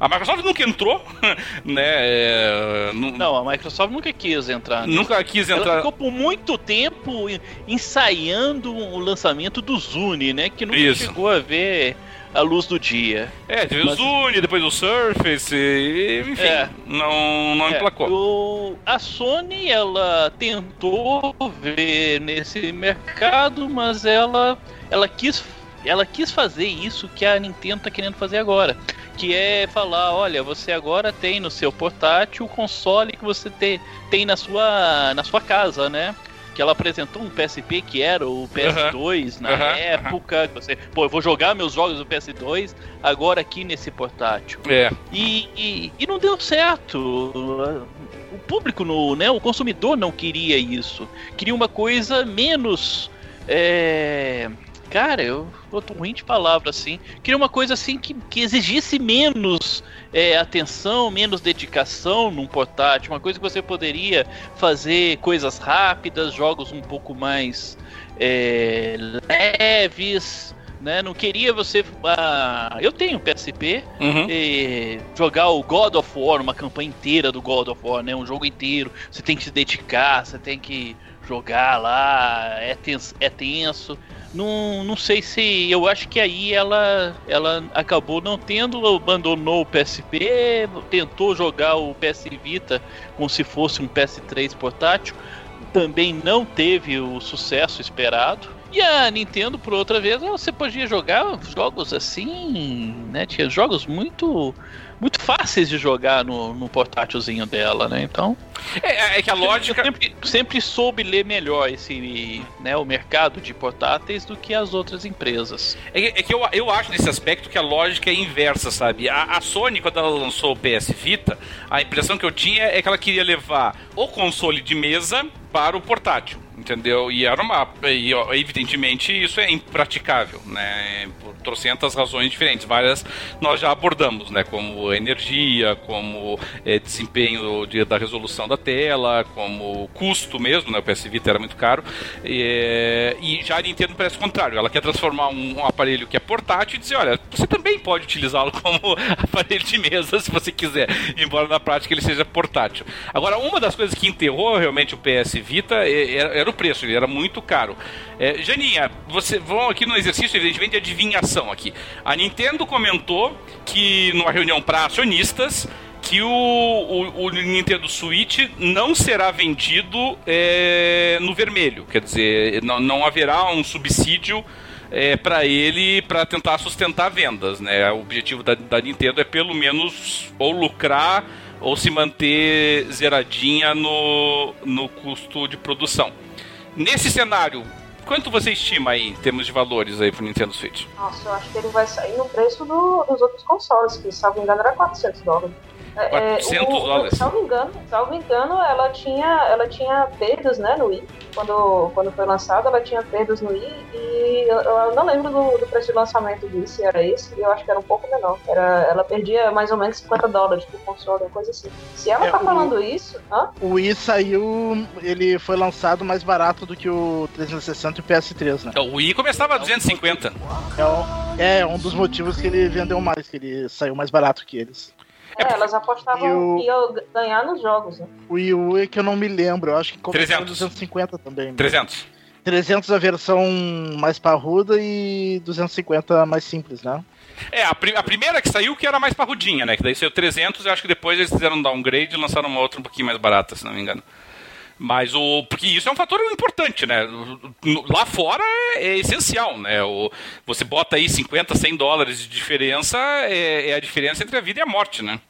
a Microsoft nunca entrou, né? É, não, não, a Microsoft nunca quis entrar. Nisso. Nunca quis entrar. Ela ficou por muito tempo ensaiando o lançamento do Zune, né? Que nunca Isso. chegou a ver a luz do dia. É, teve Mas... o Zune, depois o Surface, enfim, é. não, não é. emplacou. O, a Sony, ela tentou ver nesse mercado, mas ela, ela quis ela quis fazer isso que a Nintendo tá querendo fazer agora. Que é falar, olha, você agora tem no seu portátil o console que você te, tem na sua, na sua casa, né? que ela apresentou um PSP que era o PS2 uhum. na uhum. época. Você, pô, eu vou jogar meus jogos do PS2 agora aqui nesse portátil. É. E, e, e não deu certo. O público, no, né, o consumidor não queria isso. Queria uma coisa menos. É, Cara, eu, eu tô ruim de palavra assim. Queria uma coisa assim que, que exigisse menos é, atenção, menos dedicação num portátil. Uma coisa que você poderia fazer coisas rápidas, jogos um pouco mais é, leves. Né? Não queria você. Ah, eu tenho PSP. Uhum. jogar o God of War, uma campanha inteira do God of War, né? Um jogo inteiro. Você tem que se dedicar, você tem que jogar lá, é tenso. É tenso. Não, não sei se. Eu acho que aí ela, ela acabou não tendo, abandonou o PSP, tentou jogar o PS Vita como se fosse um PS3 portátil. Também não teve o sucesso esperado. E a Nintendo, por outra vez, você podia jogar jogos assim, né? Tinha jogos muito muito fáceis de jogar no, no portátilzinho dela, né? Então. É, é que a lógica. Eu sempre, sempre soube ler melhor esse, né, o mercado de portáteis do que as outras empresas. É, é que eu, eu acho nesse aspecto que a lógica é inversa, sabe? A, a Sony, quando ela lançou o PS Vita, a impressão que eu tinha é que ela queria levar o console de mesa para o portátil, entendeu? E era uma. E, evidentemente isso é impraticável, né? Por trocentas razões diferentes. Várias nós já abordamos, né? Como energia, como é, desempenho de, da resolução da tela, como custo mesmo, né? O PS Vita era muito caro. E, e já a Nintendo parece o contrário. Ela quer transformar um, um aparelho que é portátil e dizer, olha, você também pode utilizá-lo como aparelho de mesa se você quiser, embora na prática ele seja portátil. Agora, uma das coisas que enterrou realmente o PS Vita era, era o preço, ele era muito caro. É, Janinha, você vão aqui no exercício, evidentemente, de adivinhação aqui. A Nintendo comentou que numa reunião para acionistas que o, o, o, Nintendo Switch não será vendido é, no vermelho, quer dizer, não, não haverá um subsídio é, para ele para tentar sustentar vendas, né? O objetivo da, da Nintendo é pelo menos ou lucrar ou se manter zeradinha no, no custo de produção. Nesse cenário, quanto você estima aí em termos de valores aí pro Nintendo Switch? Nossa, eu acho que ele vai sair no preço do, dos outros consoles, que me engano era 400 dólares. 400 é, o, dólares. Salvo engano, salvo engano, ela tinha, ela tinha perdas, né, no Wii. Quando, quando foi lançado, ela tinha perdas no Wii e eu, eu não lembro do, do, preço de lançamento disso, se era esse, eu acho que era um pouco menor. Era, ela perdia mais ou menos 50 dólares por console, coisa assim. Se ela é, tá falando o, isso... Hã? O Wii saiu, ele foi lançado mais barato do que o 360 e o PS3, né? O Wii começava a 250. É um, é um dos motivos que ele vendeu mais, que ele saiu mais barato que eles. É, elas apostavam que ia ganhar nos jogos, né? O Wii U é que eu não me lembro, eu acho que começou 300. 250 também. Né? 300. 300 a versão mais parruda e 250 mais simples, né? É, a, a, primeira que saiu que era mais parrudinha, né? Que daí saiu 300 e acho que depois eles fizeram um downgrade e lançaram uma outra um pouquinho mais barata, se não me engano. Mas o. Porque isso é um fator importante, né? Lá fora é, é essencial, né? O, você bota aí 50, 100 dólares de diferença, é, é, a diferença entre a vida e a morte, né?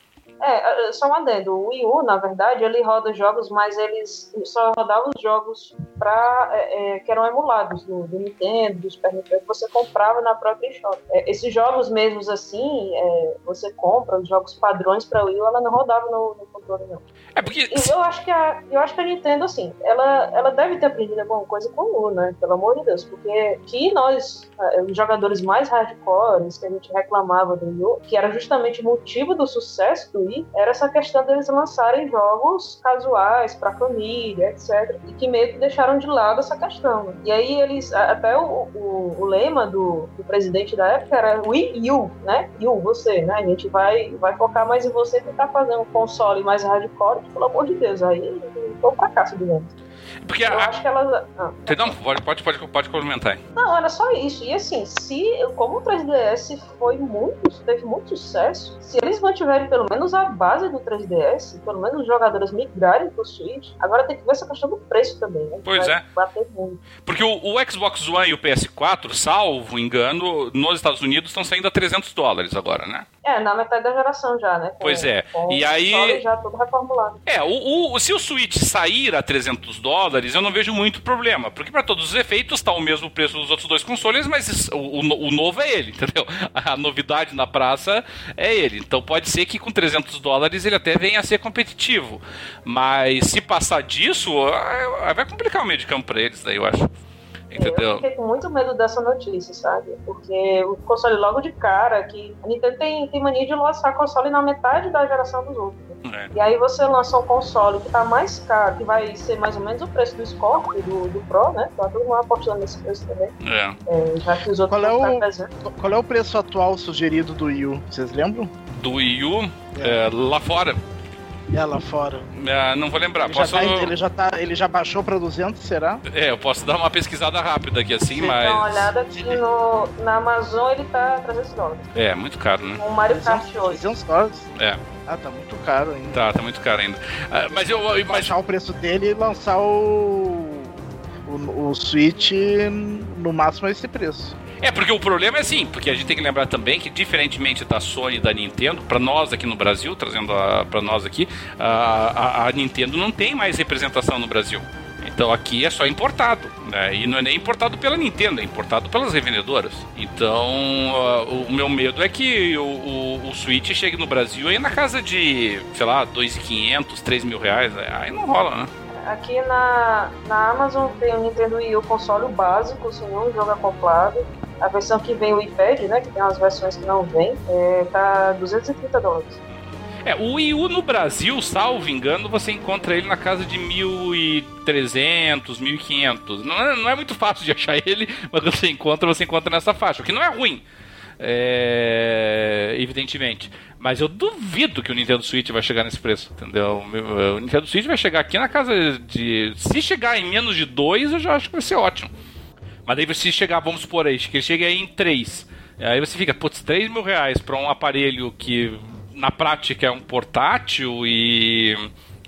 É, só um adendo. O Wii U, na verdade, ele roda jogos, mas eles só rodavam os jogos pra, é, é, que eram emulados do, do, Nintendo, do Super Nintendo, que você comprava na própria shop. É, esses jogos mesmos assim, é, você compra, os jogos padrões pra Wii U, ela não rodava no, no controle, não. É porque. E eu acho que a, eu acho que a Nintendo, assim, ela, ela deve ter aprendido alguma coisa com o Wii U, né? Pelo amor de Deus. Porque que nós, é, os jogadores mais hardcore, que a gente reclamava do Wii U, que era justamente o motivo do sucesso do Wii, era essa questão deles lançarem jogos casuais, pra família, etc. E que meio que deixaram de lado essa questão. E aí eles, até o, o, o lema do, do, presidente da época era Wii U, né? You, você, né? A gente vai, vai focar mais em você que tá fazendo um console mais hardcore, pelo amor de Deus, aí foi um fracasso, digamos. Porque eu a... acho que ela. Ah, não, pode, pode, pode, pode complementar. Não, era só isso. E assim, se como o 3DS foi muito, teve muito sucesso, se eles mantiverem pelo menos a base do 3DS, pelo menos os jogadores migrarem pro Switch, agora tem que ver essa questão do preço também, né? Pois é. Bater muito. Porque o, o, Xbox One e o PS4, salvo engano, nos Estados Unidos estão saindo a 300 dólares agora, né? É, na metade da geração já, né? Pois é. e aí. Já tudo reformulado. É, o, o, se o Switch sair a 300 dólares, eu não vejo muito problema. Porque para todos os efeitos está o mesmo preço dos outros dois consoles, mas o, o, o, novo é ele, entendeu? A novidade na praça é ele. Então pode ser que com 300 dólares ele até venha a ser competitivo. Mas se passar disso, vai complicar o meio de campo para eles, daí eu acho. Entendeu? Eu fiquei com muito medo dessa notícia, sabe? Porque o console logo de cara, que a Nintendo tem, tem mania de lançar console na metade da geração dos outros. É. E aí você lançou um console que tá mais caro, que vai ser mais ou menos o preço do Scorpio, do, do Pro, né? Tá todo mundo apostando nesse preço também. É. é já que os outros qual é, o, qual é o preço atual sugerido do Wii U? Vocês lembram? Do Wii U? É. É, lá fora é lá fora. É, não vou lembrar. Ele, Posso... já tá, ele, já tá, ele já baixou para 200, será? É, eu posso dar uma pesquisada rápida aqui assim, Você mas. Dá uma olhada aqui no, na Amazon, ele tá 300 dólares. É, muito caro, né? O Mario Kart 8. 300 dólares? É. Ah, tá muito caro ainda. Tá, tá muito caro ainda. Ah, mas eu. Mas... Baixar o preço dele e lançar o. O, o Switch no máximo a esse preço. É, porque o problema é assim, porque a gente tem que lembrar também que, diferentemente da Sony e da Nintendo, para nós aqui no Brasil, trazendo para nós aqui, a, a, a, Nintendo não tem mais representação no Brasil. Então aqui é só importado. Né? E não é nem importado pela Nintendo, é importado pelas revendedoras. Então uh, o meu medo é que o, o, o, Switch chegue no Brasil aí na casa de, sei lá, 2.500, 3 mil reais. Aí não rola, né? Aqui na, na Amazon tem o Nintendo Wii U console básico, sem nenhum jogo acoplado. A versão que vem o iPad, né, que tem umas versões que não vem, é, tá 230 dólares. É, o Wii U no Brasil, salvo engano, você encontra ele na casa de 1.300, 1.500. Não é, não é muito fácil de achar ele, mas você encontra, você encontra nessa faixa, o que não é ruim. É, evidentemente. Mas eu duvido que o Nintendo Switch vai chegar nesse preço, entendeu? O Nintendo Switch vai chegar aqui na casa de. Se chegar em menos de 2, eu já acho que vai ser ótimo. Mas daí se chegar, vamos supor aí, que ele chegue aí em 3. Aí você fica, putz, 3 mil reais para um aparelho que na prática é um portátil e.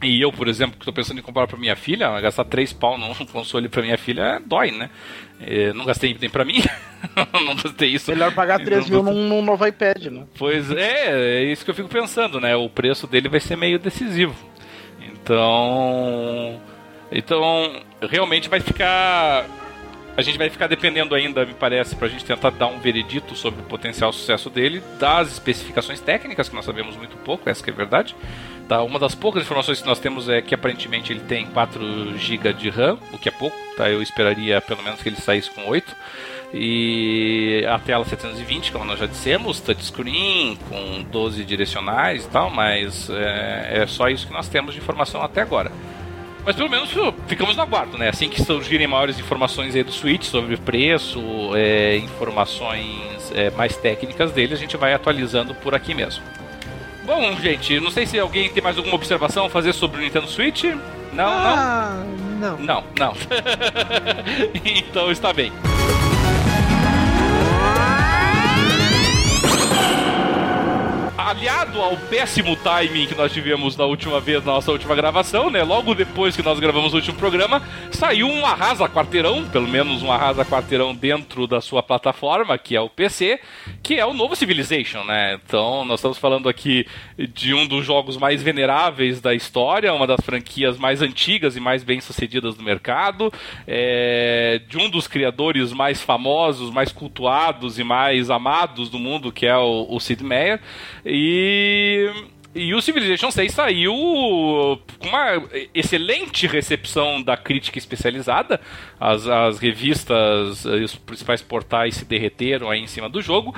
E eu, por exemplo, que estou pensando em comprar para minha filha, gastar 3 pau num console para minha filha dói, né? Eu não gastei nem para mim, não gastei isso. Melhor pagar 3 mil num, num, novo iPad, né? Pois é, é isso que eu fico pensando, né? O preço dele vai ser meio decisivo. Então. Então, realmente vai ficar a gente vai ficar dependendo ainda, me parece, para a gente tentar dar um veredito sobre o potencial sucesso dele, das especificações técnicas, que nós sabemos muito pouco, essa é a verdade. Tá, uma das poucas informações que nós temos é que aparentemente ele tem 4 GB de RAM, o que é pouco, tá? eu esperaria pelo menos que ele saísse com 8. E a tela 720, como nós já dissemos, touchscreen, com 12 direcionais e tal, mas é, é só isso que nós temos de informação até agora. Mas pelo menos ficamos no aguardo, né? Assim que surgirem maiores informações aí do Switch sobre preço, é, informações é, mais técnicas dele, a gente vai atualizando por aqui mesmo. Bom, gente, não sei se alguém tem mais alguma observação a fazer sobre o Nintendo Switch. Não, ah, não? Não. Não, não. então está bem. Aliado ao péssimo timing que nós tivemos na última vez, na nossa última gravação, né? Logo depois que nós gravamos o último programa, saiu um arrasa quarteirão, pelo menos um arrasa quarteirão dentro da sua plataforma, que é o PC, que é o novo Civilization, né? Então, nós estamos falando aqui de um dos jogos mais veneráveis da história, uma das franquias mais antigas e mais bem-sucedidas do mercado, é, de um dos criadores mais famosos, mais cultuados e mais amados do mundo, que é o, o Sid Meier. E e o Civilization 6 saiu com uma excelente recepção da crítica especializada. As, as revistas os principais portais se derreteram aí em cima do jogo.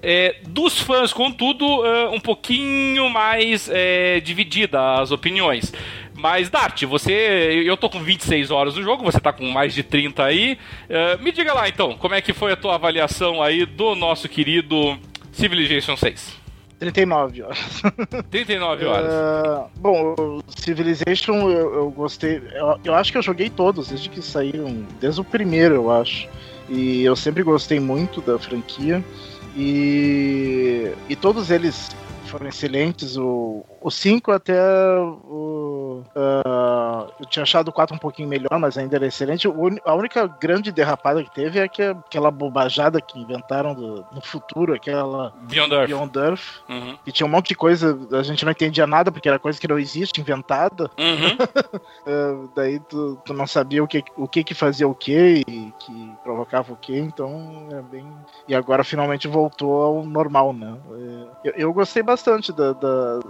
É, dos fãs, contudo, é, um pouquinho mais é, dividida as opiniões. Mas, Dart, você. Eu tô com 26 horas no jogo, você tá com mais de 30 aí. Uh, me diga lá então, como é que foi a tua avaliação aí do nosso querido Civilization 6? 39 horas. 39 horas. Uh, bom, Civilization eu, eu gostei. Eu, eu, acho que eu joguei todos, desde que saíram. Desde o primeiro, eu acho. E eu sempre gostei muito da franquia. E, e todos eles foram excelentes. O, o 5 até o. Uh, eu tinha achado o 4 um pouquinho melhor, mas ainda era excelente. O, a única grande derrapada que teve é que, aquela bobajada que inventaram do, no futuro, aquela. Beyond Earth. Beyond Earth uhum. Que tinha um monte de coisa, a gente não entendia nada, porque era coisa que não existe, inventada. Uhum. uh, daí tu, tu, não sabia o que, o que que fazia o que e que provocava o que, então é bem. E agora finalmente voltou ao normal, né? É, eu, eu gostei bastante da, da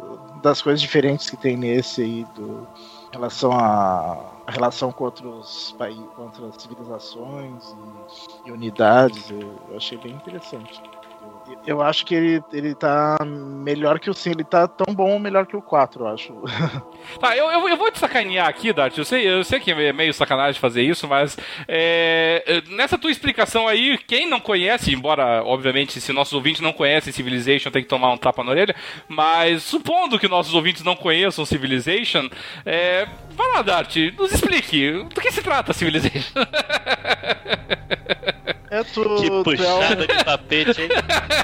das coisas diferentes que tem nesse aí, do, em relação a relação com outros países, com outras civilizações e, e unidades, eu achei bem interessante eu acho que ele, ele tá melhor que o 5. Ele tá tão bom ou melhor que o 4, eu acho. Tá, eu, eu, eu, vou te sacanear aqui, Dart. Eu sei, eu sei que é meio sacanagem fazer isso, mas é, nessa tua explicação aí, quem não conhece, embora, obviamente, se nossos ouvintes não conhecem Civilization, tem que tomar um tapa na orelha, mas supondo que nossos ouvintes não conheçam Civilization, é, vai lá, Dart, nos explique. Do que se trata Civilization? É tu, que puxada tu é de tapete, hein?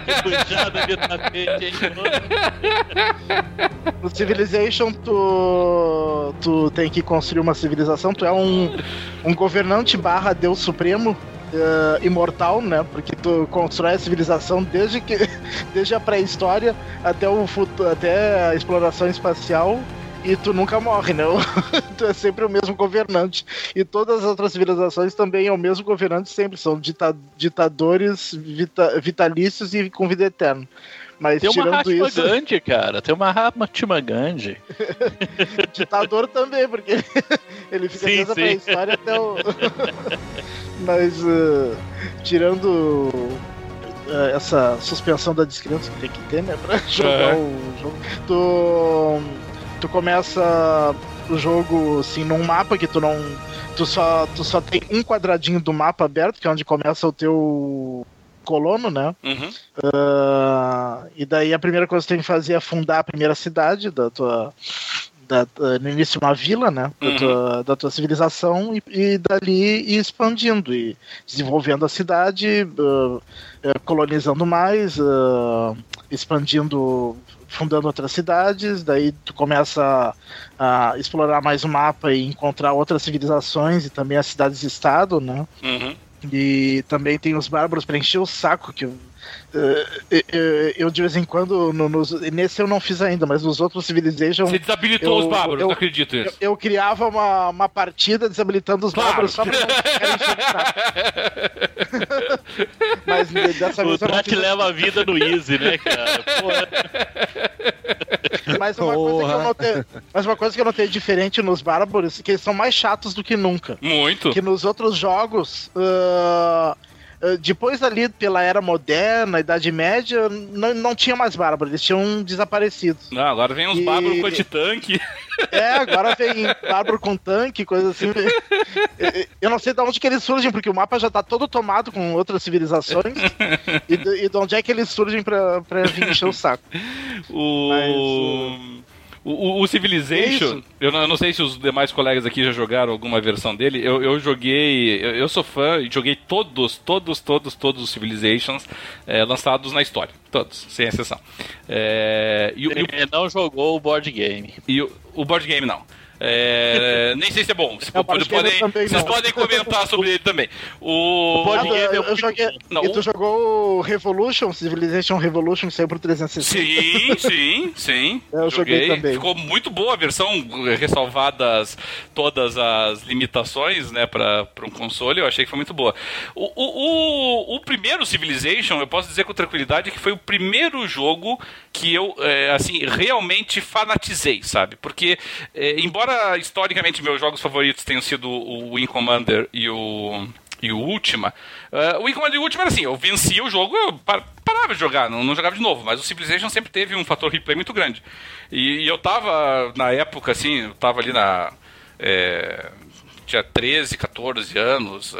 Que puxada de tapete, hein? No Civilization, tu, tu tem que construir uma civilização. Tu é um, um governante barra Deus Supremo. Uh, imortal, né? Porque tu constrói a civilização desde que desde a pré-história até o futuro, até a exploração espacial e tu nunca morre, né? tu é sempre o mesmo governante. E todas as outras civilizações também é o mesmo governante, sempre são dita ditadores vita vitalícios e com vida eterna. Mas tem uma Mahatma isso... Gandhi, cara. Tem uma Mahatma Gandhi. Ditador também, porque ele, ele fica sim, desde a história até o. Mas uh, tirando uh, essa suspensão da descrença que tem que ter, né? Pra jogar o jogo. Tu tu começa o jogo assim num mapa que tu não tu só tu só tem um quadradinho do mapa aberto que é onde começa o teu colono, né? Uhum. Uh, e daí a primeira coisa que tu tem que fazer é fundar a primeira cidade da tua da, no início uma vila, né, da, uhum. tua, da tua civilização e, e, dali ir expandindo e desenvolvendo a cidade, uh, colonizando mais, uh, expandindo fundando outras cidades, daí tu começa a, a, explorar mais o mapa e encontrar outras civilizações e também as cidades-estado, né? Uhum. E também tem os bárbaros para encher o saco, que eu, de vez em quando, no, nos, nesse eu não fiz ainda, mas nos outros Civilization. Você desabilitou eu, os bárbaros, eu, não acredito nisso. Eu, eu, criava uma, uma partida desabilitando os claro. bárbaros só pra não Mas dessa vez. O Drat leva a vida no Easy, né, cara? Porra. Mas uma, coisa que eu notei, mas uma coisa que eu notei diferente nos bárbaros é que eles são mais chatos do que nunca. Muito. Que nos outros jogos. Uh, eh, depois ali, pela era moderna, Idade Média, não, não tinha mais bárbaros, eles tinham desaparecido. Não, agora vem uns e... bárbaros com antitanque. É, agora vem bárbaro com tanque, coisa assim. Eu não sei de onde que eles surgem, porque o mapa já tá todo tomado com outras civilizações. e, de, e de onde é que eles surgem pra, pra vir encher o saco. O... Mas, O, o Civilization, eu não, eu não, sei se os demais colegas aqui já jogaram alguma versão dele. Eu, eu joguei, eu, eu, sou fã e joguei todos, todos, todos, todos os Civilizations é, lançados na história. Todos, sem exceção. É, e, Ele e, não jogou o board game. E o, o board game não. É, nem sei se é bom. Vocês, podem, vocês podem comentar sobre ele também. O, game eu, eu joguei. Não, e tu jogou Revolution, Civilization Revolution, que saiu por 360. Sim, sim, sim. Eu joguei, joguei também. Ficou muito boa a versão, ressalvadas todas as limitações, né, para um console. Eu achei que foi muito boa. O, o, o, o primeiro Civilization, eu posso dizer com tranquilidade que foi o primeiro jogo que eu, é, assim, realmente fanatizei, sabe? Porque, é, embora historicamente meus jogos favoritos tenham sido o Wing Commander e o e o Ultima, uh, o Wing Commander e o Ultima era assim, eu vencia o jogo, eu parava de jogar, não, não, jogava de novo, mas o Civilization sempre teve um fator replay muito grande. E, e eu tava, na época, assim, eu tava ali na... É, tinha 13, 14 anos. Uh,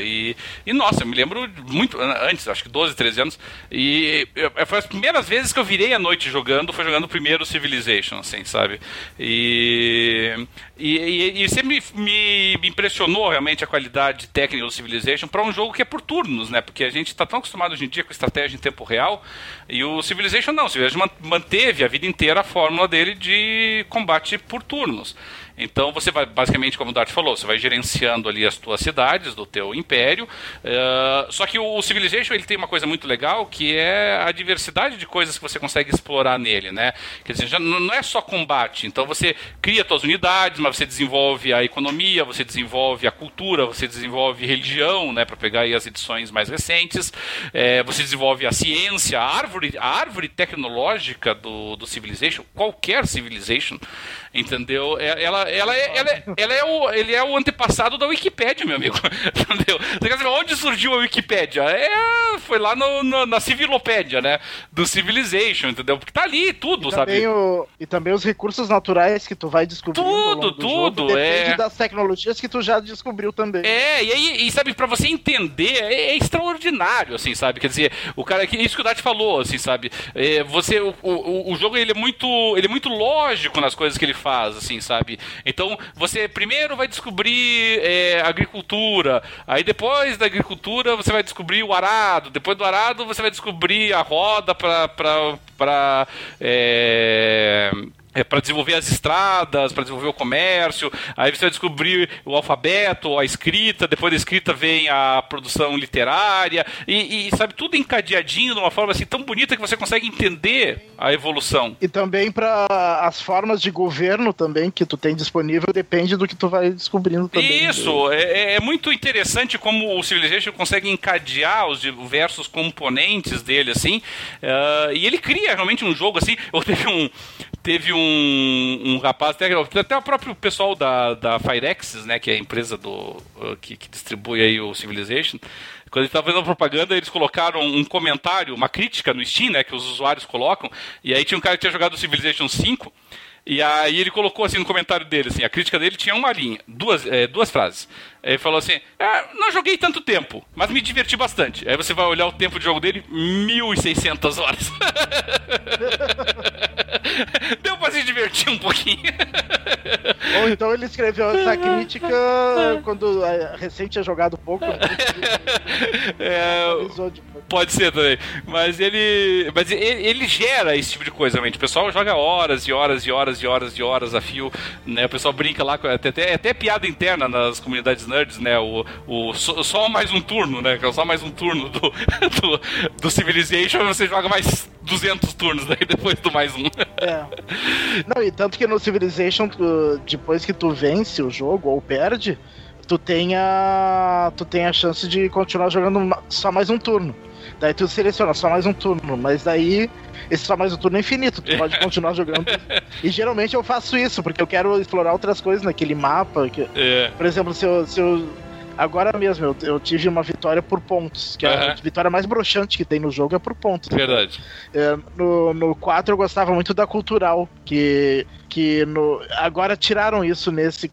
e, e, nossa, eu me lembro muito antes, acho que 12, 13 anos. E eu, foi as primeiras vezes que eu virei a noite jogando, foi jogando o primeiro Civilization, assim, sabe? E, e, e, e sempre me, me, impressionou realmente a qualidade técnica do Civilization para um jogo que é por turnos, né? Porque a gente está tão acostumado hoje em dia com estratégia em tempo real. E o Civilization não, o Civilization manteve a vida inteira a fórmula dele de combate por turnos. Então você vai, basicamente, como o Dart falou, você vai gerenciando ali as tuas cidades do teu império. Uh, só que o Civilization ele tem uma coisa muito legal que é a diversidade de coisas que você consegue explorar nele, né? Quer dizer, já não é só combate. Então você cria suas unidades, mas você desenvolve a economia, você desenvolve a cultura, você desenvolve religião, né? Para pegar as edições mais recentes. É, você desenvolve a ciência, a árvore, a árvore tecnológica do, do Civilization, qualquer Civilization, entendeu? É, ela ela, é, ela, é, ela é o, ele é o antepassado da Wikipédia, meu amigo. Entendeu? Onde surgiu a Wikipédia? É, foi lá no, no, na Civilopédia, né? Do Civilization, entendeu? Porque tá ali tudo, e sabe? O, e também os recursos naturais que tu vai descobrindo. Tudo, tudo. Jogo, depende é... das tecnologias que tu já descobriu também. É, e aí, e, sabe, pra você entender, é, é, extraordinário, assim, sabe? Quer dizer, o cara aqui, isso que o Dati falou, assim, sabe? É, você, o, o, o jogo, ele é muito, ele é muito lógico nas coisas que ele faz, assim, sabe? Então, você primeiro vai descobrir é, agricultura, aí depois da agricultura você vai descobrir o arado, depois do arado você vai descobrir a roda para é, é, para desenvolver as estradas, para desenvolver o comércio. Aí você vai descobrir o alfabeto, a escrita. Depois da escrita vem a produção literária e, e sabe tudo encadeadinho de uma forma assim tão bonita que você consegue entender a evolução. E também para as formas de governo também que tu tem disponível depende do que tu vai descobrindo também. Isso é, é, é muito interessante como o Civilization consegue encadear os diversos componentes dele assim. Uh, e ele cria realmente um jogo assim. Ou teve um teve um, um rapaz, até, até o próprio pessoal da, da Firexis, né, que é a empresa do, uh, que, que distribui aí o Civilization, quando ele estava fazendo propaganda, eles colocaram um comentário, uma crítica no Steam, né, que os usuários colocam, e aí tinha um cara que tinha jogado o Civilization 5, e aí ele colocou assim no comentário dele, assim, a crítica dele tinha uma linha, duas, é, duas frases. Ele falou assim: ah, não joguei tanto tempo, mas me diverti bastante. Aí você vai olhar o tempo de jogo dele, 1.600 horas. Deu pra se divertir um pouquinho. Ou então ele escreveu essa crítica quando a recente tinha jogado pouco. Né? É, pode ser também. Mas ele. Mas ele, ele, gera esse tipo de coisa, realmente. O pessoal joga horas e horas e horas e horas e horas a fio. Né? O pessoal brinca lá, até, até, até piada interna nas comunidades nerds, né? O, o, só mais um turno, né? É só mais um turno do, do, do Civilization, você joga mais 200 turnos daí depois do mais um. É. Não, e tanto que no Civilization, tu, depois que tu vence o jogo ou perde, tu tem a, tu tem a chance de continuar jogando só mais um turno. Daí tu seleciona só mais um turno, mas daí esse só mais um turno é infinito, tu pode continuar jogando. E geralmente eu faço isso, porque eu quero explorar outras coisas naquele mapa. Que, é. Por exemplo, se eu, se eu Agora mesmo, eu, eu tive uma vitória por pontos. Que a vitória mais broxante que tem no jogo é por pontos. Verdade. É, no, no 4 eu gostava muito da cultural, que que no, agora tiraram isso nesse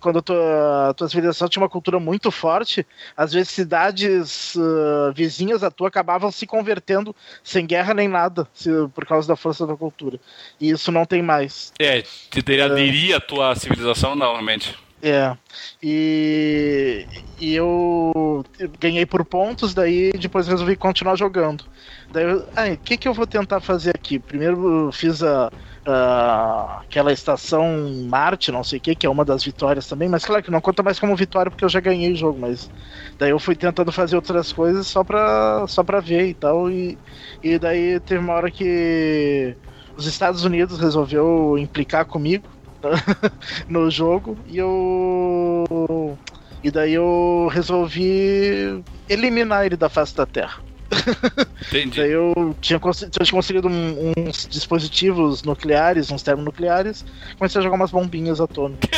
quando a tua, a tua civilização tinha uma cultura muito forte, às vezes cidades uh, vizinhas a tua acabavam se convertendo sem guerra nem nada, se, por causa da força da cultura. E isso não tem mais. É, te aderir a tua civilização não, realmente. É. E, e eu ganhei por pontos, daí depois resolvi continuar jogando. Daí, o ah, que, que eu vou tentar fazer aqui? Primeiro fiz a, uh, aquela estação Marte, não sei o que, que é uma das vitórias também, mas claro que não conta mais como vitória porque eu já ganhei o jogo, mas daí eu fui tentando fazer outras coisas só pra, só pra ver e tal, e, e daí teve uma hora que os Estados Unidos resolveu implicar comigo no jogo e eu e daí eu resolvi eliminar ele da face da Terra. Entendi. Daí eu tinha, tinha conseguido um, uns dispositivos nucleares, uns termonucleares, comecei a jogar umas bombinhas atômicas.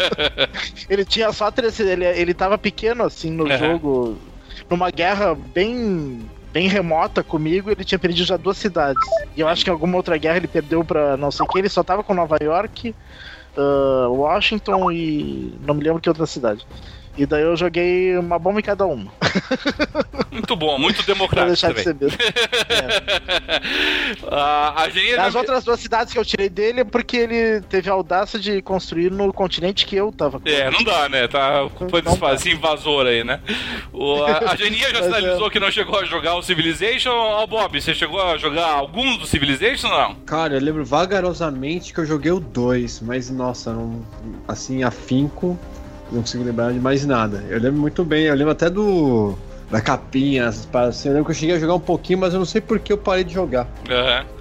ele tinha só três. Ele, ele tava pequeno assim no uhum. jogo. Numa guerra bem bem remota comigo, ele tinha perdido já duas cidades. E eu acho que em alguma outra guerra ele perdeu pra não sei o que, ele só tava com Nova York, uh, Washington e. não me lembro que outra cidade. E daí eu joguei uma bomba em cada uma. Muito bom, muito democrático. deixar também. de ser é. a, a As outras duas cidades que eu tirei dele é porque ele teve a audácia de construir no continente que eu tava. É, não dá, né? Tá foi esse invasor aí, né? O, a, a Genia já sinalizou é. que não chegou a jogar o Civilization. Ó, oh, Bob, você chegou a jogar algum do Civilization ou não? Cara, eu lembro vagarosamente que eu joguei o 2, mas nossa, não, assim, afinco não consigo lembrar de mais nada. Eu lembro muito bem, eu lembro até do. Da capinha, assim, eu lembro que eu cheguei a jogar um pouquinho, mas eu não sei por que eu parei de jogar. Uhum.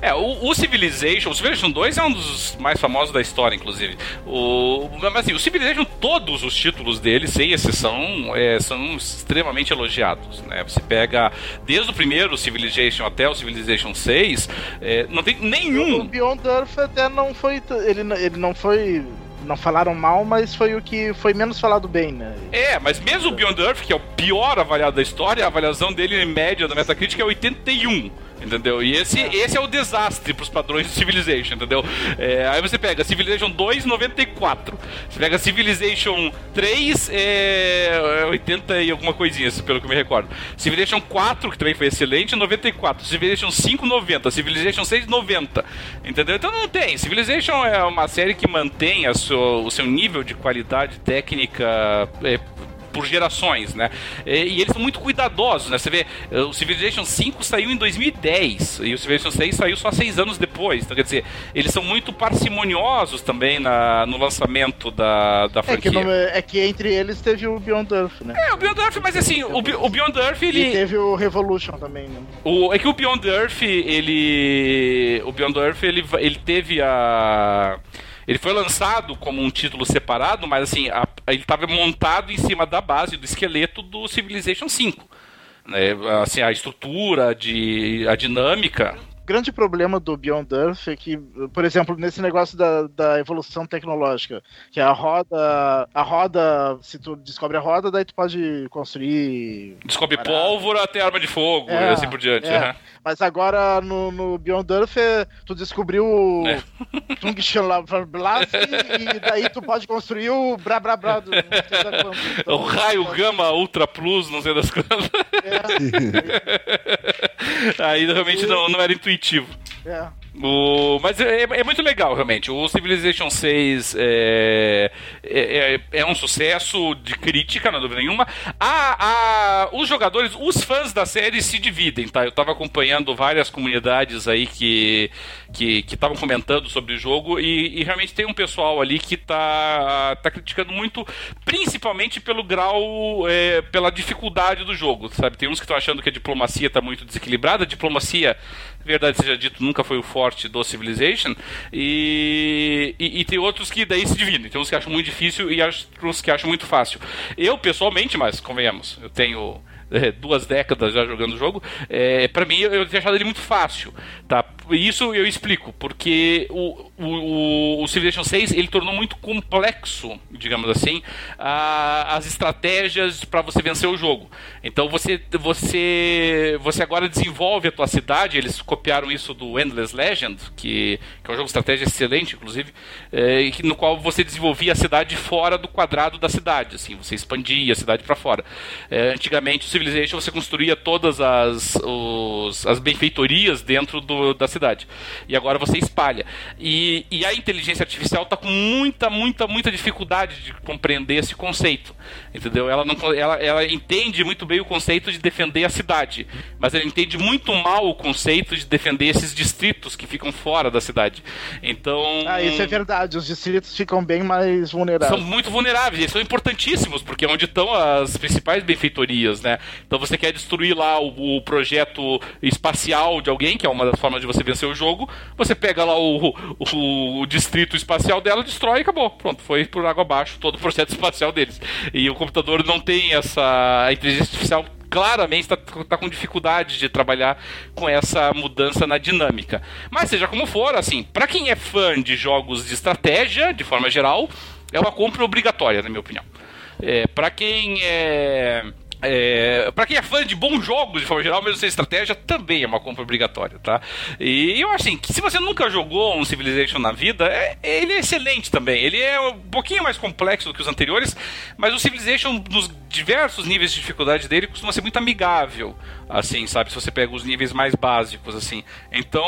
É, o, o, Civilization, o Civilization 2 é um dos mais famosos da história, inclusive. O, mas assim, o Civilization, todos os títulos dele, sem exceção, é, são extremamente elogiados. Né? Você pega desde o primeiro Civilization até o Civilization 6, é, não tem nenhum. O Beyond Earth até não foi. Ele, ele não foi não falaram mal, mas foi o que foi menos falado bem, né? É, mas mesmo o Beyond Earth, que é o pior avaliado da história, a avaliação dele em média da Metacritic é 81. Entendeu? E esse, é. esse é o desastre pros padrões de Civilization, entendeu? É, aí você pega Civilization 2, 94. Você pega Civilization 3, é, 80 e alguma coisinha, pelo que eu me recordo. Civilization 4, que também foi excelente, 94. Civilization 5, 90. Civilization 6, 90. Entendeu? Então não tem. Civilization é uma série que mantém a sua, o seu nível de qualidade técnica é, por gerações, né? E, e, eles são muito cuidadosos, né? Você vê, eh, o Civilization 5 saiu em 2010 e o Civilization 6 saiu só seis anos depois. Então, quer dizer, eles são muito parcimoniosos também na, no lançamento da, da franquia. É que, é que, entre eles teve o Beyond Earth, né? É, o Beyond Earth, mas assim, o, o Beyond Earth, ele... E teve o Revolution também, né? O, é que o Beyond Earth, ele... O Beyond Earth, ele, ele teve a... Ele foi lançado como um título separado, mas assim, a, ele estava montado em cima da base do esqueleto do Civilization 5. Né? Assim, a estrutura, de, a dinâmica grande problema do Beyond Earth é que, por exemplo, nesse negócio da, da evolução tecnológica, que a roda, a roda, se tu descobre a roda, daí tu pode construir. Descobre pólvora até arma de fogo é, e assim por diante. É. Uhum. Mas agora no, no Beyond Earth é, tu descobriu o é. Tungshan Blast e daí tu pode construir o Bra Bra Bra do, então, O raio Gama Ultra Plus, não sei das quantas. É. Aí realmente não, não era intuitivo. É. O, mas é, é, muito legal, realmente. O Civilization 6 é, é, é, é um sucesso de crítica, não dúvida nenhuma. A, a, os jogadores, os fãs da série se dividem, tá? Eu estava acompanhando várias comunidades aí que que estavam comentando sobre o jogo e, e, realmente tem um pessoal ali que está tá criticando muito, principalmente pelo grau, é, pela dificuldade do jogo, sabe? Tem uns que estão achando que a diplomacia está muito desequilibrada. A diplomacia verdade seja dito, nunca foi o forte do Civilization. E, e, e, tem outros que daí se dividem. Tem uns que acham muito difícil e outros que acham muito fácil. Eu, pessoalmente, mas convenhamos, eu tenho é, duas décadas já jogando o jogo, é, para mim eu, eu tinha achado ele muito fácil, tá? Isso eu explico, porque o, o, o Civilization 6 ele tornou muito complexo, digamos assim, a, as estratégias para você vencer o jogo. Então você, você, você agora desenvolve a tua cidade, eles copiaram isso do Endless Legend, que, que é um jogo de estratégia excelente, inclusive, é, no qual você desenvolvia a cidade fora do quadrado da cidade, assim, você expandia a cidade para fora. É, antigamente, o Civilization você construía todas as, os, as benfeitorias dentro do, da cidade. E agora você espalha. E, e a inteligência artificial está com muita, muita, muita dificuldade de compreender esse conceito. Entendeu? Ela, não, ela, ela entende muito bem o conceito de defender a cidade, mas ela entende muito mal o conceito de defender esses distritos que ficam fora da cidade. Então. Ah, isso é verdade. Os distritos ficam bem mais vulneráveis. São muito vulneráveis. Eles são importantíssimos, porque é onde estão as principais benfeitorias, né? Então você quer destruir lá o, o projeto espacial de alguém, que é uma das formas de você vencer o jogo, você pega lá o, o, o distrito espacial dela, destrói e acabou. Pronto, foi por água abaixo todo o projeto espacial deles. E o computador não tem essa. A inteligência artificial claramente está tá com dificuldade de trabalhar com essa mudança na dinâmica. Mas seja como for, assim, para quem é fã de jogos de estratégia, de forma geral, é uma compra obrigatória, na minha opinião. É, para quem é é, para quem é fã de bons jogos de forma geral, mesmo sem estratégia, também é uma compra obrigatória, tá? E eu acho assim, que se você nunca jogou um Civilization na vida, é, ele é excelente também. Ele é um pouquinho mais complexo do que os anteriores, mas o Civilization, nos diversos níveis de dificuldade dele, costuma ser muito amigável, assim, sabe? Se você pega os níveis mais básicos, assim. Então,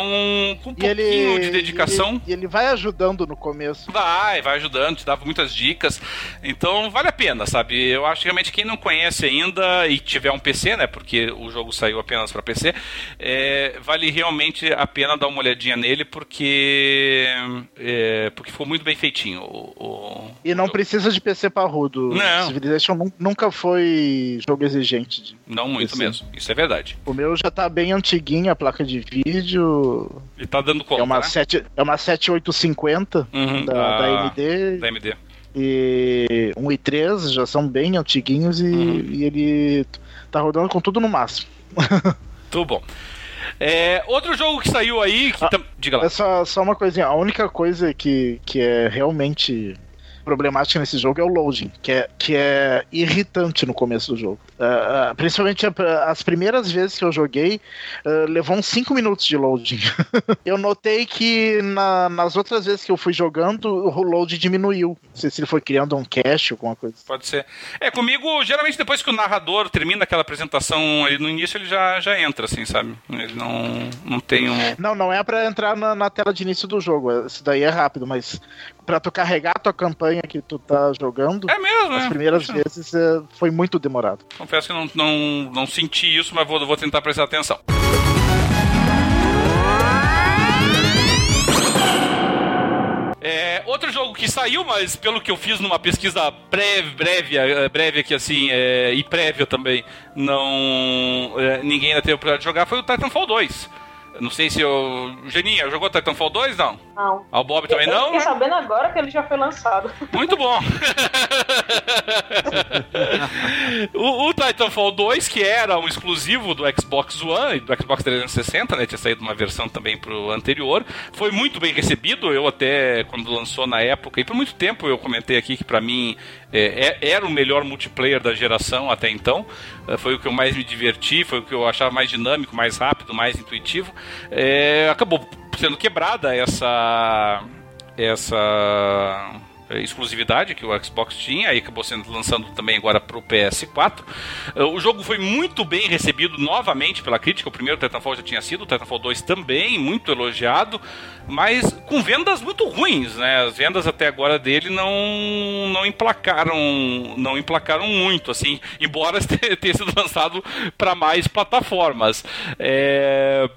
com um pouquinho ele, de dedicação. E ele, ele, vai ajudando no começo. Vai, vai ajudando, te dava muitas dicas. Então, vale a pena, sabe? Eu acho que realmente quem não conhece ainda e tiver um PC, né? Porque o jogo saiu apenas para PC, é, vale realmente a pena dar uma olhadinha nele porque é, porque ficou muito bem feitinho. O, o, e não precisa de PC parrudo. Não. Civilization nunca foi jogo exigente. De não muito PC. mesmo. Isso é verdade. O meu já tá bem antiguinho a placa de vídeo. E tá dando conta. É uma né? 7, é uma 7850 uhum, da, da AMD. Da AMD e 1 e 3 já são bem antiguinhos e, uhum. e ele tá rodando com tudo no máximo. Tudo bom. É, outro jogo que saiu aí. Que ah, tam... Diga lá. É só, só uma coisinha. A única coisa que, que é realmente problemática nesse jogo é o loading, que é, que é irritante no começo do jogo. Uh, principalmente as primeiras vezes que eu joguei, uh, levou uns 5 minutos de loading. eu notei que na, nas outras vezes que eu fui jogando, o load diminuiu. Não sei se ele foi criando um cache, alguma coisa. Pode ser. É, comigo, geralmente depois que o narrador termina aquela apresentação ali no início, ele já, já entra, assim, sabe? Ele não, não tem um. Não, não é para entrar na, na tela de início do jogo. Isso daí é rápido, mas para tu carregar a tua campanha que tu tá jogando. É mesmo, As é. primeiras Poxa. vezes é, foi muito demorado. Confesso que não, não, não senti isso, mas vou, vou tentar prestar atenção. É, outro jogo que saiu, mas pelo que eu fiz numa pesquisa breve, breve, é, breve aqui assim, é, e prévia também, não é, ninguém ainda teve oportunidade de jogar, foi o Titanfall 2. Não sei se o. Geninha, jogou Titanfall 2? Não. Não. Ah, o Bob também eu não? Fiquei sabendo agora que ele já foi lançado. Muito bom. o, o, Titanfall 2, que era um exclusivo do Xbox One e do Xbox 360, né? Tinha saído uma versão também pro anterior. Foi muito bem recebido. Eu até, quando lançou na época, e por muito tempo eu comentei aqui que para mim é, é, era o melhor multiplayer da geração até então. É, foi o que eu mais me diverti, foi o que eu achava mais dinâmico, mais rápido, mais intuitivo. É, acabou sendo quebrada essa essa exclusividade que o Xbox tinha, aí acabou sendo lançando também agora para o PS4. O jogo foi muito bem recebido novamente pela crítica. O primeiro Titanfall já tinha sido, o Titanfall 2 também, muito elogiado, mas com vendas muito ruins, né? As vendas até agora dele não não emplacaram, não emplacaram muito, assim, embora tenha sido lançado para mais plataformas. É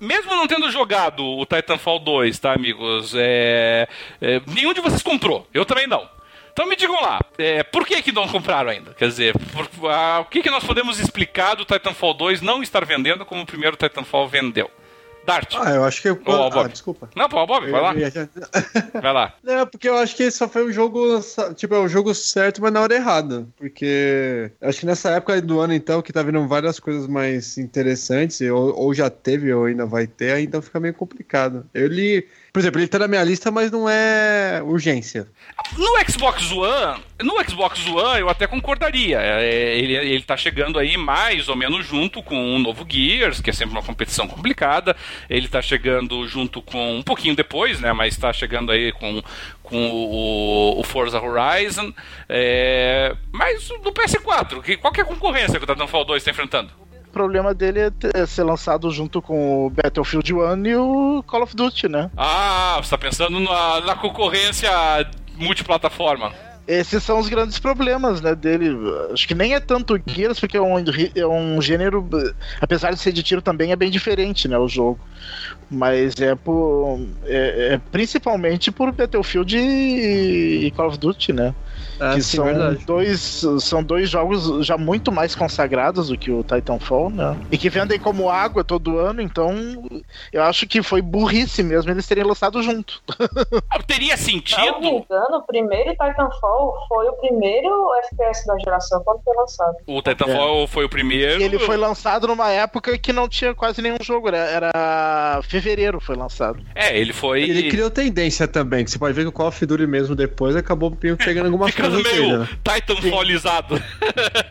mesmo não tendo jogado o Titanfall 2, tá, amigos? É, é, nenhum de vocês comprou. Eu também não. Então me digam lá, é, por que que não compraram ainda? Quer dizer, por, a, o que que nós podemos explicar do Titanfall 2 não estar vendendo como o primeiro Titanfall vendeu? Dart. Ah, eu acho que. Eu... Ô, ah, Bob. desculpa. Não, pô, Bob, vai lá. Eu Vai lá. Não, porque eu acho que só foi um jogo. Tipo, é o jogo certo, mas na hora errada. Porque acho que nessa época do ano, então, que tá vindo várias coisas mais interessantes, ou, ou já teve, ou ainda vai ter, então fica meio complicado. Eu li. Por exemplo, ele tá na minha lista, mas não é urgência. No Xbox One, no Xbox One eu até concordaria. É, Ele, ele tá chegando aí mais ou menos junto com o novo Gears, que é sempre uma competição complicada. Ele tá chegando junto com um pouquinho depois, né? Mas tá chegando aí com, com o, o Forza Horizon. É, mas no PS4, que, qual que é a concorrência que o Titanfall 2 está enfrentando? O problema dele é ter- ser lançado junto com o Battlefield 1 e o Call of Duty, né? Ah, você tá pensando na, na concorrência multiplataforma. Esses são os grandes problemas, né, dele. Acho que nem é tanto Gears, porque é um, é um gênero, apesar de ser de tiro também, é bem diferente, né, o jogo. Mas é por. É, é principalmente por Battlefield e, e Call of Duty, né? É, que sim, são verdade. dois, são dois jogos já muito mais consagrados do que o Titanfall, né? E que vendem como água todo ano, então eu acho que foi burrice mesmo eles terem lançado junto. Ah, Teria Se não me sentido. engano, o primeiro Titanfall foi o primeiro FPS da geração quando foi lançado. O Titanfall foi o primeiro. E ele foi lançado numa época que não tinha quase nenhum jogo, era, era fevereiro foi lançado. É, ele foi. Ele criou tendência também, que você pode ver que o Call of Duty mesmo depois acabou pegando algumas Ficando meio né? Titanfallizado.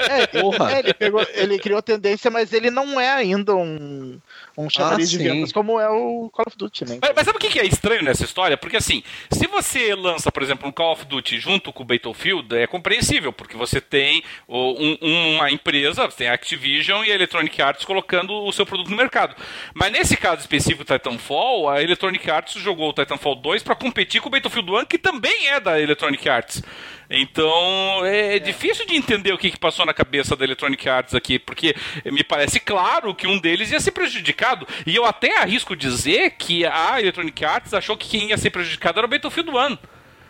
É, Porra. é, ele, pegou, ele criou tendência, mas ele não é ainda um, um chamariz de sim. vendas como é o Call of Duty, né? Mas, mas sabe o que é estranho nessa história? Porque assim, se você lança, por exemplo, um Call of Duty junto com o Battlefield, é compreensível, porque você tem um- uma empresa, você tem a Activision e a Electronic Arts colocando o seu produto no mercado. Mas nesse caso específico do Titanfall, a Electronic Arts jogou o Titanfall 2 para competir com o Battlefield 1, que também é da Electronic Arts. Então é difícil de entender o que, que passou na cabeça da Electronic Arts aqui, porque me parece claro que um deles ia ser prejudicado. E eu até arrisco dizer que a Electronic Arts achou que quem ia ser prejudicado era o Battlefield 1.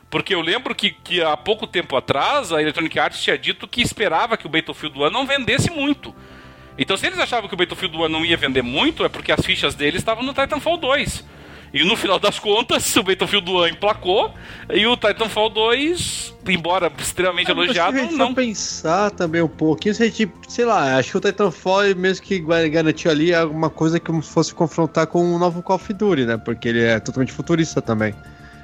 Porque eu lembro que, que há pouco tempo atrás a Electronic Arts tinha dito que esperava que o Battlefield 1 não vendesse muito. Então, se eles achavam que o Battlefield 1 não ia vender muito, é porque as fichas deles estavam no Titanfall 2. E no final das contas, o Battlefield 1 emplacou e o Titanfall 2, embora extremamente elogiado, Mas se a gente não. pensar também um pouquinho, se a gente, sei lá, acho que o Titanfall mesmo que garantiu ali alguma coisa que fosse confrontar com o novo Call of Duty, né? Porque ele é totalmente futurista também.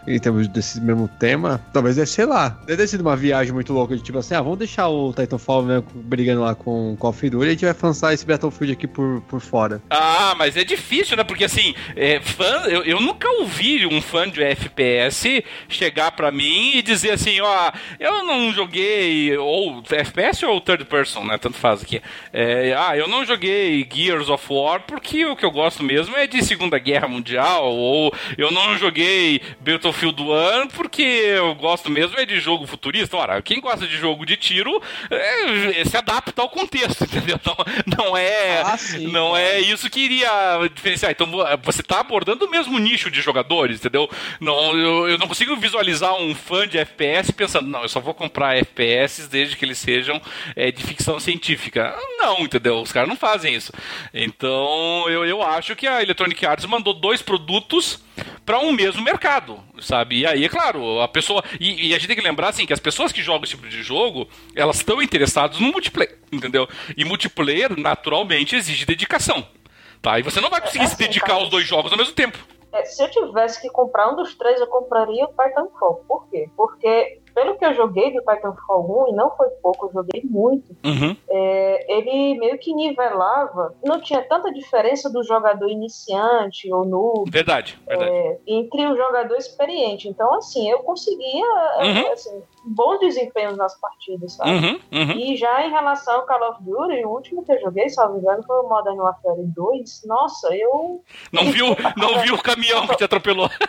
Em termos desse mesmo tema, talvez deve, sei lá, deve ter sido uma viagem muito louca de tipo assim, ah, vamos deixar o Titanfall né, brigando lá com o Call of Duty e a gente vai lançar esse Battlefield aqui por, por fora. Ah, mas é difícil, né? Porque assim, é, fã, eu, eu nunca ouvi um fã de FPS chegar pra mim e dizer assim, ó, eu não joguei, ou FPS ou third person, né? Tanto faz aqui. É, ah, eu não joguei Gears of War porque o que eu gosto mesmo é de Segunda Guerra Mundial, ou eu não joguei Battlefield 1 porque eu gosto mesmo é de jogo futurista. Ora, quem gosta de jogo de tiro é, se adapta ao contexto, entendeu? Não, não é, Ah, sim, não é isso que iria diferenciar. Então você está abordando o mesmo nicho de jogadores, entendeu? Não, eu, eu não consigo visualizar um fã de FPS pensando, não, eu só vou comprar FPS desde que eles sejam é, de ficção científica. Não, entendeu? Os caras não fazem isso. Então eu, eu acho que a Electronic Arts mandou dois produtos para um mesmo mercado, sabe? E aí, é claro, a pessoa. E, e a gente tem que lembrar assim que as pessoas que jogam esse tipo de jogo, elas estão interessadas no multiplayer, entendeu? E multiplayer, naturalmente, exige dedicação. Tá? E você não vai conseguir É se assim, dedicar cara. aos dois jogos ao mesmo tempo. É, se eu tivesse que comprar um dos três, eu compraria o Titanfall. Por quê? Porque, pelo que eu joguei do Titanfall 1, e não foi pouco, eu joguei muito, Uhum. é, ele meio que nivelava, não tinha tanta diferença do jogador iniciante ou noob Verdade, verdade. é, entre o jogador experiente. Então, assim, eu conseguia é, Uhum. assim, bons desempenhos nas partidas, sabe? Uhum, uhum. E já em relação ao Call of Duty, o último que eu joguei, se não me engano, foi o Modern Warfare 2. Nossa, eu. Não viu, não viu o caminhão que te atropelou.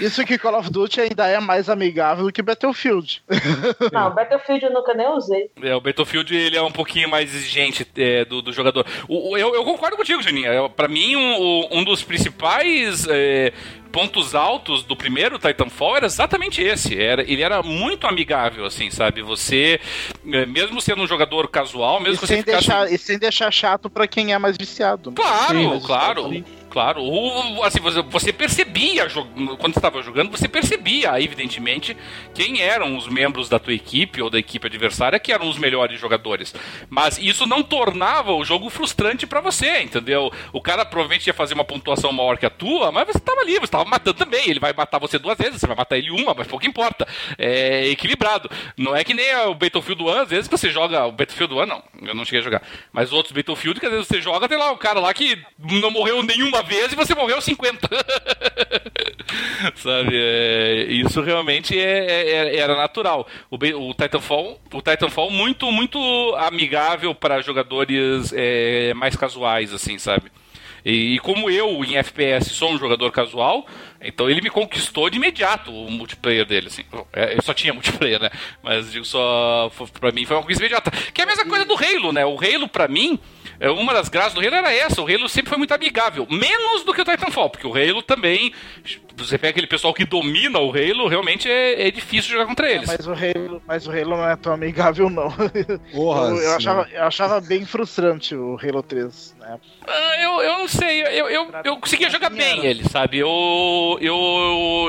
Isso que Call of Duty ainda é mais amigável do que Battlefield. Não, Battlefield eu nunca nem usei. É, o Battlefield ele é um pouquinho mais exigente é, do, do jogador. O, o- eu, eu concordo contigo, Juninho. É, Pra mim, um, um dos principais é, pontos altos do primeiro Titanfall era exatamente esse. Era, ele era muito amigável, assim, sabe? Você, é, mesmo sendo um jogador casual, mesmo E que sem, você ficasse... deixar, e sem deixar chato pra quem é mais viciado. Claro, Sim, claro. Claro, o, assim, você, percebia, quando estava jogando, você percebia, evidentemente, quem eram os membros da tua equipe ou da equipe adversária que eram os melhores jogadores. Mas isso não tornava o jogo frustrante pra você, entendeu? O cara provavelmente ia fazer uma pontuação maior que a tua, mas você estava ali, você estava matando também. Ele vai matar você duas vezes, você vai matar ele uma, mas pouco importa. É equilibrado. Não é que nem o Battlefield 1, às vezes você joga. O Battlefield 1 não, eu não cheguei a jogar. Mas outros Battlefield que às vezes você joga, tem lá o cara lá que não morreu nenhuma vez e você morreu 50. Sabe? é, isso realmente é- é- era natural. O, o Titanfall, o Titanfall muito, muito amigável para jogadores é, mais casuais, assim, sabe? E, e como eu, em FPS, sou um jogador casual, então ele me conquistou de imediato o multiplayer dele, assim. É, Eu só tinha multiplayer, né? Mas digo só, pra mim foi uma conquista imediata. Que é a mesma coisa do Halo, né? O Halo, pra mim, é, uma das graças do Halo era essa. O Halo sempre foi muito amigável. Menos do que o Titanfall, porque o Halo também. Você pega aquele pessoal que domina o Halo, realmente é, é difícil jogar contra eles. Mas o Halo, mas o Halo não é tão amigável, não. Porra, eu, eu achava, eu achava bem frustrante o Halo 3 né? Ah, eu, eu não sei, eu, eu, eu conseguia jogar bem ele, sabe? Eu. Eu.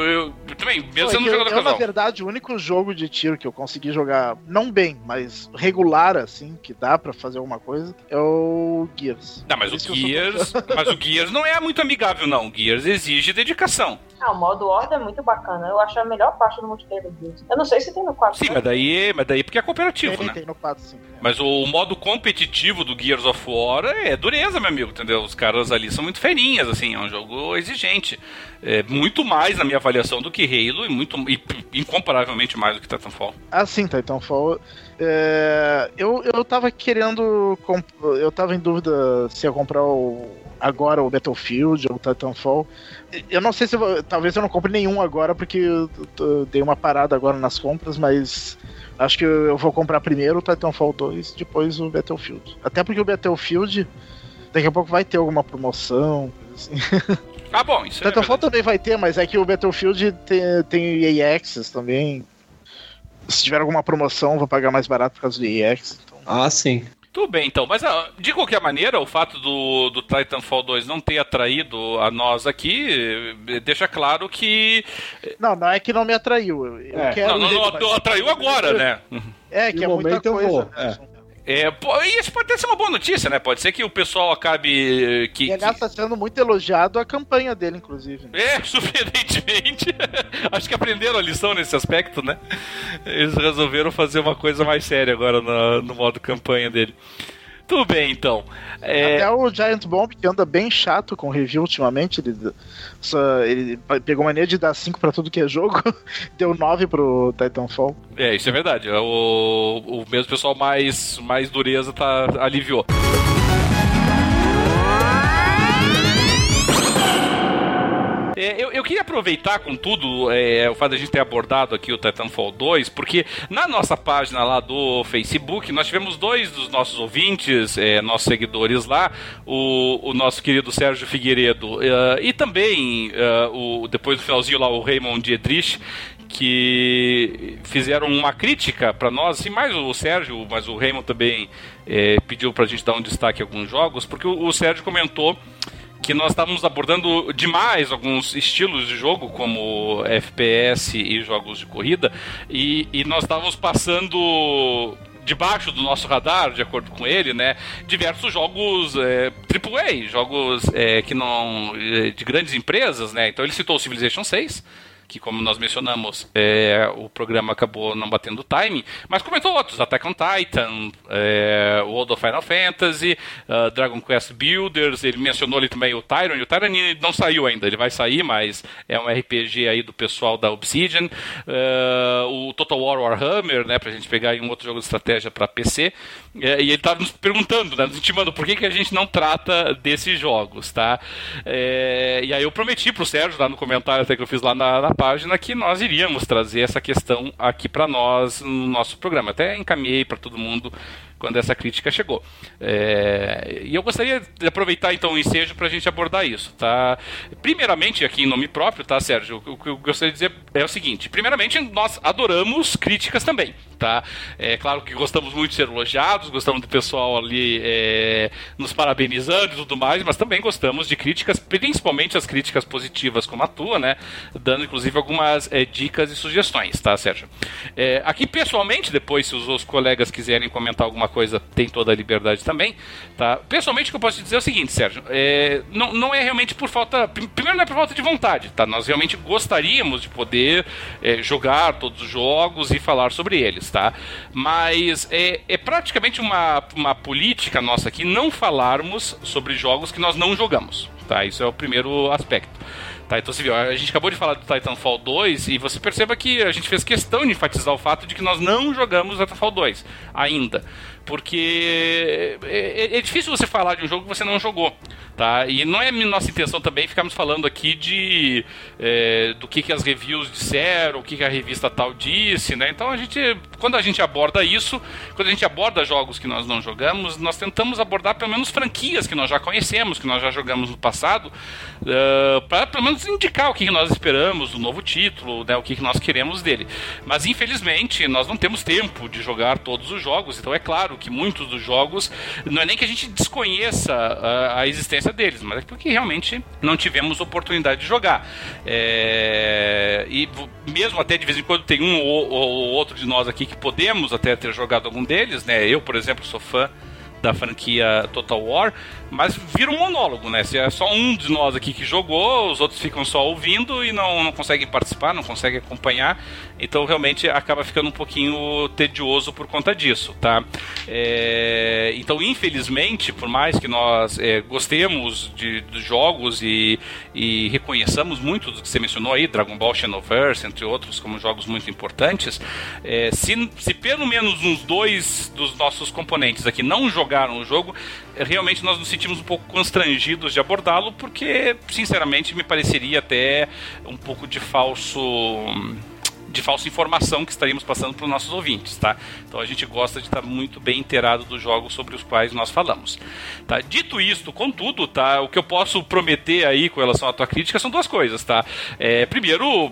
eu, eu também, mesmo é sendo um eu, jogador eu, na casual. verdade, o único jogo de tiro que eu consegui jogar, não bem, mas regular, assim, que dá pra fazer alguma coisa, é o Gears. Não, mas Por o sou Gears. Mas o Gears não é muito amigável, não. O Gears exige dedicação. Ah, o modo Horda é muito bacana. Eu acho a melhor parte do multiplayer do Gears. Eu não sei se tem no 4. Sim, mas daí, mas daí porque é cooperativo, Tem, né? tem no 4, sim. Mas o modo competitivo do Gears of War é dureza, meu amigo, entendeu? Os caras ali são muito ferinhas, assim, é um jogo exigente. É muito mais na minha avaliação do que Halo e muito e, incomparavelmente mais do que Titanfall. Ah, sim, Titanfall. É, eu, eu tava querendo. Eu tava em dúvida se ia comprar o, agora o Battlefield ou o Titanfall. Eu não sei se eu vou, Talvez eu não compre nenhum agora, porque eu, eu dei uma parada agora nas compras, mas. Acho que eu vou comprar primeiro o Titanfall 2, depois o Battlefield. Até porque o Battlefield. Daqui a pouco vai ter alguma promoção, assim. Ah, bom, isso é Titanfall verdade. também vai ter, mas é que o Battlefield tem, tem EA Access também. Se tiver alguma promoção, vou pagar mais barato por causa do Access. Então. Ah, sim. Tudo bem, então. Mas ah, de qualquer maneira, o fato do, do Titanfall 2 não ter atraído a nós aqui eh, deixa claro que. Não, não é que não me atraiu. É. quero Não, não, não, mas- atraiu agora, né? É, que No é muita momento eu coisa. vou, né? É, pô, e isso pode até ser uma boa notícia, né? Pode ser que o pessoal acabe. eh, Que, E aliás, tá sendo muito elogiado a campanha dele, inclusive. É, surpreendentemente. Acho que aprenderam a lição nesse aspecto, né? Eles resolveram fazer uma coisa mais séria agora no, no modo campanha dele. Tudo bem, então. É, Até o Giant Bomb, que anda bem chato com review ultimamente, ele, só, ele pegou mania de dar 5 pra tudo que é jogo, deu 9 pro Titanfall. é, isso é verdade. O, o mesmo pessoal mais, mais dureza tá, aliviou. É, eu, eu queria aproveitar, contudo, é, o fato de a gente ter abordado aqui o Titanfall 2, porque na nossa página lá do Facebook, nós tivemos dois dos nossos ouvintes, é, nossos seguidores lá, o, o nosso querido Sérgio Figueiredo é, e também, é, o, depois do finalzinho lá, o Raymond Dietrich, que fizeram uma crítica para nós, assim, mais o Sérgio, mas o Raymond também é, pediu para a gente dar um destaque a alguns jogos, porque o, o Sérgio comentou que nós estávamos abordando demais alguns estilos de jogo, como FPS e jogos de corrida, e, e nós estávamos passando debaixo do nosso radar, de acordo com ele, né, diversos jogos é, AAA, jogos é, que não é, de grandes empresas, né. Então ele citou o Civilization 6 que como nós mencionamos, é, o programa acabou não batendo o timing, mas comentou outros, Attack on Titan, é, World of Final Fantasy, uh, Dragon Quest Builders, ele mencionou ali também o Tyranny, o Tyranny não saiu ainda, ele vai sair, mas é um RPG aí do pessoal da Obsidian, uh, o Total War Warhammer, né, pra gente pegar aí um outro jogo de estratégia para PC, é, e ele tava nos perguntando, né, nos intimando por que, que a gente não trata desses jogos, tá? É, e aí eu prometi pro Sérgio lá no comentário até que eu fiz lá na, na página que nós iríamos trazer essa questão aqui para nós no nosso programa. Até encaminhei para todo mundo quando essa crítica chegou. É, e eu gostaria de aproveitar então o ensejo para a gente abordar isso, tá? Primeiramente, aqui em nome próprio, tá, Sérgio? O que eu gostaria de dizer é o seguinte: primeiramente, nós adoramos críticas também, tá? É claro que gostamos muito de ser elogiados, gostamos do pessoal ali é, nos parabenizando e tudo mais, mas também gostamos de críticas, principalmente as críticas positivas como a tua, né? Dando inclusive algumas é, dicas e sugestões, tá, Sérgio? É, aqui pessoalmente, depois, se os, colegas quiserem comentar alguma coisa, tem toda a liberdade também, tá? Pessoalmente, o que eu posso te dizer é o seguinte, Sérgio: é, não, não é realmente por falta. Primeiro, não é por falta de vontade, tá? Nós realmente gostaríamos de poder é, jogar todos os jogos e falar sobre eles, tá? Mas é, é praticamente uma, uma política nossa aqui não falarmos sobre jogos que nós não jogamos, tá? Isso é o primeiro aspecto. Tá, então você viu, a gente acabou de falar do Titanfall 2 e você perceba que a gente fez questão de enfatizar o fato de que nós não jogamos Titanfall 2 ainda porque é, é, é, difícil você falar de um jogo que você não jogou, tá? E não é nossa intenção também ficarmos falando aqui de é, do que, que as reviews disseram, o que, que a revista tal disse, né? Então a gente, quando a gente aborda isso, quando a gente aborda jogos que nós não jogamos, nós tentamos abordar pelo menos franquias que nós já conhecemos, que nós já jogamos no passado, uh, para pelo menos indicar o que, que nós esperamos do novo título, né? O que, que nós queremos dele. Mas infelizmente nós não temos tempo de jogar todos os jogos, então é claro claro que muitos dos jogos não é nem que a gente desconheça a, a existência deles, mas é porque realmente não tivemos oportunidade de jogar. É, e mesmo até de vez em quando tem um ou, ou outro de nós aqui que podemos até ter jogado algum deles, né? Eu, por exemplo, sou fã da franquia Total War, mas vira um monólogo, né? Se é só um de nós aqui que jogou, os outros ficam só ouvindo e não, não conseguem participar, não conseguem acompanhar. Então realmente acaba ficando um pouquinho tedioso por conta disso, tá? É, então, infelizmente, por mais que nós é, gostemos de, dos jogos e, e reconheçamos muito do que você mencionou aí, Dragon Ball Xenoverse, entre outros, como jogos muito importantes, é, se, se pelo menos uns dois dos nossos componentes aqui não jogaram o jogo, realmente nós nos sentimos um pouco constrangidos de abordá-lo, porque, sinceramente, me pareceria até um pouco de falso de falsa informação que estaríamos passando para os nossos ouvintes, tá? Então a gente gosta de estar muito bem inteirado dos jogos sobre os quais nós falamos. Tá? Dito isto, contudo, tá? O que eu posso prometer aí com relação à tua crítica são duas coisas, tá? É, primeiro,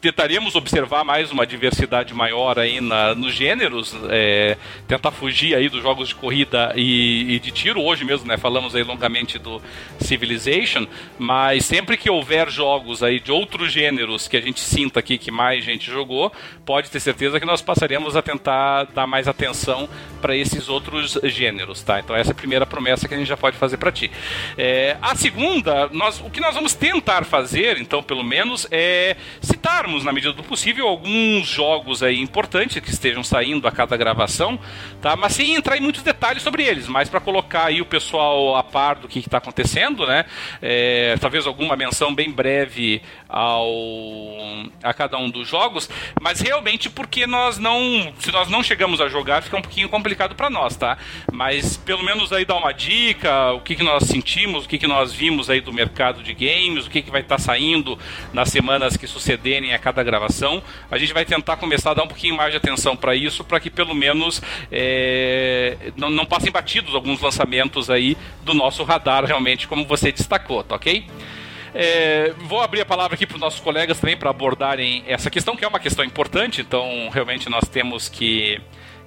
tentaríamos observar mais uma diversidade maior aí na, nos gêneros, é, tentar fugir aí dos jogos de corrida e, e, de tiro. Hoje mesmo, né, falamos aí longamente do Civilization, mas sempre que houver jogos aí de outros gêneros que a gente sinta aqui que mais gente jogou, pode ter certeza que nós passaremos a tentar dar mais atenção para esses outros gêneros, tá? Então essa é a primeira promessa que a gente já pode fazer para ti. É, a segunda, nós, o que nós vamos tentar fazer, então, pelo menos, é citar na medida do possível, alguns jogos aí importantes que estejam saindo a cada gravação, tá? Mas sem entrar em muitos detalhes sobre eles, mas para colocar aí o pessoal a par do que está acontecendo, né? É, talvez alguma menção bem breve ao a cada um dos jogos, mas realmente porque nós não, se nós não chegamos a jogar, fica um pouquinho complicado para nós, tá? Mas pelo menos aí dar uma dica, o que, que nós sentimos, o que, que nós vimos aí do mercado de games, o que, que vai estar tá saindo nas semanas que sucederem a cada gravação. A gente vai tentar começar a dar um pouquinho mais de atenção para isso, para que pelo menos é, não, não passem batidos alguns lançamentos aí do nosso radar, realmente, como você destacou, tá ok? É, vou abrir a palavra aqui para os nossos colegas também para abordarem essa questão, que é uma questão importante, então realmente nós temos que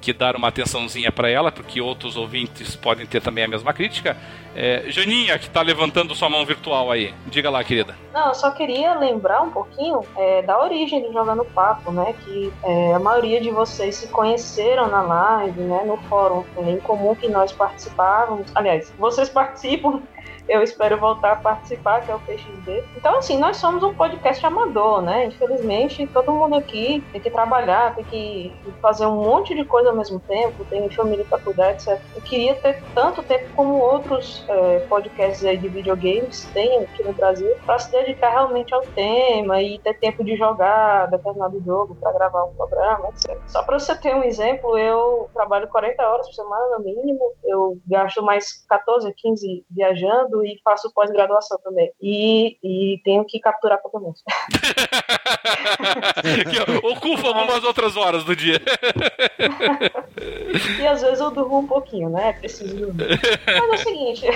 que dar uma atençãozinha para ela, porque outros ouvintes podem ter também a mesma crítica. É, Janinha, que está levantando sua mão virtual aí, diga lá, querida. Não, eu só queria lembrar um pouquinho é, da origem do Jogando Papo, né? Que é, a maioria de vocês se conheceram na live, né? No fórum em comum que nós participávamos. Aliás, vocês participam eu espero voltar a participar, que é o PXD. Então, assim, nós somos um podcast amador, né? Infelizmente, todo mundo aqui tem que trabalhar, tem que fazer um monte de coisa ao mesmo tempo, tem família para cuidar, etc. Eu queria ter tanto tempo como outros é, podcasts aí de videogames têm aqui no Brasil, para se dedicar realmente ao tema e ter tempo de jogar determinado jogo para gravar um programa, etc. Só para você ter um exemplo, eu trabalho 40 horas por semana no mínimo, eu gasto mais 14, 15 viajando e faço pós-graduação também. E, e tenho que capturar Pokémon. ocupa algumas outras horas do dia. e às vezes eu durmo um pouquinho, né? Preciso dormir. Mas é o seguinte,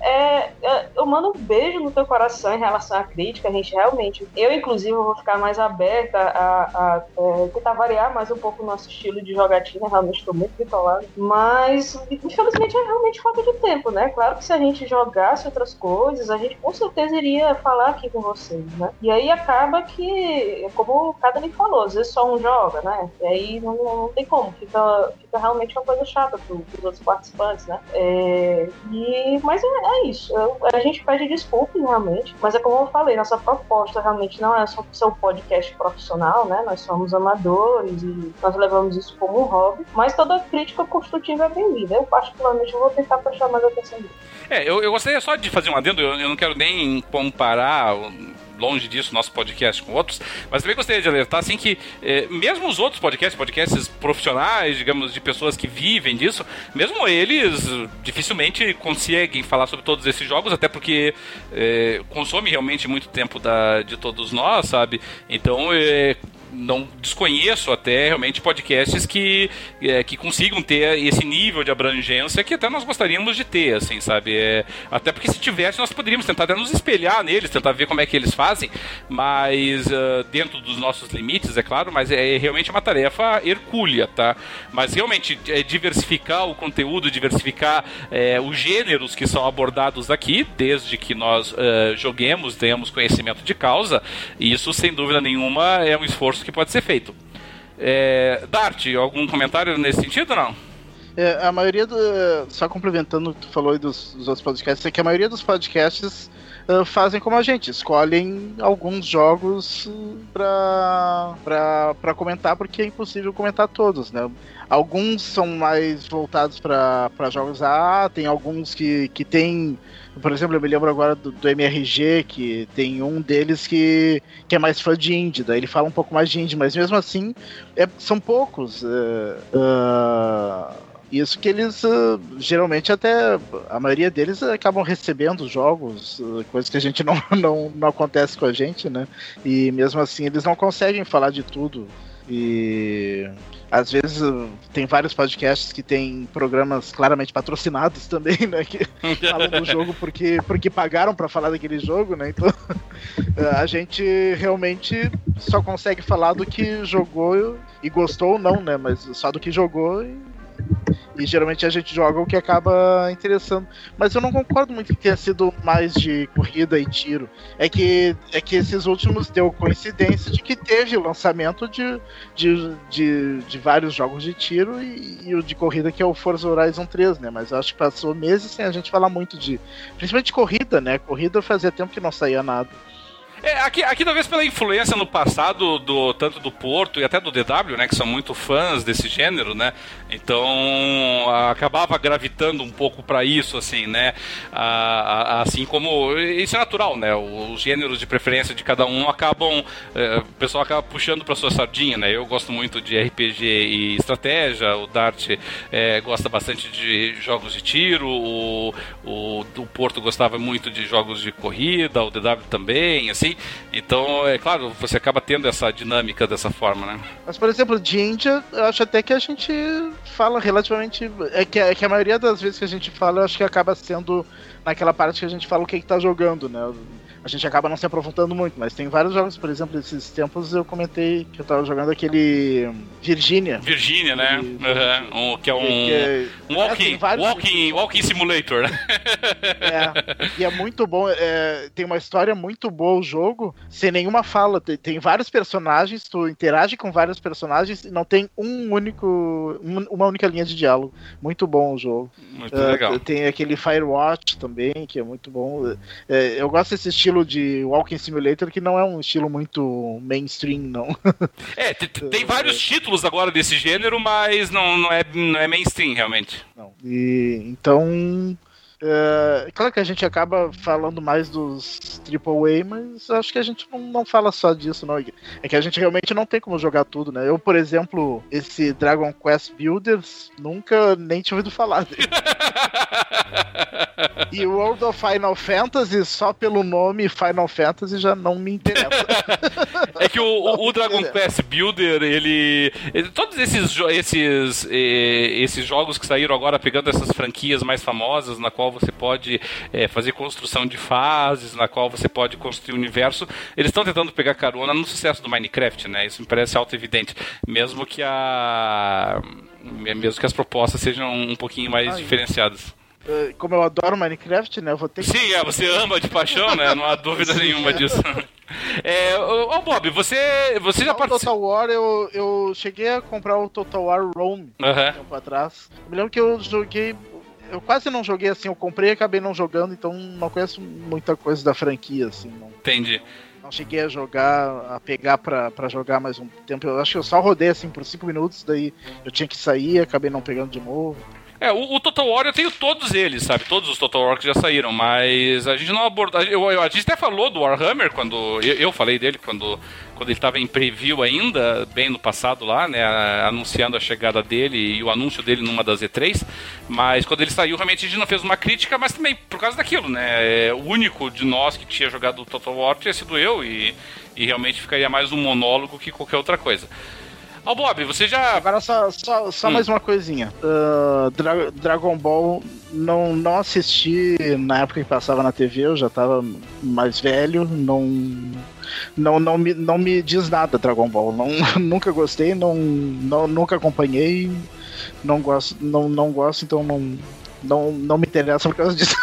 é, é, eu mando um beijo no teu coração em relação à crítica. A gente realmente, eu inclusive, vou ficar mais aberta a, a, a é, tentar variar mais um pouco o nosso estilo de jogatina. Realmente estou muito bitolado. Mas, infelizmente, é realmente falta de tempo, né? Claro que se a gente jogasse outras coisas, a gente com certeza iria falar aqui com vocês, né? E aí acaba que, como o Cada me falou, às vezes só um joga, né? E aí não, não tem como, fica, fica realmente uma coisa chata para os outros participantes, né? É, e, mas é, é isso. Eu, a gente pede desculpas, realmente, mas é como eu falei, nossa proposta realmente não é só ser um podcast profissional, né? Nós somos amadores e nós levamos isso como um hobby, mas toda crítica construtiva é bem-vinda. Eu, particularmente, vou tentar prestar mais atenção nisso. É, eu, eu gostaria só de fazer um adendo, eu, eu não quero nem comparar longe disso, nosso podcast com outros, mas também gostaria de alertar, assim, que eh, mesmo os outros podcasts, podcasts profissionais, digamos, de pessoas que vivem disso, mesmo eles dificilmente conseguem falar sobre todos esses jogos, até porque eh, consome realmente muito tempo da, de todos nós, sabe? Então, eh, não desconheço até realmente podcasts que, é, que consigam ter esse nível de abrangência que até nós gostaríamos de ter, assim, sabe? É, até porque se tivesse, nós poderíamos tentar até nos espelhar neles, tentar ver como é que eles fazem, mas uh, dentro dos nossos limites, é claro, mas é, é realmente uma tarefa hercúlea, tá? Mas realmente é diversificar o conteúdo, diversificar é, os gêneros que são abordados aqui, desde que nós uh, joguemos, tenhamos conhecimento de causa, e isso sem dúvida nenhuma é um esforço que pode ser feito. É, Dart, algum comentário nesse sentido não? É, a maioria do. Só complementando o que tu falou aí dos, dos, outros podcasts, é que a maioria dos podcasts uh, fazem como a gente, escolhem alguns jogos pra, pra comentar, porque é impossível comentar todos, né? Alguns são mais voltados para jogos A, tem alguns que, que tem por exemplo, eu me lembro agora do, do, MRG, que tem um deles que, que é mais fã de indie, daí ele fala um pouco mais de indie, mas mesmo assim é, são poucos. Uh, uh, isso que eles uh, geralmente até a maioria deles acabam recebendo jogos, coisas que a gente não, não, não acontece com a gente, né? E mesmo assim eles não conseguem falar de tudo. E às vezes tem vários podcasts que tem programas claramente patrocinados também, né? Que falam do jogo porque, porque pagaram para falar daquele jogo, né? Então a gente realmente só consegue falar do que jogou e gostou ou não, né? Mas só do que jogou e e geralmente a gente joga o que acaba interessando. Mas eu não concordo muito que tenha sido mais de corrida e tiro. É que, é que esses últimos deu coincidência de que teve lançamento de, de, de, de vários jogos de tiro e, e, o de corrida que é o Forza Horizon 3, né? Mas acho que passou meses sem a gente falar muito de. Principalmente corrida, né? Corrida fazia tempo que não saía nada. É, aqui, aqui talvez pela influência no passado do tanto do Porto e até do DW, né, que são muito fãs desse gênero, né? Então acabava gravitando um pouco para isso, assim, né? assim como isso é natural, né? Os gêneros de preferência de cada um acabam, é, o pessoal acaba puxando para sua sardinha, né? Eu gosto muito de RPG e estratégia, o Dart é, gosta bastante de jogos de tiro, o, o, o Porto gostava muito de jogos de corrida, o DW também, assim. Então, é claro, você acaba tendo essa dinâmica dessa forma, né? Mas, por exemplo, de Índia, eu acho até que a gente fala relativamente. É que, é que a maioria das vezes que a gente fala, eu acho que acaba sendo naquela parte que a gente fala o que, que tá jogando, né? A gente acaba não se aprofundando muito, mas tem vários jogos, por exemplo, esses tempos eu comentei que eu tava jogando aquele Virginia. Virginia, né? Uhum. Um, que é um, que é, um walking, é, walking, walking simulator, né? É, e é muito bom, é, tem uma história muito boa o jogo, sem nenhuma fala, tem, tem, vários personagens, tu interage com vários personagens e não tem um único, uma única linha de diálogo. Muito bom o jogo. Muito legal. Tem aquele Firewatch também, que é muito bom. É, eu gosto desse estilo estilo de Walking Simulator que não é um estilo muito mainstream, não. É, tem vários títulos agora desse gênero, mas não, não, é, não é mainstream, realmente. Não. E, então. É, claro que a gente acaba falando mais dos AAA, mas acho que a gente não, não fala só disso, não. É que a gente realmente não tem como jogar tudo, né? Eu, por exemplo, esse Dragon Quest Builders, nunca nem tinha ouvido falar dele. e o World of Final Fantasy, só pelo nome Final Fantasy, já não me interessa. é que o, o Dragon Quest Builder, ele, ele. todos esses, esses, esses jogos que saíram agora, pegando essas franquias mais famosas, na qual você pode eh, fazer construção de fases, na qual você pode construir o universo, eles estão tentando pegar carona no sucesso do Minecraft, né? Isso me parece auto-evidente. Mesmo que a. Mesmo que as propostas sejam um pouquinho mais Ai. diferenciadas como eu adoro Minecraft, né? Eu vou ter que... Sim, é, você ama de paixão, né? Não há dúvida Sim, nenhuma é. disso. É, ô, ô, Bob, você, você já participou. Total War, eu, eu cheguei a comprar o Total War Rome uhum. um tempo atrás. Eu me lembro que eu joguei. Eu quase não joguei assim, eu comprei e acabei não jogando, então não conheço muita coisa da franquia, assim. Não... Entendi não cheguei a jogar, a pegar pra, pra jogar mais um tempo. Eu acho que eu só rodei assim por 5 minutos, daí eu tinha que sair, acabei não pegando de novo. É, o, o, Total War eu tenho todos eles, sabe? Todos os Total War que já saíram, mas a gente não abordou. Eu, a gente até falou do Warhammer quando. Eu, eu falei dele quando, quando ele estava em preview ainda, bem no passado lá, né? Anunciando a chegada dele e o anúncio dele numa das E3. Mas quando ele saiu, realmente a gente não fez uma crítica, mas também por causa daquilo, né? É, o único de nós que tinha jogado o Total War tinha sido eu e, e realmente ficaria mais um monólogo que qualquer outra coisa. Ó, oh, Bob, você já. Agora só, só, só hum. mais uma coisinha. Uh, Dra Dragon Ball não, não assisti na época que passava na TV, eu já tava mais velho, não. Não, não, me, não me diz nada Dragon Ball. Não, nunca gostei, não, não, nunca acompanhei, não gosto, não, não gosto, então não, não, não me interessa por causa disso.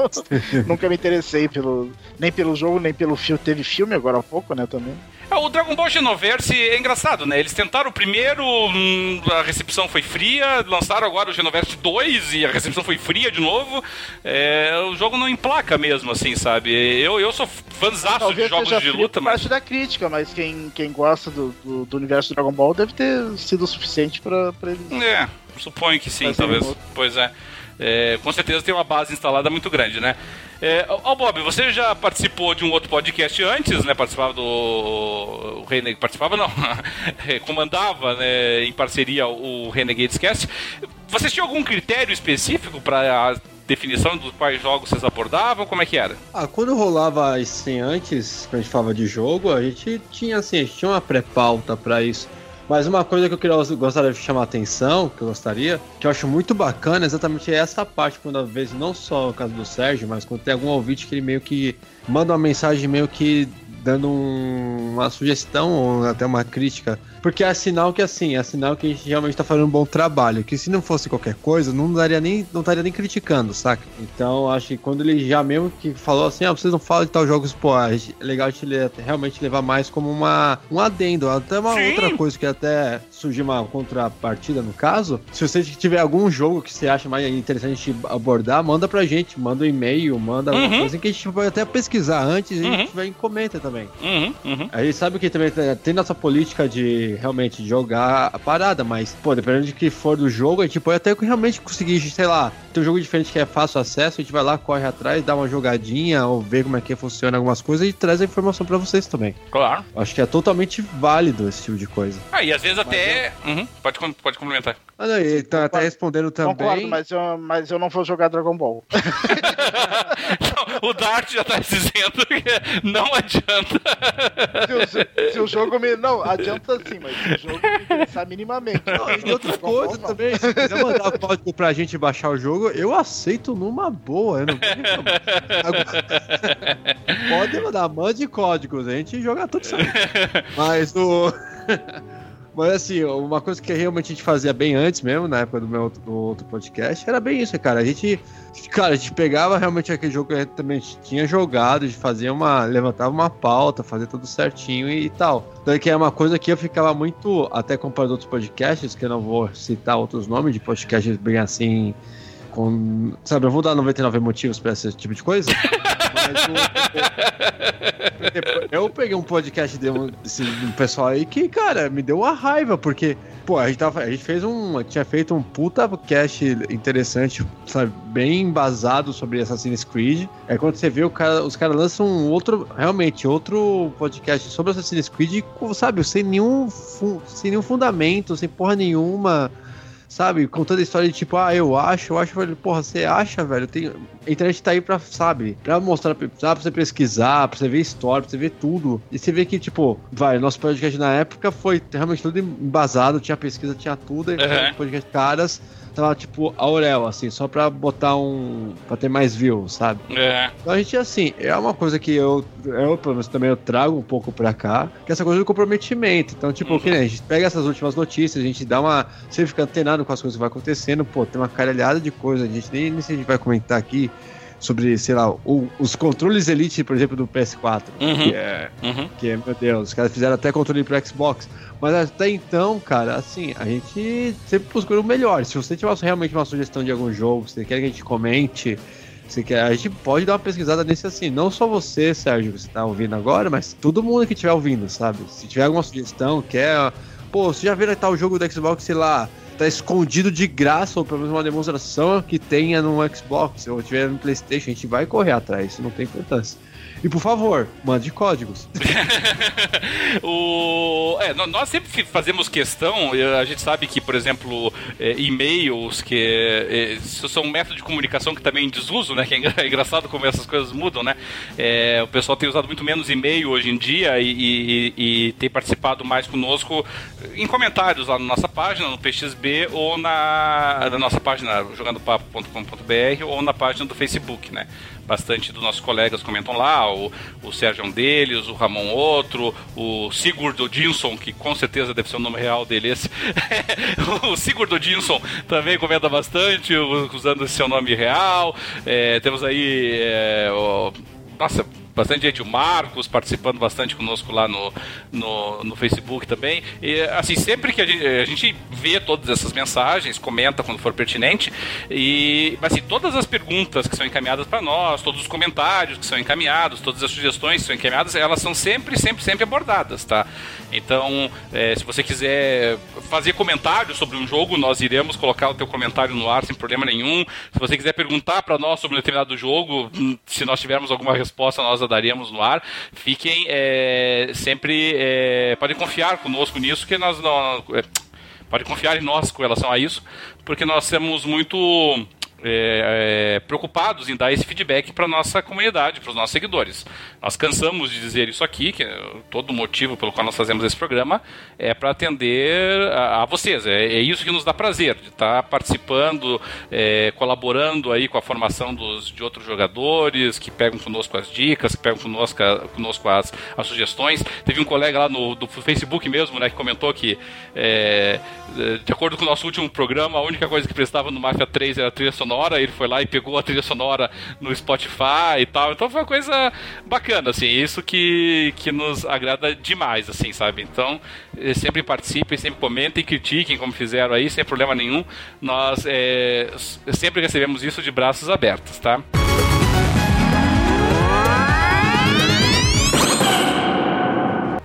nunca me interessei pelo, nem pelo jogo, nem pelo filme. Teve filme agora há pouco, né, também. É, o Dragon Ball Genoverse é engraçado, né? Eles tentaram primeiro, hum, a recepção foi fria, lançaram agora o Genoverse 2 e a recepção foi fria de novo. É, o jogo não emplaca mesmo, assim, sabe? Eu, eu sou fãzaço de jogos de luta, mas. parte da crítica, mas quem, quem gosta do, do, do universo do Dragon Ball deve ter sido o suficiente pra eles. É, suponho que sim, talvez. Pois é. É. Com certeza tem uma base instalada muito grande, né? É, oh, Bob, você já participou de um outro podcast antes, né? Participava do. O Renegade. Participava, não. Comandava, né, em parceria o Renegades Cast. Você tinha algum critério específico para a definição dos quais jogos vocês abordavam? Como é que era? Ah, quando rolava assim antes, quando a gente falava de jogo, a gente tinha assim, a gente tinha uma pré-pauta para isso. Mas uma coisa que eu queria, gostaria de chamar a atenção, que eu gostaria, que eu acho muito bacana, exatamente essa parte, quando às vezes, não só o caso do Sérgio, mas quando tem algum ouvinte que ele meio que manda uma mensagem meio que dando um, uma sugestão ou até uma crítica. Porque é sinal que assim, é sinal que a gente realmente tá fazendo um bom trabalho. Que se não fosse qualquer coisa, não daria nem, não estaria nem criticando, saca? Então acho que quando ele já mesmo que falou assim, ah, vocês não falam de tal jogos, pô, é legal a gente realmente levar mais como uma, um adendo, até uma Sim. outra coisa que até surgir uma contrapartida no caso. Se você tiver algum jogo que você acha mais interessante abordar, manda pra gente, manda um e-mail, manda uhum. coisa que a gente pode até pesquisar antes e a gente uhum. vai e comenta também. Uhum, uhum. A gente sabe que também tem nossa política de realmente jogar a parada, mas, pô, dependendo de que for do jogo, a gente pode até realmente conseguir, sei lá, ter um jogo diferente que é fácil acesso, a gente vai lá, corre atrás, dá uma jogadinha ou vê como é que funciona algumas coisas e traz a informação para vocês também. Claro. Acho que é totalmente válido esse tipo de coisa. Ah, e às vezes até. Uhum. Pode, pode complementar. Ah, não, ele tá até respondendo também. Concordo, mas eu, mas eu não vou jogar Dragon Ball. o Dart já tá dizendo que não adianta. Se o, se o, jogo me. Não, adianta sim, mas se o jogo me interessar minimamente. Não, e outras coisas também. Se quiser mandar o código pra gente baixar o jogo, eu aceito numa boa. Eu não Pode mandar, mande códigos, a gente joga tudo certo. Mas o. Mas assim, uma coisa que realmente a gente fazia bem antes mesmo, na época do meu outro, do outro podcast, era bem isso, cara. A gente, cara, a gente pegava realmente aquele jogo que a gente também tinha jogado, gente fazia uma. levantava uma pauta, fazia tudo certinho e, e tal. Então que é uma coisa que eu ficava muito, até comparado a outros podcasts, que eu não vou citar outros nomes de podcasts bem assim. Com, sabe, eu vou dar 99 motivos para esse tipo de coisa. eu peguei um podcast de um, um pessoal aí que, cara, me deu uma raiva, porque, pô, a gente, tava, a gente fez um. Tinha feito um puta cast interessante, sabe, bem embasado sobre Assassin's Creed. Aí quando você vê, o cara, os caras lançam um outro, realmente, outro podcast sobre Assassin's Creed, sabe, sem nenhum, sem nenhum fundamento, sem porra nenhuma sabe, contando a história de tipo, ah, eu acho, eu acho, eu falei, porra, você acha, velho? Tem... A internet tá aí pra, sabe, pra mostrar, pra, pra você pesquisar, pra você ver história, pra você ver tudo. E você vê que, tipo, vai, nosso podcast na época foi realmente tudo embasado, tinha pesquisa, tinha tudo, e uhum. podcast caras tava tipo Aurel, assim, só pra botar um. pra ter mais views, sabe? É. Então a gente, assim, é uma coisa que eu, eu pelo menos também eu trago um pouco pra cá, que é essa coisa do comprometimento. Então, tipo, uhum. que nem a gente pega essas últimas notícias, a gente dá uma. Você fica antenado com as coisas que vai acontecendo, pô, tem uma caralhada de coisa, a gente nem, nem se a gente vai comentar aqui sobre, sei lá, o, os controles Elite, por exemplo, do PS4. Uhum. Que, é, uhum. que é, meu Deus, os caras fizeram até controle pro Xbox. Mas até então, cara, assim, a gente sempre buscou o melhor. Se você tiver realmente uma sugestão de algum jogo, se você quer que a gente comente, se quer, a gente pode dar uma pesquisada nesse assim. Não só você, Sérgio, que você tá ouvindo agora, mas todo mundo que estiver ouvindo, sabe? Se tiver alguma sugestão, quer. Pô, você já viu tal jogo do Xbox, sei lá, tá escondido de graça, ou pelo menos uma demonstração que tenha no Xbox, ou tiver no PlayStation, a gente vai correr atrás, isso não tem importância. E por favor, mande códigos. o, é, nós sempre fazemos questão, a gente sabe que, por exemplo, é, e-mails, que é, são um método de comunicação que também é em desuso, né? Que é engraçado como essas coisas mudam, né? É, o pessoal tem usado muito menos e-mail hoje em dia e, e, e, tem participado mais conosco em comentários lá na nossa página, no PXB, ou na, na nossa página jogandopapo.com.br ou na página do Facebook, né? Bastante dos nossos colegas comentam lá, o, o Sérgio é um deles, o Ramon outro, o Sigurd Odinson, que com certeza deve ser o nome real dele esse. o Sigurd Odinson também comenta bastante, usando esse seu nome real. É, temos aí. É, o, nossa, bastante gente, o Marcos participando bastante conosco lá no, no, no Facebook também. E assim, sempre que a gente, a gente vê todas essas mensagens, comenta quando for pertinente, e assim, todas as perguntas que são encaminhadas para nós, todos os comentários que são encaminhados, todas as sugestões que são encaminhadas, elas são sempre, sempre, sempre abordadas, tá? Então, é, se você quiser fazer comentários sobre um jogo, nós iremos colocar o teu comentário no ar sem problema nenhum. Se você quiser perguntar para nós sobre um determinado jogo, hum, se nós tivermos alguma resposta, nós daremos no ar. Fiquem é, sempre. É, podem confiar conosco nisso, que nós não. É, pode confiar em nós com relação a isso, porque nós temos muito é, é, preocupados em dar esse feedback para nossa comunidade, para os nossos seguidores. Nós cansamos de dizer isso aqui, que todo o motivo pelo qual nós fazemos esse programa é para atender a, a vocês. É, é, isso que nos dá prazer, de estar tá participando, é, colaborando aí com a formação dos, de outros jogadores, que pegam conosco as dicas, que pegam conosco, conosco as, as sugestões. Teve um colega lá no do Facebook mesmo, né, que comentou que, é, de acordo com o nosso último programa, a única coisa que prestava no Mafia 3 era a trilha sonora sonora, ele foi lá e pegou a trilha sonora no Spotify e tal. Então foi uma coisa bacana, assim, isso que, que nos agrada demais, assim, sabe? Então, eh, sempre participem, sempre comentem, critiquem como fizeram aí, sem problema nenhum. Nós é, sempre recebemos isso de braços abertos, tá?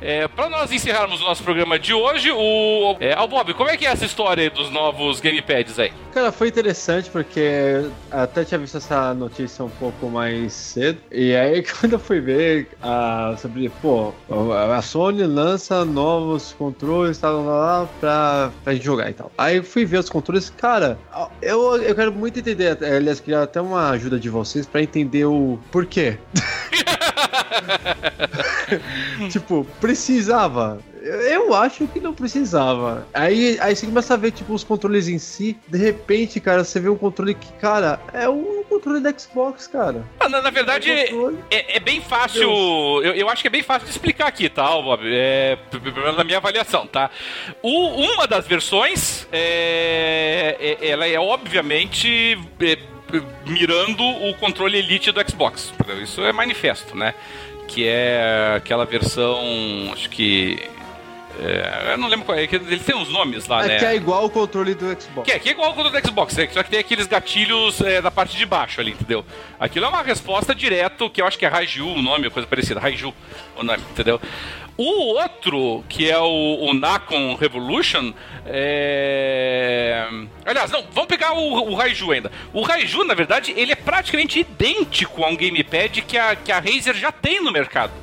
É, para nós encerrarmos o nosso programa de hoje, o. É, Bob, como é que é essa história dos novos gamepads aí? Cara, foi interessante porque até tinha visto essa notícia um pouco mais cedo. E aí, quando eu fui ver uh, sobre, pô, a Sony lança novos controles tal, lá, lá, pra, pra gente jogar e tal. Aí fui ver os controles, cara, eu, eu quero muito entender. Aliás, queria até uma ajuda de vocês pra entender o porquê. tipo, precisava. Eu acho que não precisava. Aí, aí você começa a ver, tipo, os controles em si. De repente, cara, você vê um controle que, cara, é um controle da Xbox, cara. Ah, na, na, verdade, é, é, é, bem fácil. Eu, eu, acho que é bem fácil de explicar aqui, tá, Bob? É, na minha avaliação, tá? O, uma das versões, é, é ela é obviamente é, mirando o controle Elite do Xbox. Isso é manifesto, né? que é aquela versão, acho que é, eu não lembro qual é, ele tem uns nomes lá, é né? Que é igual o controle do Xbox. Que é, que é igual o controle do Xbox, só que tem aqueles gatilhos é, da parte de baixo ali, entendeu? Aquilo é uma resposta direto, que eu acho que é Raiju o nome, coisa parecida, Raiju o nome, entendeu? O outro, que é o, o Nacon Revolution, é... Aliás, não, vamos pegar o, o Raiju ainda. O Raiju, na verdade, ele é praticamente idêntico a um gamepad que a, que a Razer já tem no mercado.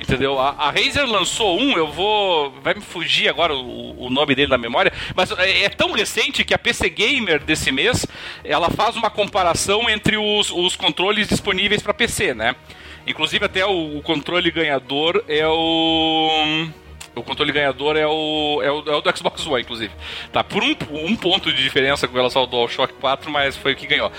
Entendeu? A, a Razer lançou um, eu vou. Vai me fugir agora o, o nome dele da memória, mas é, é, tão recente que a PC Gamer desse mês ela faz uma comparação entre os, os controles disponíveis para PC, né? Inclusive até o, o controle ganhador é o. O controle ganhador é o, é o, é o, do Xbox One, inclusive. Tá, por um, um ponto de diferença com relação ao DualShock 4, mas foi o que ganhou.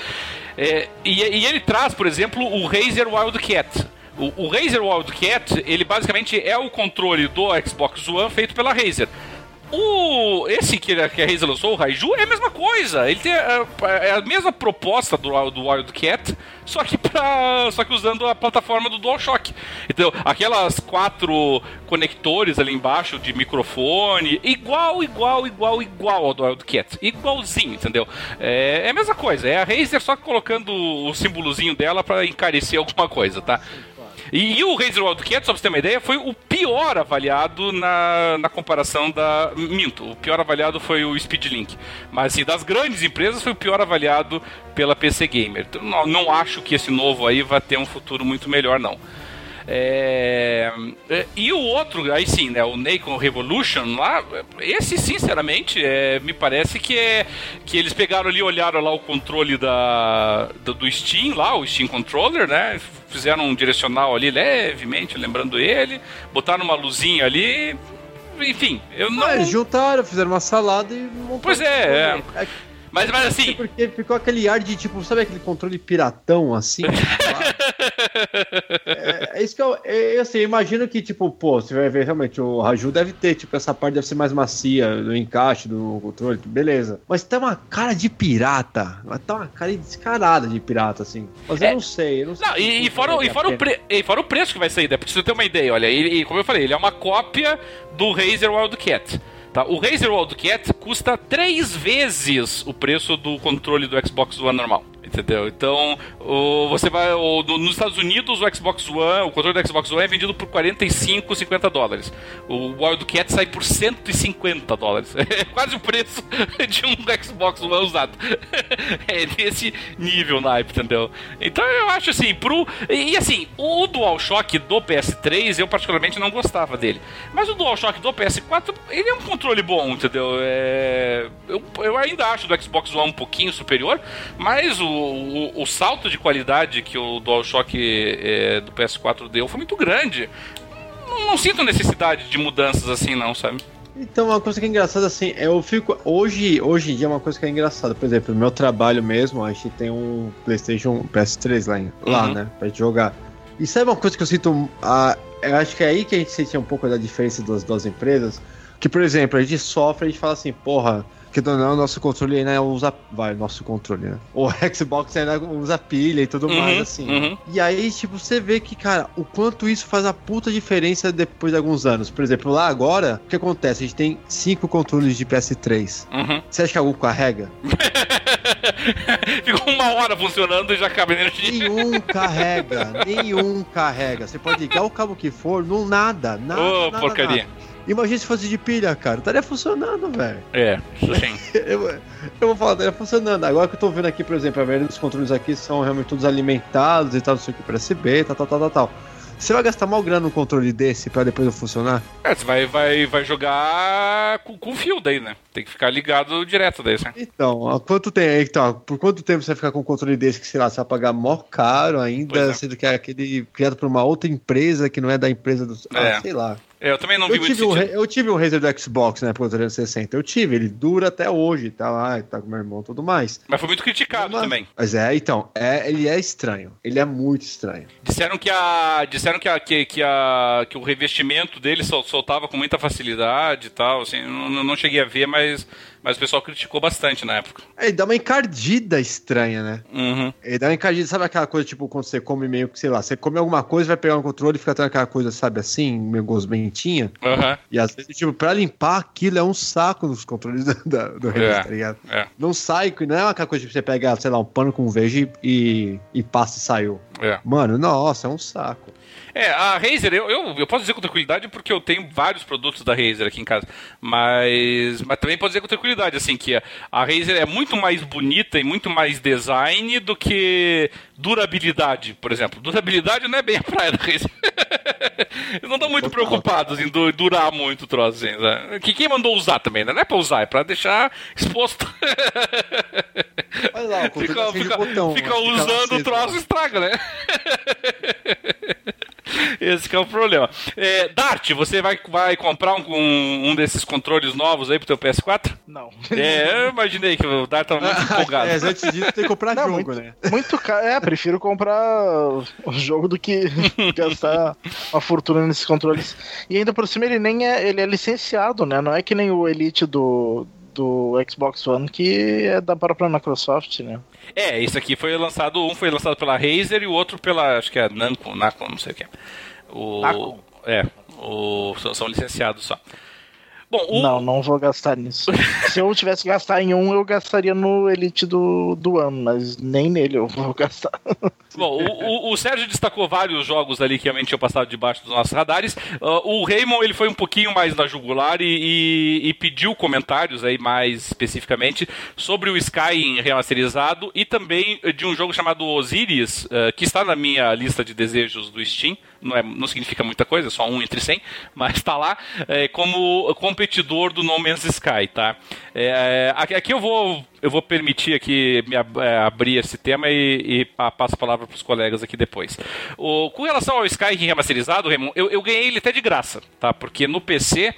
É, e, e, ele traz, por exemplo, o Razer Wildcat. O, o Razer Wildcat, ele basicamente é o controle do Xbox One feito pela Razer. O, esse que, que a Razer lançou, o Raiju, é a mesma coisa. Ele tem a, é a mesma proposta do, do Wildcat, só que, pra, só que usando a plataforma do DualShock. Então, aquelas quatro conectores ali embaixo de microfone, igual, igual, igual, igual ao do Wildcat. Igualzinho, entendeu? É, é a mesma coisa. É a Razer só colocando o símbolozinho dela para encarecer alguma coisa, tá? E, e o Razer Wildcat, só pra você ter uma ideia, foi o pior avaliado na, na comparação da. Minto, o pior avaliado foi o Speedlink. Mas assim, das grandes empresas foi o pior avaliado pela PC Gamer. Então, não, não acho que esse novo aí vai ter um futuro muito melhor, não. É... é e o outro, aí sim, né, o Nacon Revolution lá, esse sinceramente é, me parece que é que eles pegaram ali, olharam lá o controle da, do, do Steam lá, o Steam Controller, né, fizeram um direcional ali levemente, lembrando ele, botaram uma luzinha ali, enfim, eu não. Mas juntaram, fizeram uma salada e montaram. Pois é, é. É mas, mas assim. Porque ficou aquele ar de tipo, sabe aquele controle piratão assim? é, é, isso que eu, é, é, assim, eu imagino que, tipo, pô, você vai ver realmente, o Raju deve ter, tipo, essa parte deve ser mais macia no encaixe do controle, beleza. Mas tá uma cara de pirata. Tá uma cara descarada de pirata, assim. Mas é. eu não sei. Eu não, sei não e, e, fora, e, fora o pre, e fora o preço que vai sair, né? Pra você ter uma ideia, olha, ele, como eu falei, ele é uma cópia do Razer Wildcat. Tá? O Razer Wildcat custa três vezes o preço do controle do Xbox One normal. Entendeu? Então, o, você vai. O, nos Estados Unidos, o Xbox One, o controle do Xbox One é vendido por 45, 50 dólares. O Wildcat sai por 150 dólares. É quase o preço de um Xbox One usado. É nesse nível na entendeu? Então eu acho assim, pro. E assim, o DualShock do PS3 eu particularmente não gostava dele. Mas o DualShock do PS4, ele é um controle bom, entendeu? É, eu, eu ainda acho do Xbox One um pouquinho superior, mas o o, o, salto de qualidade que o DualShock é, do PS4 deu foi muito grande. Não, não, sinto necessidade de mudanças assim, não, sabe? Então, uma coisa que é engraçada, assim, eu fico. Hoje, hoje em dia, é uma coisa que é engraçada. Por exemplo, no meu trabalho mesmo, a gente tem um PlayStation PS3 lá, lá uhum. né? Pra gente jogar. E sabe uma coisa que eu sinto. Ah, eu acho que é aí que a gente sente um pouco da diferença das duas empresas. Que, por exemplo, a gente sofre, a gente fala assim, porra que não, nosso controle ainda usa. Vai, nosso controle, né? O Xbox ainda usa pilha e tudo uhum, mais, assim. Uhum. E aí, tipo, você vê que, cara, o quanto isso faz a puta diferença depois de alguns anos. Por exemplo, lá agora, o que acontece? A gente tem cinco controles de PS3. Uhum. Você acha que algum carrega? Ficou uma hora funcionando e já acaba energia. Nenhum carrega, nenhum carrega. Você pode ligar o cabo que for, não nada, nada. Ô, oh, porcaria. Nada. Imagina se fosse de pilha, cara. Estaria funcionando, velho. É, sim. eu, eu vou falar, estaria funcionando. Agora que eu tô vendo aqui, por exemplo, a maioria dos controles aqui são realmente todos alimentados e tal, não sei o que, para USB, tal, tal, tal, tal, tal. Você vai gastar mal grana no controle desse pra depois não funcionar? É, você vai, vai, vai jogar com, com fio daí, né? Tem que ficar ligado direto daí, né? Então, quanto tempo, então, por quanto tempo você vai ficar com um controle desse que, sei lá, você vai pagar mó caro ainda, é. sendo que é aquele criado por uma outra empresa que não é da empresa do. É. Ah, sei lá. É, eu também não vi eu muito tive um, Eu tive um Razer do Xbox, né, pro 360. Eu tive, ele dura até hoje, tá lá, tá com meu irmão e tudo mais. Mas foi muito criticado Mas, também. Mas é, então, é, ele é estranho. Ele é muito estranho. Disseram que a. Disseram que, a, que, que, a, que o revestimento dele soltava com muita facilidade e tal. Assim, não, não cheguei a ver, mas mas o pessoal criticou bastante na época. É, ele dá uma encardida estranha, né? Uhum. Ele dá uma encardida, sabe aquela coisa, tipo, quando você come meio que, sei lá, você come alguma coisa, vai pegar um controle e fica tendo aquela coisa, sabe, assim, meio gosmentinha. Uhum. E às vezes, tipo, pra limpar aquilo é um saco nos controles do, do, do é, tá ligado? É. Não sai, não é aquela coisa que você pega, sei lá, um pano com veja e, e passa e saiu. É. Mano, nossa, é um saco. É, a Razer, eu, eu, eu, posso dizer com tranquilidade porque eu tenho vários produtos da Razer aqui em casa. Mas, mas também posso dizer com tranquilidade, assim, que a, a Razer é muito mais bonita e muito mais design do que durabilidade, por exemplo. Durabilidade não é bem a praia da Razer. Eles não estão muito preocupados em durar muito o troço, assim, né? Que quem mandou usar também, né? Não é pra usar, é pra deixar exposto. Olha lá, o fica, fica, botão, fica usando o troço estraga, né? Esse é o problema. É, Dart, você vai, vai comprar um, um, um, desses controles novos aí pro teu PS4? Não. É, eu imaginei que o Dart tava muito empolgado. É, antes disso tem que comprar Não, jogo, muito, né? Muito caro. É, prefiro comprar o jogo do que gastar uma fortuna nesses controles. E ainda por cima ele nem é, ele é licenciado, né? Não é que nem o Elite do, do Xbox One que é da própria Microsoft, né? É, esse aqui foi lançado, um foi lançado pela Razer e o outro pela, acho que é Namco, Naco, não sei o que. O, Naco. É, o, são licenciados só. Bom, o... Não, não vou gastar nisso. Se eu tivesse que gastar em um, eu gastaria no Elite do, do ano, mas nem nele eu vou gastar. Bom, o, o, o Sérgio destacou vários jogos ali que realmente tinham passado debaixo dos nossos radares. Uh, o Raymond ele foi um pouquinho mais na jugular e, e, e, pediu comentários aí mais especificamente sobre o Sky remasterizado e também de um jogo chamado Osiris, uh, que está na minha lista de desejos do Steam não, é, não significa muita coisa, só um entre 100, mas está lá é, como competidor do No Man's Sky, tá? É, aqui eu vou eu vou permitir aqui me ab é, abrir esse tema e, e passo a palavra para os colegas aqui depois. O, com relação ao Sky remasterizado, Raymond, eu, eu, ganhei ele até de graça, tá? Porque no PC,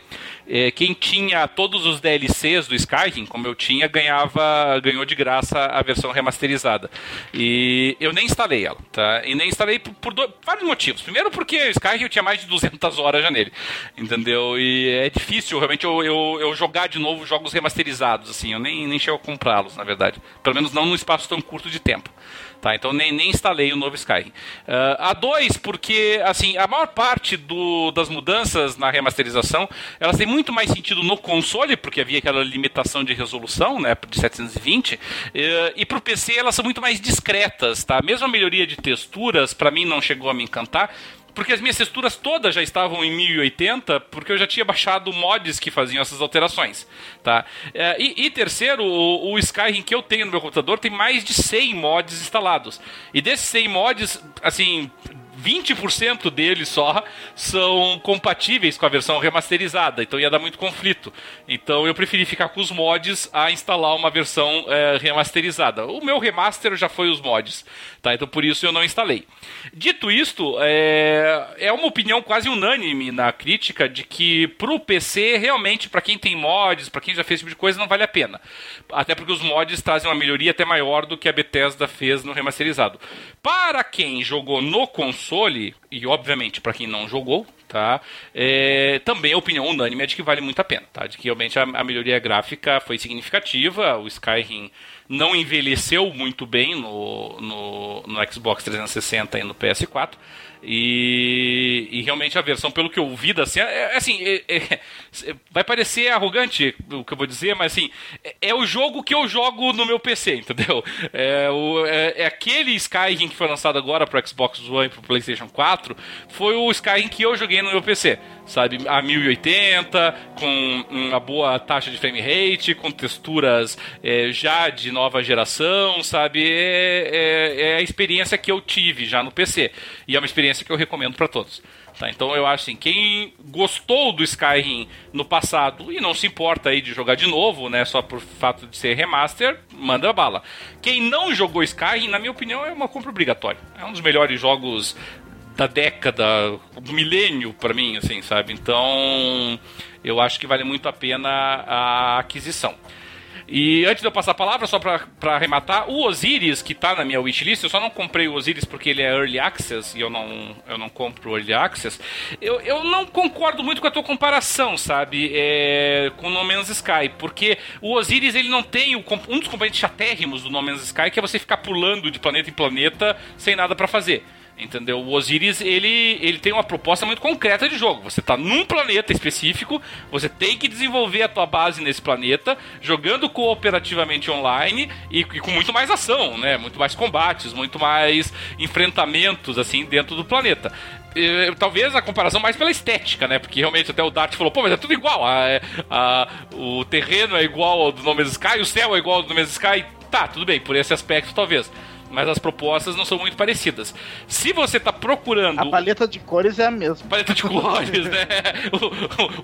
quem tinha todos os DLCs do Skyrim, como eu tinha, ganhava, ganhou de graça a versão remasterizada. E eu nem instalei ela, tá? E nem instalei por, por dois, vários motivos. Primeiro porque o Skyrim eu tinha mais de 200 horas já nele, entendeu? E é difícil realmente eu, eu, eu jogar de novo jogos remasterizados, assim, eu nem, nem chego a comprá-los, na verdade. Pelo menos não num espaço tão curto de tempo. Tá, então nem, nem instalei o novo Skyrim. Uh, a 2, porque assim, a maior parte do, das mudanças na remasterização, elas têm muito mais sentido no console, porque havia aquela limitação de resolução, né, de 720, uh, e para o PC elas são muito mais discretas, tá? Mesmo a melhoria de texturas, para mim não chegou a me encantar, porque as minhas texturas todas já estavam em 1080, porque eu já tinha baixado mods que faziam essas alterações, tá? É, e, e, terceiro, o, o, Skyrim que eu tenho no meu computador tem mais de 100 mods instalados. E desses 100 mods, assim, 20% deles só são compatíveis com a versão remasterizada, então ia dar muito conflito. Então eu preferi ficar com os mods a instalar uma versão é, remasterizada. O meu remaster já foi os mods, tá? Então por isso eu não instalei. Dito isto, é, é uma opinião quase unânime na crítica de que pro PC realmente para quem tem mods, para quem já fez esse tipo de coisa não vale a pena. Até porque os mods trazem uma melhoria até maior do que a Bethesda fez no remasterizado. Para quem jogou no console, e obviamente para quem não jogou, tá? É, também a opinião unânime é de que vale muito a pena, tá? De que realmente a, a melhoria gráfica foi significativa, o Skyrim não envelheceu muito bem no, no, no Xbox 360 e no PS4. E, e, realmente a versão, pelo que eu vi da cena, é, é assim, é, é, vai parecer arrogante o que eu vou dizer, mas assim, é, é, o jogo que eu jogo no meu PC, entendeu? É, o, é, é aquele Skyrim que foi lançado agora para Xbox One e para PlayStation 4, foi o Skyrim que eu joguei no meu PC sabe, a 1080, com uma boa taxa de frame rate, com texturas é, já de nova geração, sabe? É, é, é, a experiência que eu tive já no PC. E é uma experiência que eu recomendo para todos. Tá, então eu acho assim, quem gostou do Skyrim no passado e não se importa aí de jogar de novo, né, só por fato de ser remaster, manda bala. Quem não jogou Skyrim, na minha opinião, é uma compra obrigatória. É um dos melhores jogos da década, do milênio para mim, assim, sabe? Então, eu acho que vale muito a pena a aquisição. E antes de eu passar a palavra, só para arrematar, o Osiris, que está na minha wishlist, eu só não comprei o Osiris porque ele é Early Access e eu não, eu não compro Early Access. Eu, eu não concordo muito com a tua comparação, sabe? É, com o No Man's Sky, porque o Osiris ele não tem o, um dos componentes chatérrimos do No Man's Sky, que é você ficar pulando de planeta em planeta sem nada para fazer. Entendeu? O Osiris, ele, ele tem uma proposta muito concreta de jogo. Você está num planeta específico, você tem que desenvolver a tua base nesse planeta, jogando cooperativamente online e, e, com muito mais ação, né? Muito mais combates, muito mais enfrentamentos, assim, dentro do planeta. Talvez a comparação mais pela estética, né? Porque realmente até o Dart falou, pô, mas é tudo igual. A, a, o terreno é igual ao do No Man's Sky, o céu é igual ao do No Man's Sky. Tá, tudo bem, por esse aspecto talvez mas as propostas não são muito parecidas. Se você está procurando. A paleta de cores é a mesma. Paleta de cores, né?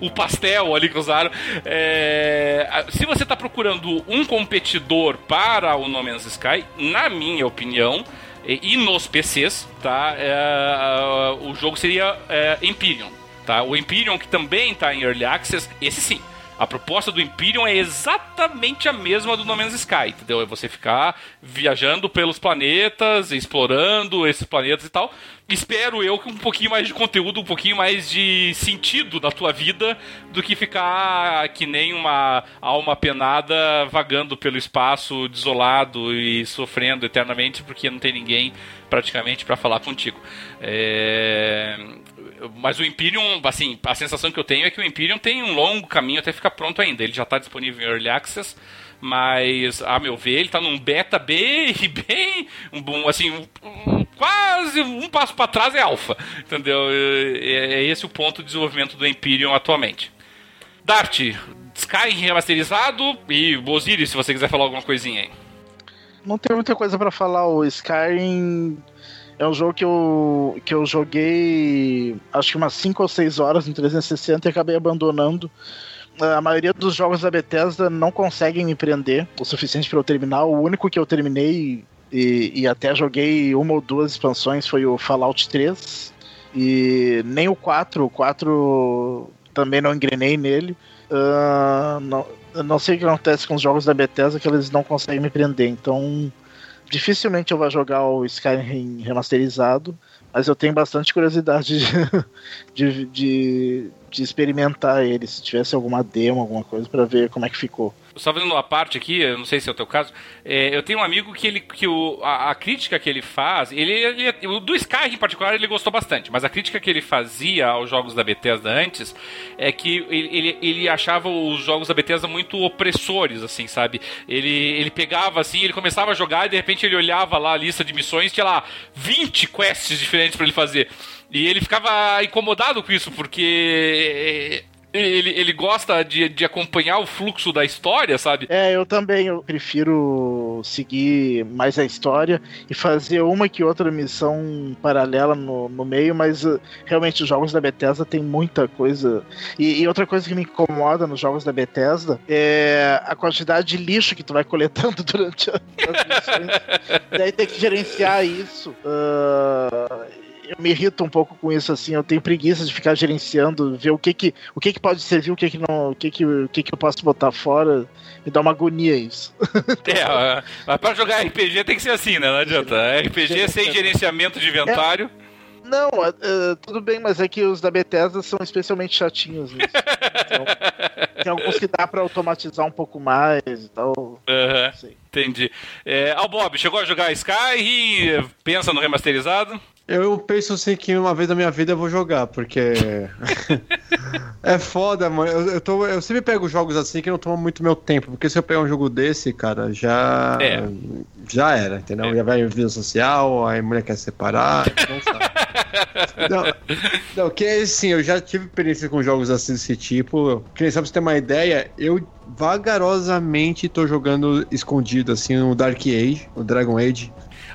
O, o, pastel ali que usaram. É... Se você está procurando um competidor para o No Man's Sky, na minha opinião, e, nos PCs, tá? É... o jogo seria é, Empyrean. Tá? O Empyrean, que também está em Early Access, esse sim. A proposta do Imperium é exatamente a mesma do No Man's Sky, entendeu? É você ficar viajando pelos planetas, explorando esses planetas e tal. Espero eu que um pouquinho mais de conteúdo, um pouquinho mais de sentido na tua vida do que ficar que nem uma alma penada vagando pelo espaço, desolado e sofrendo eternamente porque não tem ninguém praticamente para falar contigo. É mas o Imperium, assim, a sensação que eu tenho é que o Imperium tem um longo caminho até ficar pronto ainda. Ele já está disponível em Early Access, mas, a meu ver, ele está num beta bem, bem, um, assim, um, quase um passo para trás é alfa, entendeu? É, é, esse o ponto de desenvolvimento do Imperium atualmente. Dart, Sky remasterizado e Osiris, se você quiser falar alguma coisinha aí. Não tem muita coisa para falar, o Skyrim é um jogo que eu, que eu joguei acho que umas 5 ou 6 horas no 360 e acabei abandonando. A maioria dos jogos da Bethesda não conseguem me prender o suficiente para eu terminar. O único que eu terminei e, e, até joguei uma ou duas expansões foi o Fallout 3. E nem o 4, o 4 também não engrenei nele. Uh, não, não sei o que acontece com os jogos da Bethesda que eles não conseguem me prender. Então dificilmente eu vou jogar o Skyrim remasterizado, mas eu tenho bastante curiosidade de, de, de, de experimentar ele, se tivesse alguma demo, alguma coisa, para ver como é que ficou. Só fazendo uma parte aqui, eu não sei se é o teu caso, é, eu tenho um amigo que ele que o, a, a crítica que ele faz, ele, ele, o do Sky em particular ele gostou bastante, mas a crítica que ele fazia aos jogos da Bethesda antes é que ele, ele, ele achava os jogos da Bethesda muito opressores, assim, sabe? Ele, ele pegava assim, ele começava a jogar e de repente ele olhava lá a lista de missões, tinha lá 20 quests diferentes para ele fazer. E ele ficava incomodado com isso, porque ele, ele gosta de, de acompanhar o fluxo da história, sabe? É, eu também. Eu prefiro seguir mais a história e fazer uma que outra missão paralela no, no meio, mas uh, realmente os jogos da Bethesda tem muita coisa. E, e, outra coisa que me incomoda nos jogos da Bethesda é a quantidade de lixo que tu vai coletando durante as missões. Daí tem que gerenciar isso. Uh, eu me irrito um pouco com isso, assim, eu tenho preguiça de ficar gerenciando, ver o que que, o que, que pode servir, o que que não, o que que, o que que eu posso botar fora, me dá uma agonia isso. É, mas pra jogar RPG tem que ser assim, né, não adianta, RPG é sem gerenciamento de inventário... É... Não, uh, tudo bem, mas é que os da Bethesda são especialmente chatinhos. Nisso. Então, tem alguns que dá para automatizar um pouco mais e tal. Uhum, entendi. É, Al Bob, chegou a jogar Sky e pensa no remasterizado? Eu penso assim que uma vez na minha vida eu vou jogar, porque. é foda, mano. Eu, eu, tô, eu sempre pego jogos assim que não tomam muito meu tempo, porque se eu pegar um jogo desse, cara, já. É. Já era, entendeu? É. Já vai em vida social, a mulher quer separar, não sabe. não, não, que é assim, eu já tive experiência com jogos assim desse tipo. Que nem sabe pra você ter uma ideia, eu vagarosamente tô jogando escondido assim no Dark Age, o Dragon Age.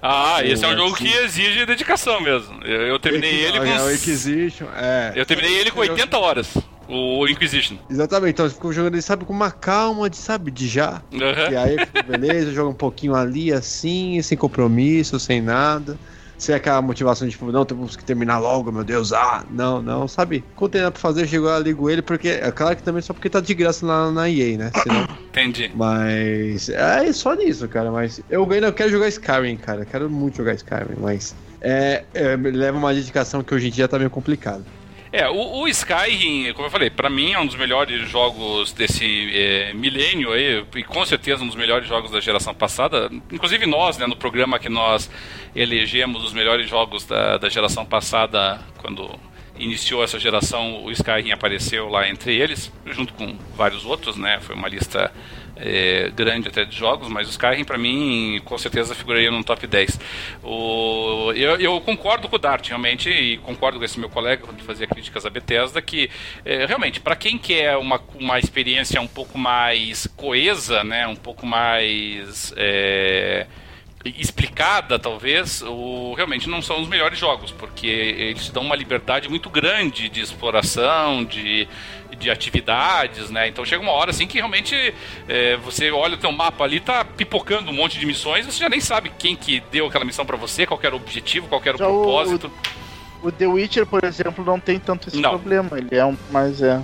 Ah, esse é um jogo que exige dedicação mesmo. Eu, eu terminei ele com. É, o Inquisition, é. Eu terminei ele com 80 horas. O Inquisition. Exatamente, então você ficou jogando ele, sabe, com uma calma, de, sabe, de já. Uhum. E aí, beleza, joga um pouquinho ali, assim, sem compromisso, sem nada sem aquela motivação de, tipo, não, temos que terminar logo, meu Deus, ah, não, não, sabe? Quando tem nada pra fazer, chegou lá, ligo ele, porque, é claro que também só porque tá de graça lá na EA, né? Senão... Entendi. Mas, é só nisso, cara, mas eu ainda quero jogar Skyrim, cara, quero muito jogar Skyrim, mas é, é, leva uma dedicação que hoje em dia tá meio complicado. É, o, o Skyrim, como eu falei, para mim é um dos melhores jogos desse é, milênio aí, e com certeza um dos melhores jogos da geração passada. Inclusive nós, né, no programa que nós elegemos os melhores jogos da, da geração passada, quando iniciou essa geração, o Skyrim apareceu lá entre eles, junto com vários outros, né? Foi uma lista é, grande até de jogos, mas o Skyrim para mim com certeza figuraria no top 10. O, eu, eu, concordo com o Dart realmente e concordo com esse meu colega quando fazia críticas à Bethesda que é, realmente para quem quer uma, uma experiência um pouco mais coesa, né, um pouco mais é, explicada, talvez, o, realmente não são os melhores jogos, porque eles dão uma liberdade muito grande de exploração, de, de atividades, né? Então chega uma hora assim que realmente é, você olha o teu mapa ali, tá pipocando um monte de missões, você já nem sabe quem que deu aquela missão para você, qual era o objetivo, qual era o já propósito. O, o, The Witcher, por exemplo, não tem tanto esse não. problema. Ele é um. Mas é.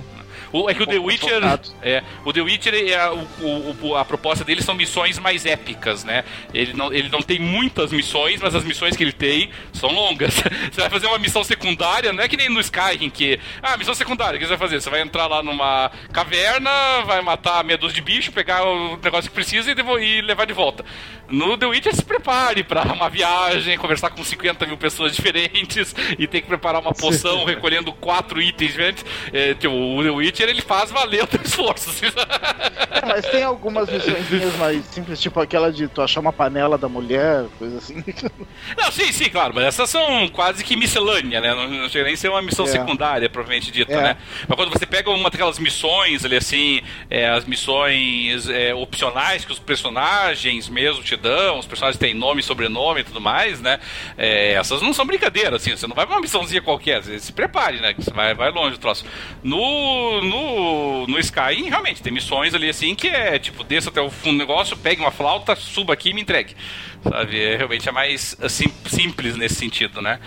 O, é que o The Witcher. É, o The Witcher, é, o, o, a proposta dele são missões mais épicas, né? Ele não, ele não tem muitas missões, mas as missões que ele tem são longas. Você vai fazer uma missão secundária, não é que nem no Skyrim, que. Ah, missão secundária, o que você vai fazer? Você vai entrar lá numa caverna, vai matar meia dúzia de bicho, pegar o negócio que precisa e, e levar de volta. No The Witcher, se prepare para uma viagem, conversar com 50 mil pessoas diferentes e ter que preparar uma poção recolhendo quatro itens diferentes. É, tipo, o The Witcher ele faz valer o teu esforço. É, mas tem algumas missões mais simples, tipo aquela de tu achar uma panela da mulher, coisa assim. Não, sim, sim, claro, mas essas são quase que miscelânea, né? Não, não chega nem a ser uma missão é. secundária, provavelmente dita, é. né? Mas quando você pega uma daquelas missões ali assim, é, as missões é, opcionais que os personagens mesmo te os personagens têm nome, sobrenome e tudo mais, né? É, essas não são brincadeiras, assim, você não vai pra uma missãozinha qualquer, você se prepare, né? Você vai, vai longe do troço. No, no, no Skyrim, realmente, tem missões ali assim que é tipo, desça até o fundo do negócio, pegue uma flauta, suba aqui e me entregue. Sabe? É, realmente é mais assim, simples nesse sentido, né?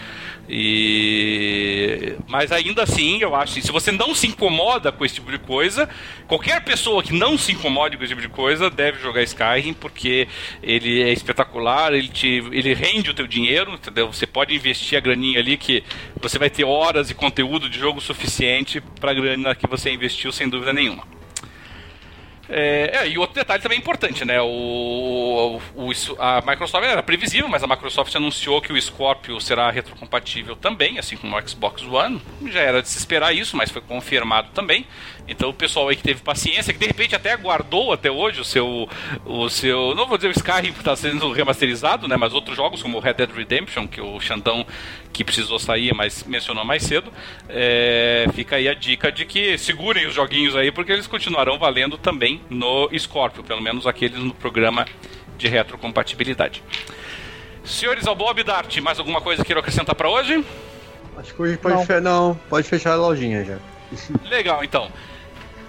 E... Mas ainda assim, eu acho que se você não se incomoda com esse tipo de coisa, qualquer pessoa que não se incomode com esse tipo de coisa deve jogar Skyrim, porque ele é espetacular, ele, te, ele rende o teu dinheiro, entendeu? Você pode investir a graninha ali que você vai ter horas e conteúdo de jogo suficiente para a grana que você investiu, sem dúvida nenhuma. É, é, e outro detalhe também importante, né? O, o, a Microsoft era previsível, mas a Microsoft anunciou que o Scorpio será retrocompatível também, assim como o Xbox One. Já era de se esperar isso, mas foi confirmado também. Então o pessoal aí que teve paciência, que de repente até aguardou até hoje o seu. O seu. Não vou dizer o Skyrim está sendo remasterizado, né? Mas outros jogos, como o Red Dead Redemption, que o Xandão que precisou sair, mas mencionou mais cedo. É, fica aí a dica de que segurem os joguinhos aí, porque eles continuarão valendo também no Scorpio, pelo menos aqueles no programa de retrocompatibilidade. Senhores Albob Dart, mais alguma coisa que queiram acrescentar para hoje? Acho que hoje pode, não. Fe não, pode fechar a lojinha já. Legal, então.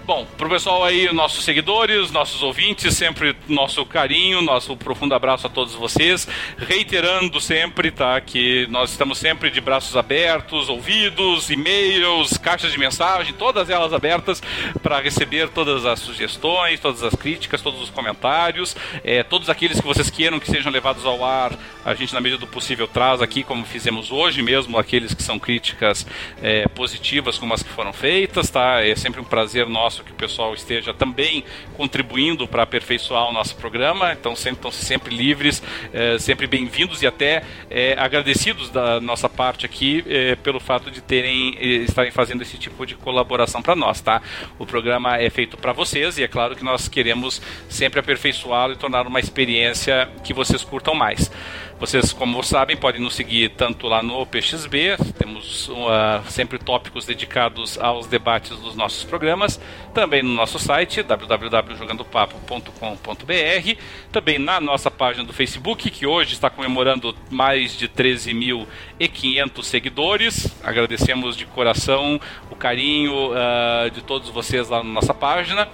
Bom, pro pessoal aí, nossos seguidores, nossos ouvintes, sempre nosso carinho, nosso profundo abraço a todos vocês. Reiterando sempre, tá, que nós estamos sempre de braços abertos, ouvidos, e-mails, caixas de mensagem, todas elas abertas para receber todas as sugestões, todas as críticas, todos os comentários, é, todos aqueles que vocês queiram que sejam levados ao ar, a gente na medida do possível traz aqui, como fizemos hoje mesmo, aqueles que são críticas é, positivas como as que foram feitas, tá? É sempre um prazer nosso que o pessoal esteja também contribuindo para aperfeiçoar o nosso programa. Então, sempre, estão sempre livres, é, sempre bem-vindos e até é, agradecidos da nossa parte aqui é, pelo fato de terem estarem fazendo esse tipo de colaboração para nós, tá? O programa é feito para vocês e é claro que nós queremos sempre aperfeiçoá-lo e tornar uma experiência que vocês curtam mais. Vocês, como sabem, podem nos seguir tanto lá no PXB, temos uh, sempre tópicos dedicados aos debates dos nossos programas, também no nosso site www.jogandopapo.com.br, também na nossa página do Facebook, que hoje está comemorando mais de 13.500 seguidores. Agradecemos de coração o carinho uh, de todos vocês lá na nossa página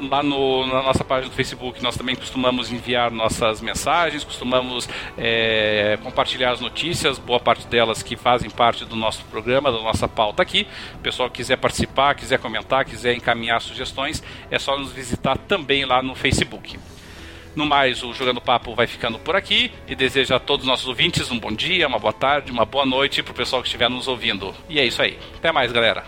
lá no, na nossa página do Facebook nós também costumamos enviar nossas mensagens, costumamos é, compartilhar as notícias, boa parte delas que fazem parte do nosso programa, da nossa pauta aqui. O pessoal quiser participar, quiser comentar, quiser encaminhar sugestões, é só nos visitar também lá no Facebook. No mais, o Jogando Papo vai ficando por aqui e deseja a todos os nossos ouvintes um bom dia, uma boa tarde, uma boa noite pro pessoal que estiver nos ouvindo. E é isso aí. Até mais, galera.